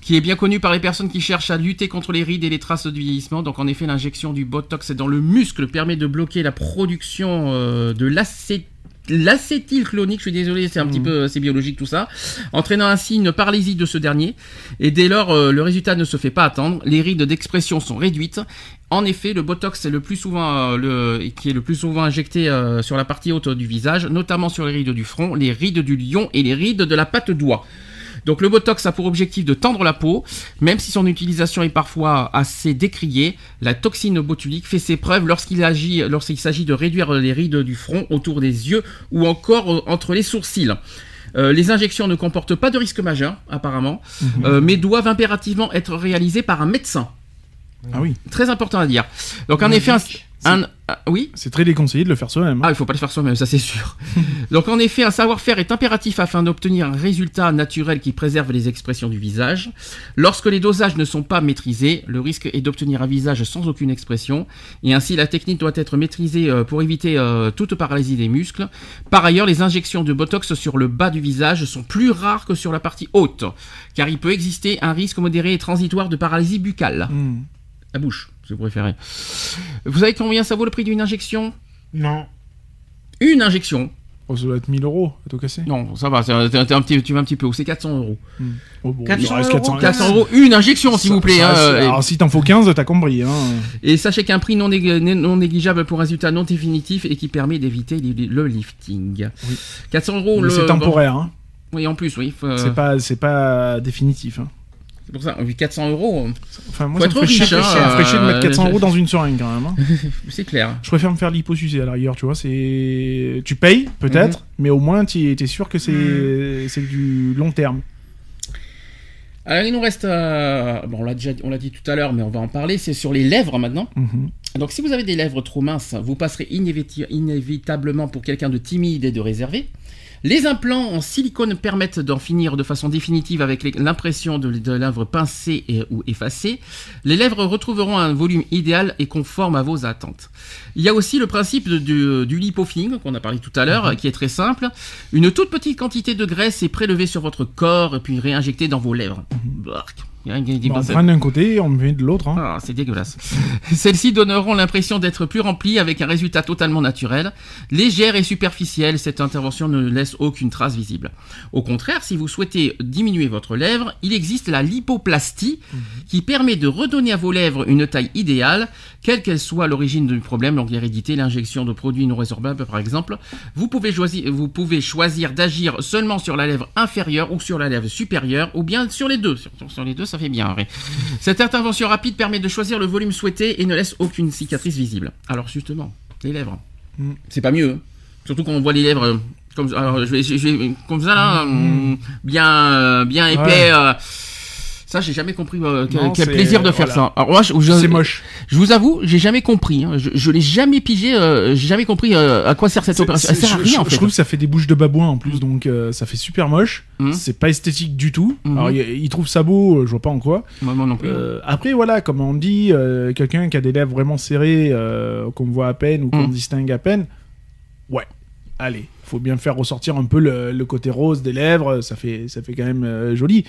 Qui est bien connu par les personnes qui cherchent à lutter contre les rides et les traces de vieillissement. Donc, en effet, l'injection du Botox dans le muscle permet de bloquer la production euh, de l'acé- l'acétylclonique, je suis désolé, c'est un petit Mhm. peu, c'est biologique tout ça, entraînant ainsi une paralysie de ce dernier. Et dès lors, euh, le résultat ne se fait pas attendre. Les rides d'expression sont réduites. En effet, le botox est le plus souvent euh, le qui est le plus souvent injecté euh, sur la partie haute du visage, notamment sur les rides du front, les rides du lion et les rides de la patte doigt. Donc le botox a pour objectif de tendre la peau, même si son utilisation est parfois assez décriée. La toxine botulique fait ses preuves lorsqu'il agit, lorsqu'il s'agit de réduire les rides du front autour des yeux ou encore euh, entre les sourcils. Euh, les injections ne comportent pas de risque majeur, apparemment, euh, mais doivent impérativement être réalisées par un médecin. Ah oui. Très important à dire. Donc en effet, un, un- ah, oui. C'est très déconseillé de le faire soi-même. hein. Ah, il faut pas le faire soi-même, ça c'est sûr. Donc en effet, un savoir-faire est impératif afin d'obtenir un résultat naturel qui préserve les expressions du visage. Lorsque les dosages ne sont pas maîtrisés, le risque est d'obtenir un visage sans aucune expression, et ainsi la technique doit être maîtrisée euh, pour éviter euh, toute paralysie des muscles. Par ailleurs, les injections de Botox sur le bas du visage sont plus rares que sur la partie haute, car il peut exister un risque modéré et transitoire de paralysie buccale. Hmm. La bouche, si vous préférez. Vous savez combien ça vaut le prix d'une injection? Non. Une injection Oh, ça doit être 1000 euros à tout casser. Non, ça va, t'es un petit, tu vas un petit peu haut, c'est 400 euros. Oh, bon, 400 il reste euros, 400 400 euros, une injection, s'il vous plaît. ça- hein, euh, alors si t'en faut 15, t'as compris. Hein. et, sachez qu'un prix non, nég- non négligeable pour un résultat non définitif et qui permet d'éviter li- le lifting. Oui. 400 euros, c'est temporaire. Hein. Oui, en plus, oui. faut- C'est pas, c'est pas définitif. Hein. C'est pour ça, oui, 400 euros, Enfin, moi, Faut ça me être ferait chier, riche, hein, ça me ferait chier de mettre euh, 400 je- euros dans une seringue quand même. hein. c'est clair. Je préfère me faire l'hyposucer à la rigueur, tu vois. C'est, tu payes peut-être, Mhm. mais au moins tu es sûr que c'est, c'est du long terme. Alors, il nous reste. euh, bon, on l'a déjà on l'a dit tout à l'heure, mais on va en parler. C'est sur les lèvres maintenant. Mhm. Donc, si vous avez des lèvres trop minces, vous passerez inéviti- inévitablement pour quelqu'un de timide et de réservé. Les implants en silicone permettent d'en finir de façon définitive avec l'impression de, de lèvres pincées et- ou effacées. Les lèvres retrouveront un volume idéal et conforme à vos attentes. Il y a aussi le principe de- du, du lipofilling qu'on a parlé tout à l'heure, qui est très simple. Une toute petite quantité de graisse est prélevée sur votre corps et puis réinjectée dans vos lèvres. Bark. Bon, on prend d'un côté, on met de l'autre. Hein. Ah, c'est dégueulasse. Celles-ci donneront l'impression d'être plus remplies avec un résultat totalement naturel. Légère et superficielle, cette intervention ne laisse aucune trace visible. Au contraire, si vous souhaitez diminuer votre lèvre, il existe la lipoplastie qui permet de redonner à vos lèvres une taille idéale, quelle qu'elle soit l'origine du problème, donc l'hérédité, l'injection de produits non résorbables par exemple. Vous pouvez choisir, vous pouvez choisir d'agir seulement sur la lèvre inférieure ou sur la lèvre supérieure ou bien sur les deux. Sur, sur les deux, ça fait bien. Cette intervention rapide permet de choisir le volume souhaité et ne laisse aucune cicatrice visible. Alors justement, les lèvres, Mm. c'est pas mieux. hein. Surtout quand on voit les lèvres euh, comme alors je vais, je vais- comme ça là, Mm. euh, bien euh, bien épais. Ouais. euh, ça, j'ai jamais compris euh, quel, plaisir de faire voilà. ça. Alors moi, je, je- C'est moche. je vous avoue, j'ai jamais compris. hein. Je, je l'ai jamais pigé. euh, j'ai jamais compris euh, à quoi sert cette opération. Elle sert à je, rien je- en je fait. trouve que ça fait des bouches de babouin en plus, donc euh, ça fait super moche. Mhm. C'est pas esthétique du tout. Mhm. Alors il, il trouve ça beau, euh, je vois pas en quoi. Moi, moi non plus. Après voilà, comme on dit, quelqu'un qui a des lèvres vraiment serrées, qu'on voit à peine ou qu'on Mhm. distingue à peine, ouais, allez, faut bien faire ressortir un peu le, le côté rose des lèvres, ça fait, ça fait quand même euh, joli.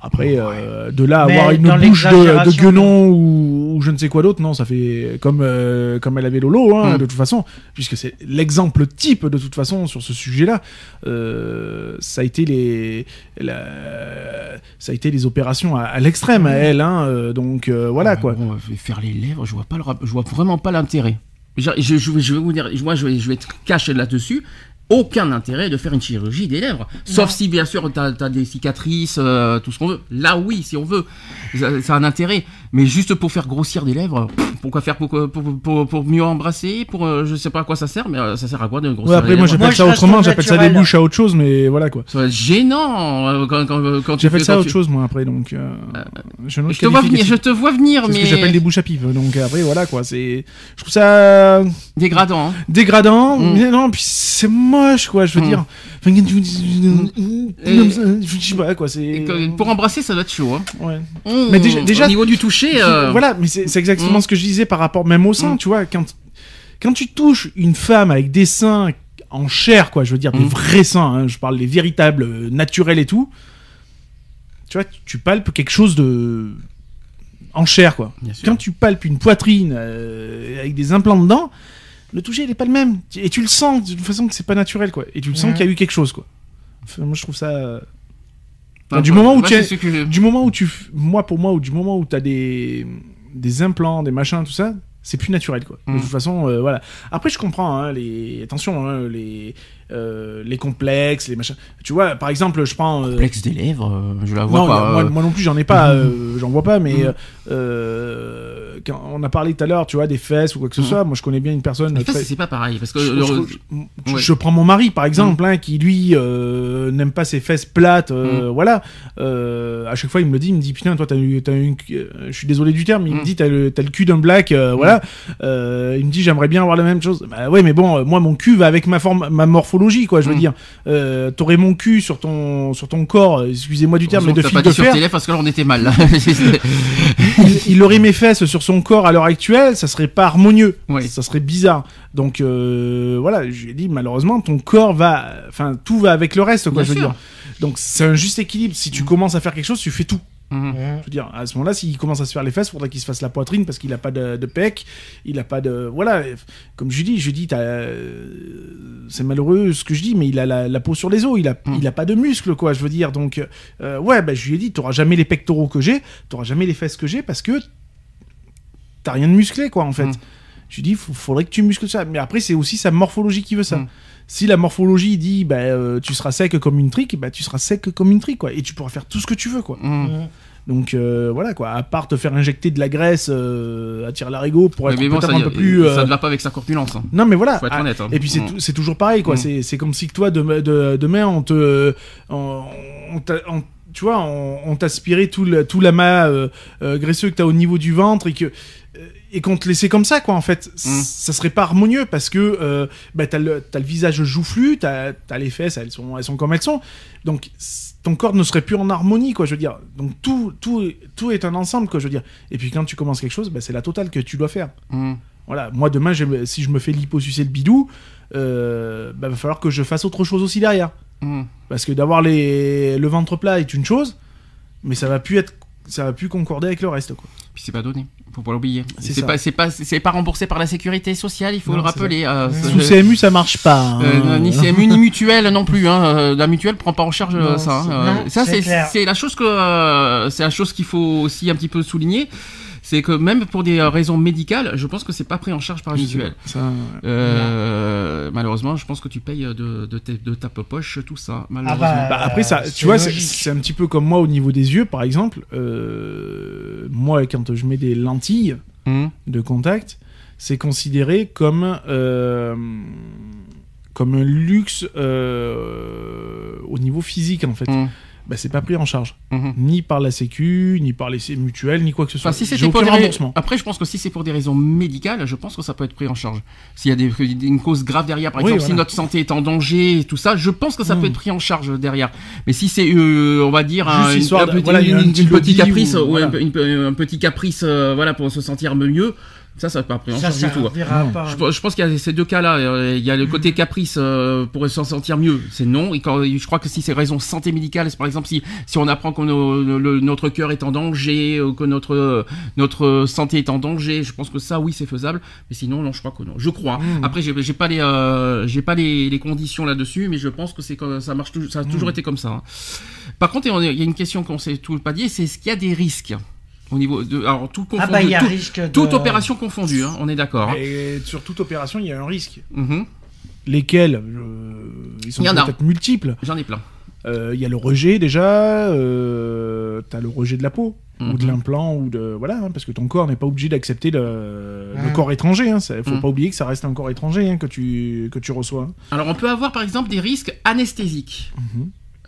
Après, euh, de là à avoir une bouche de, guenon ou, ou je ne sais quoi d'autre, non, ça fait comme, euh, comme elle avait Lolo, hein, Mm. de toute façon, puisque c'est l'exemple type de toute façon sur ce sujet-là. Euh, ça a été les, la- ça a été les opérations à, à l'extrême à elle, hein, euh, donc euh, voilà Ah, quoi. bon, euh, faire les lèvres, je vois pas le rap- je vois vraiment pas l'intérêt. Je, je, je, je vais vous dire, moi je vais, je vais être cash là-dessus. Aucun intérêt de faire une chirurgie des lèvres. Sauf si bien sûr t'as as des cicatrices, euh, tout ce qu'on veut. Là oui, si on veut, ça, ça a un intérêt. Mais juste pour faire grossir des lèvres, pourquoi faire pour, pour, pour, pour mieux embrasser Pour euh, je sais pas à quoi ça sert, mais euh, ça sert à quoi de grossir Ouais, après les moi j'appelle ça autrement, au j'appelle ça des bouches à autre chose, mais voilà quoi. Ça va être gênant euh, quand, quand, quand tu J'appelle fais- ça quand autre tu- chose moi après, donc euh, je, te vois venir, je te vois venir, C'est ce mais que j'appelle des bouches à pipe, donc après voilà quoi, c'est, je trouve ça dégradant. hein. dégradant, Mm. mais non, puis c'est moche quoi. Je veux Mm. dire. Comme ça, je sais pas, quoi. Et C'est. pour embrasser, ça doit être chaud. Hein. Ouais. Mais déjà- déjà- au niveau du toucher, euh, Voilà, mais c'est exactement Mm. ce que je disais par rapport même au sein, Mm. tu vois. Quand, quand tu touches une femme avec des seins en chair, quoi, je veux dire, des Mm. vrais seins, hein, je parle des véritables, euh, naturels et tout, tu vois, tu palpes quelque chose de. en chair, quoi. Quand tu palpes une poitrine euh, avec des implants dedans, le toucher, il est pas le même. Et tu le sens d'une façon que c'est pas naturel, quoi. Et tu le sens qu'il y a eu quelque chose, quoi. Enfin, moi, je trouve ça. Du moment où moi, tu ce que du moment où tu. Moi, pour moi, ou du moment où t'as des. des implants, des machins, tout ça, c'est plus naturel, quoi. De Mm. toute façon, euh, voilà. Après, je comprends, hein, les. Attention, hein, les. euh, les complexes, les machins. Tu vois, par exemple, je prends. euh, Complexe des lèvres, euh, je la vois non, pas. moi, moi non plus, j'en ai pas, j'en vois pas, mais Mhm. On a parlé tout à l'heure, tu vois, des fesses ou quoi que ce Mhm. soit. Moi, je connais bien une personne. très- c'est pas pareil parce que je, le- je- je- ouais. je prends mon mari par exemple, hein, qui lui euh, n'aime pas ses fesses plates, euh, voilà. Euh, à chaque fois, il me le dit, il me dit putain, toi, t'as eu, une je suis désolé du terme, il me dit t'as le, t'as le cul d'un black, voilà. Il me dit j'aimerais bien avoir la même chose. Bah ouais, mais bon, moi mon cul va avec ma forme, ma morphologie, quoi. Je veux dire, t'aurais mon cul sur ton, sur ton corps, excusez-moi du terme, mais de fil pas de dit sur fer. parce que là on était mal. il aurait mes fesses sur son corps à l'heure actuelle, ça serait pas harmonieux, Oui. ça serait bizarre. Donc euh, voilà, je lui ai dit malheureusement ton corps va, enfin tout va avec le reste, quoi. Bien je veux sûr. dire. Donc c'est un juste équilibre. Si tu commences à faire quelque chose, tu fais tout. Mhm. Je veux dire, à ce moment-là, s'il commence à se faire les fesses, faudrait qu'il se fasse la poitrine parce qu'il a pas de, de pec, il a pas de, voilà. Comme je lui dis, je lui dis, t'as, euh, c'est malheureux ce que je dis, mais il a la, la peau sur les os, il a, Mm. il a pas de muscles, quoi. Je veux dire, donc euh, ouais, bah, je lui ai dit, t'auras jamais les pectoraux que j'ai, t'auras jamais les fesses que j'ai parce que t'as rien de musclé, quoi, en fait. Mm. Je lui dis, faut- faudrait que tu muscles ça. Mais après, c'est aussi sa morphologie qui veut ça. Mm. Si la morphologie dit, bah, euh, tu seras sec comme une trique, bah, tu seras sec comme une trique, quoi. Et tu pourras faire tout ce que tu veux, quoi. Mhm. Donc euh, voilà quoi, à part te faire injecter de la graisse euh, à tir larigot pour être mais bon, ça, un peu plus. euh, ça ne va pas avec sa corpulence. hein. Non mais voilà. Faut être Ah, honnête. hein. Et puis c'est c'est toujours pareil quoi. Mm. C'est c'est comme si que toi demain, de, demain on te on, on t'a- on- tu vois on, on t'aspirait tout le tout l'amas euh, euh, graisseux que t'as au niveau du ventre et que euh, et qu'on te laissait comme ça quoi en fait Mm. ça serait pas harmonieux parce que euh, bah, t'as le visage joufflu t'as as les fesses elles sont elles sont comme elles sont donc ton corps ne serait plus en harmonie quoi je veux dire donc tout tout est- tout est un ensemble quoi je veux dire et puis quand tu commences quelque chose bah, c'est la totale que tu dois faire Mhm. voilà, moi demain, si je me fais liposucer le bidou, euh, bah, va falloir que je fasse autre chose aussi derrière. Mhm. Parce que d'avoir les... le ventre plat est une chose, mais ça va plus être, ça va plus concorder avec le reste. Quoi. Puis c'est pas donné, faut pas l'oublier. C'est pas, c'est pas, c'est pas remboursé par la sécurité sociale, il faut Non, le rappeler. euh, Sous CMU, ça marche pas. hein. Euh, ni CMU ni mutuelle non plus. Hein. Euh, La mutuelle prend pas en charge Non, ça. hein. non, ça c'est la chose que euh, c'est la chose qu'il faut aussi un petit peu souligner, c'est que même pour des euh, raisons médicales, je pense que c'est pas pris en charge par la mutuelle. Ça, Euh, malheureusement, je pense que tu payes de, de, ta poche tout ça. Malheureusement. bah, Bah, après, ça, tu vois, c'est un petit peu comme moi au niveau des yeux, par exemple. Euh, moi, quand je mets des lentilles Hum, de contact, c'est considéré comme euh, comme un luxe euh, au niveau physique en fait. hum, Bah, c'est pas pris en charge, hum. ni par la Sécu, ni par les mutuelles, ni quoi que ce soit. Enfin, si J'ai c'était pour aucun des rais- remboursement. Après, je pense que si c'est pour des raisons médicales, je pense que ça peut être pris en charge. S'il y a des, une cause grave derrière, par Oui, exemple, si notre santé est en danger et tout ça, je pense que ça peut être pris en charge derrière. Mais si c'est, euh, on va dire, un, Juste histoire un de- petit, voilà, un une- petit une caprice, ou- ou voilà. un, une- un petit caprice, euh, voilà, pour se sentir mieux, ça, ça pas pris en Ça charge du tout. hein. pas. Je, pense- je pense qu'il y a ces deux cas-là. euh, Il y a le côté caprice euh, pour s'en sentir mieux, c'est non. Et quand, je crois que si c'est raison santé médicale, c'est par exemple si, si on apprend que notre cœur est en danger, ou que notre, euh, notre santé est en danger, je pense que ça, oui, c'est faisable. Mais sinon, non, je crois que non. Je crois. Mm. Après, j'ai j'ai pas les, euh, j'ai pas les, les conditions là-dessus, mais je pense que c'est comme- ça marche toujours, ça a toujours Mm. été comme ça. hein. Par contre, il y a une question qu'on s'est tout pas dit, c'est est-ce qu'il y a des risques? Au niveau de, alors tout confondu, Ah bah il y a tout- risque de... toute opération confondue, hein, on est d'accord. hein. Et sur toute opération, il y a un risque. Mhm. Lesquels euh, Ils sont Il y en a. peut-être multiples. J'en ai plein. Euh, Il y a le rejet déjà. Euh, T'as le rejet de la peau. ou de Mhm. l'implant ou de voilà hein, parce que ton corps n'est pas obligé d'accepter le, le Mhm. corps étranger hein, ça- faut Mhm. pas oublier que ça reste un corps étranger hein, que tu que tu reçois Alors on peut avoir par exemple des risques anesthésiques.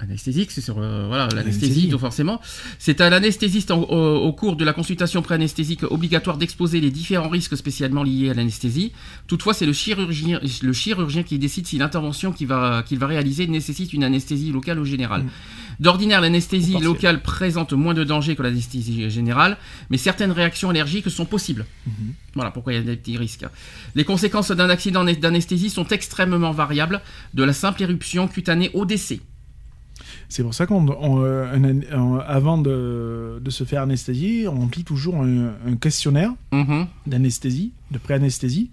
Anesthésique, c'est sur euh, voilà l'anesthésie, donc forcément. C'est à l'anesthésiste au, au cours de la consultation pré-anesthésique obligatoire d'exposer les différents risques spécialement liés à l'anesthésie. Toutefois, c'est le chirurgien, le chirurgien qui décide si l'intervention qu'il va, qu'il va réaliser nécessite une anesthésie locale ou générale. D'ordinaire, l'anesthésie locale présente moins de dangers que l'anesthésie générale, mais certaines réactions allergiques sont possibles. Voilà pourquoi il y a des petits risques. Les conséquences d'un accident d'anesthésie sont extrêmement variables, de la simple éruption cutanée au décès. C'est pour ça qu'on, on, euh, de, de se faire anesthésier, on remplit toujours un, un questionnaire Mhm. d'anesthésie, de pré-anesthésie,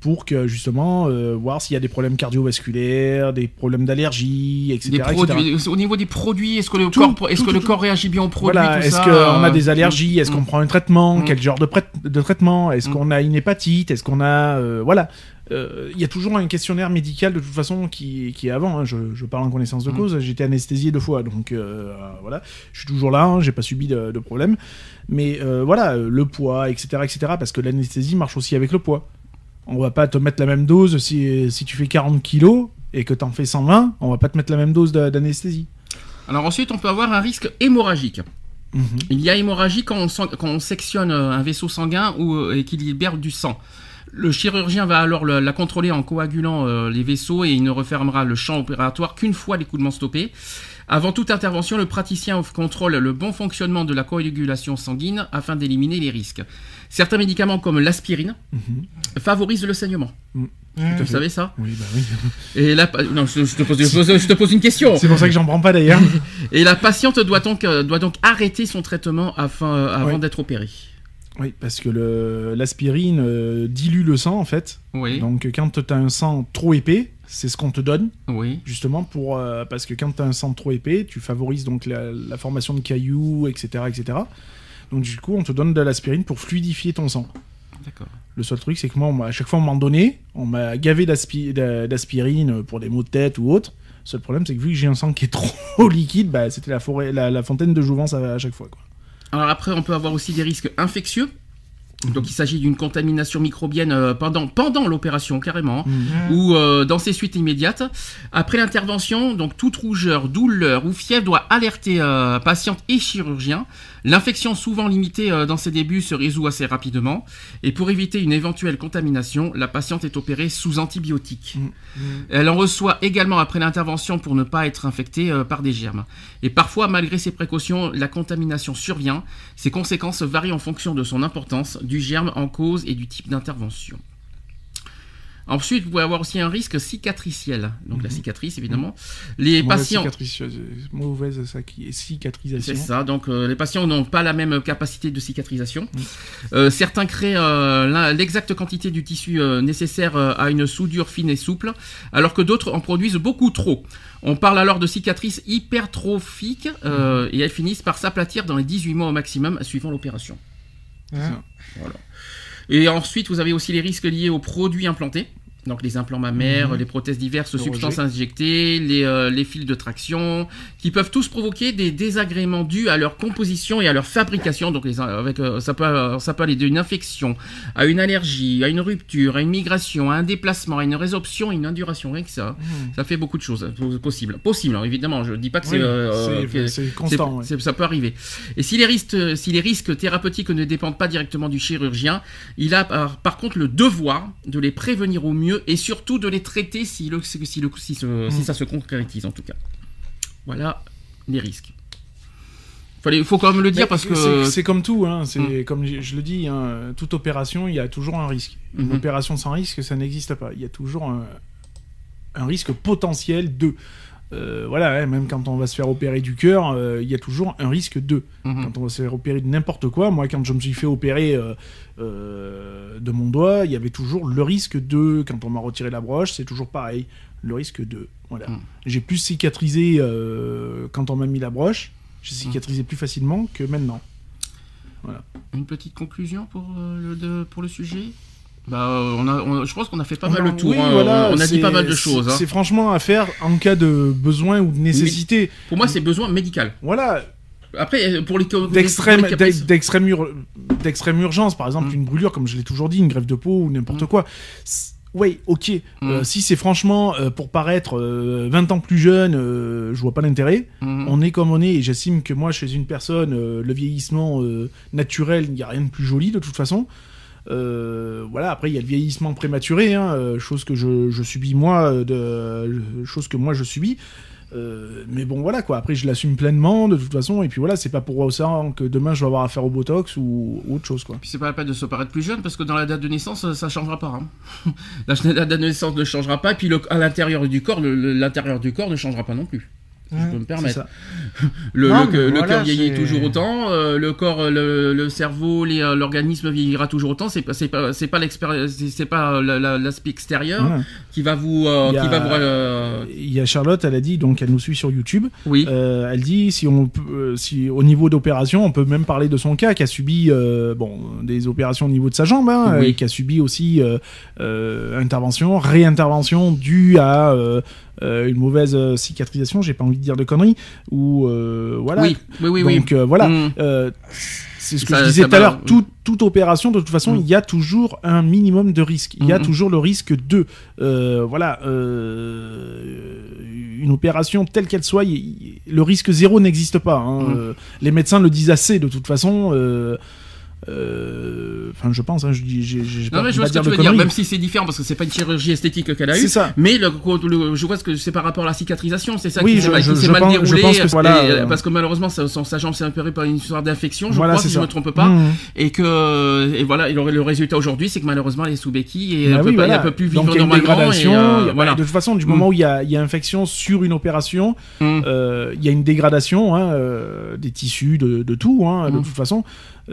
pour que justement euh, voir s'il y a des problèmes cardiovasculaires, des problèmes d'allergie, etc. Produits, au niveau des produits, est-ce que le Tout, corps, est-ce que tout, le corps réagit bien aux produits Voilà, est-ce qu'on a euh, des allergies Est-ce qu'on mm. prend un traitement Mm. Quel genre de, traitement Est-ce Mm. qu'on a une hépatite Est-ce qu'on a... euh, voilà. Euh, Il y a toujours un questionnaire médical de toute façon qui, qui est avant. hein. Je, je parle en connaissance de Mm. cause. J'ai été anesthésié deux fois, donc euh, voilà. Je suis toujours là. hein, J'ai pas subi de, de problème. Mais euh, voilà, le poids, etc., etc. Parce que l'anesthésie marche aussi avec le poids. On va pas te mettre la même dose si, si tu fais 40 kilos et que t'en fais 120. On va pas te mettre la même dose d'anesthésie. Alors ensuite, on peut avoir un risque hémorragique. Mhm. Il y a hémorragie quand on, sang- quand on sectionne un vaisseau sanguin ou, et qu'il libère du sang. Le chirurgien va alors le- la contrôler en coagulant euh, les vaisseaux et il ne refermera le champ opératoire qu'une fois l'écoulement stoppé. Avant toute intervention, le praticien contrôle le bon fonctionnement de la coagulation sanguine afin d'éliminer les risques. Certains médicaments comme l'aspirine Mhm. favorisent le saignement. Mm. Vous fait. savez ça Oui, bah oui. Et la non, je, te pose, je pose- je te pose une question. C'est pour ça que j'en prends pas d'ailleurs. Et la patiente doit donc, euh, doit donc arrêter son traitement afin, euh, avant d'être opérée. Oui, parce que l'aspirine euh, dilue le sang en fait. Oui, Donc quand tu as un sang trop épais, c'est ce qu'on te donne oui. justement pour euh, parce que quand tu as un sang trop épais, tu favorises donc la, la formation de cailloux, etc., etc. Donc du coup, on te donne de l'aspirine pour fluidifier ton sang. D'accord. Le seul truc, c'est que moi, on à chaque fois, on m'en donnait, on m'a gavé d'aspi- d'a- d'aspirine pour des maux de tête ou autre. Le seul problème, c'est que vu que j'ai un sang qui est trop liquide, bah, c'était la, forêt, la, la fontaine de jouvence à, à chaque fois. Quoi. Alors après, on peut avoir aussi des risques infectieux. Donc il s'agit d'une contamination microbienne euh, pendant, pendant l'opération carrément, hein, ou euh, dans ses suites immédiates. Après l'intervention, donc toute rougeur, douleur ou fièvre doit alerter euh, patiente et chirurgien. L'infection souvent limitée euh, dans ses débuts se résout assez rapidement. Et pour éviter une éventuelle contamination, la patiente est opérée sous antibiotiques. Elle en reçoit également après l'intervention pour ne pas être infectée par des germes. Et parfois, malgré ces précautions, la contamination survient. Ses conséquences varient en fonction de son importance, du germe en cause et du type d'intervention. Ensuite, vous pouvez avoir aussi un risque cicatriciel. Donc la cicatrice, évidemment. Les Mauvaise patients... euh, mauvaise ça qui est cicatrisation. C'est ça, donc euh, les patients n'ont pas la même capacité de cicatrisation. Euh, certains créent euh, l'exacte quantité du tissu nécessaire à une soudure fine et souple, alors que d'autres en produisent beaucoup trop. On parle alors de cicatrices hypertrophiques euh, et elles finissent par s'aplatir dans les 18 mois au maximum suivant l'opération. Et ensuite, vous avez aussi les risques liés aux produits implantés. Donc les implants mammaires, Mhm. les prothèses diverses, Le substances rejet. injectées, les, euh, les fils de traction, qui peuvent tous provoquer des désagréments dus à leur composition et à leur fabrication. Donc les, avec, euh, ça, peut, euh, ça peut aller d'une infection à une allergie, à une rupture, à une migration, à un déplacement, à une résorption, à une induration. Rien que ça, ça fait beaucoup de choses possibles. Possible, évidemment. Je dis pas que c'est Oui, constant. ouais. ça peut arriver. Et si les, risques, si les risques thérapeutiques ne dépendent pas directement du chirurgien, il a par, par contre le devoir de les prévenir au mieux et surtout de les traiter si, le, si, le- si, ce- si ça se concrétise en tout cas. Voilà les risques. Il faut quand même le dire Mais parce que... c'est- comme tout, hein, c'est Mm. comme je je le dis, hein, toute opération, il y a toujours un risque. Une Mhm. opération sans risque, ça n'existe pas. Il y a toujours un, un risque potentiel de. Euh, voilà, même quand on va se faire opérer du cœur, euh, il y a toujours un risque de. Mhm. Quand on va se faire opérer de n'importe quoi, moi, quand je me suis fait opérer euh, de mon doigt, il y avait toujours le risque de. Quand on m'a retiré la broche, c'est toujours pareil, le risque de. Voilà. Mm. J'ai plus cicatrisé quand on m'a mis la broche. J'ai Mm. cicatrisé plus facilement que maintenant. Une petite conclusion pour, le, de- pour le sujet? Bah, euh, on a, on- je pense qu'on a fait pas On mal a- le tour. oui, hein. voilà, on a dit pas mal de choses. hein. C'est franchement à faire en cas de besoin ou de nécessité. Pour moi, c'est besoin médical. Voilà, Après, euh, pour les d'extrême d'extrême ur- urgence, par exemple Mm. une brûlure, comme je l'ai toujours dit, une grève de peau ou n'importe Mm. quoi. Ouais, ok. Euh, Mm. si c'est franchement euh, pour paraître euh, 20 ans plus jeune, je vois pas l'intérêt. On est comme on est, et j'estime que moi, chez une personne, le vieillissement naturel, il n'y a rien de plus joli de toute façon. Euh, voilà, après il y a le vieillissement prématuré, hein, euh, chose que je, subis moi, euh, de, chose que moi je subis. Mais bon voilà quoi, après je l'assume pleinement de toute façon, et puis voilà, c'est pas pour autant que demain je vais avoir affaire au Botox ou, autre chose quoi. Puis c'est pas la peine de se paraître plus jeune parce que dans la date de naissance, ça, ça changera pas. hein. la, date de naissance ne changera pas, et puis à l'intérieur du corps, l'intérieur du corps ne changera pas non plus. Si je peux me permettre. Le, Non, le- mais le voilà, cœur vieillit toujours autant, euh, le corps, euh, le, le cerveau, euh, l'organisme vieillira toujours autant. C'est pas, c'est pas, c'est pas l'expérience, c'est c'est pas la- la- l'aspect extérieur qui va vous, euh, Il y a- qui va vous, euh, Il y a Charlotte, elle a dit, donc elle nous suit sur YouTube. oui. Euh, elle dit si on euh, si au niveau d'opération, on peut même parler de son cas, qui a subi euh, bon des opérations au niveau de sa jambe, hein, Oui. et qui a subi aussi euh, euh, intervention, réintervention due à euh, euh, une mauvaise euh, cicatrisation. J'ai pas envie de dire de conneries. Ou euh, voilà. oui, oui, oui, oui. Donc euh, voilà. Mm. Euh, c'est ce que Ça- je disais tout à l'heure. Toute, toute opération, de toute façon, Mm. il y a toujours un minimum de risque. Il y a Mhm. toujours le risque de, euh, voilà, euh, une opération telle qu'elle soit, il- le risque zéro n'existe pas. hein. Mm. Les médecins le disent assez, de toute façon. euh, Enfin, je pense. Hein, je dis, Non pas, mais je vois ce que tu veux dire, même si c'est différent parce que c'est pas une chirurgie esthétique qu'elle a C'est eue. ça. Mais le, le- je vois ce que c'est par rapport à la cicatrisation, c'est ça Oui, qui je- s'est mal, je- je pense- je déroulé. pense que voilà, et, euh, parce que malheureusement sa, jambe s'est opérée par une histoire d'infection, je Voilà, crois si je ça. me trompe pas. Mhm. Et que et voilà, le, le résultat aujourd'hui, c'est que malheureusement elle est sous béquille et Bah elle, peut oui, pas, voilà. elle peut plus vivre Donc, normalement. et, euh, a- voilà. De toute façon, du moment où il y a, il y a infection sur une opération, Mm. euh, il y a une dégradation hein, euh, des tissus, de, tout, hein, de toute façon.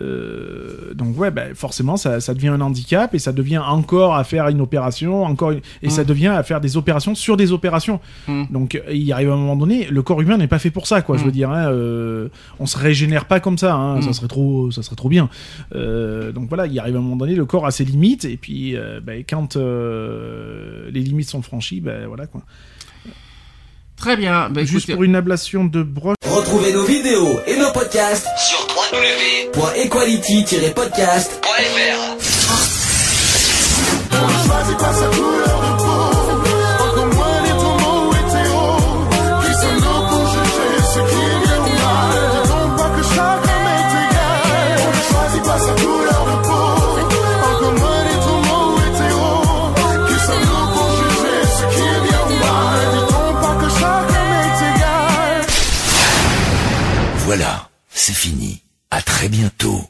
Euh, donc ouais, bah, forcément, ça, ça devient un handicap et ça devient encore à faire une opération, encore une- et ça devient à faire des opérations sur des opérations. Mm. Donc il arrive un moment donné, le corps humain n'est pas fait pour ça, quoi. Je Mm. veux dire, hein, euh, on se régénère pas comme ça, hein, ça serait trop, ça serait trop bien. Euh, donc voilà, il arrive un moment donné, le corps a ses limites et puis euh, bah, quand euh, les limites sont franchies, ben voilà quoi. Très bien. Bah, Juste pour une ablation de broche. Retrouvez nos vidéos et nos podcasts sur www.equality-podcast.fr. choisis pas sa couleur de peau. Encore moins les tourments hétéro. Qui sommes-nous pour juger ce qui est bien ou mal Dit-on pas que chaque homme est égal On ne choisit pas sa couleur de peau. Encore moins les tourments hétéro. Qui sommes-nous pour juger ce qui est bien ou mal Dit-on pas que chaque homme est égal Voilà, c'est fini. À très bientôt.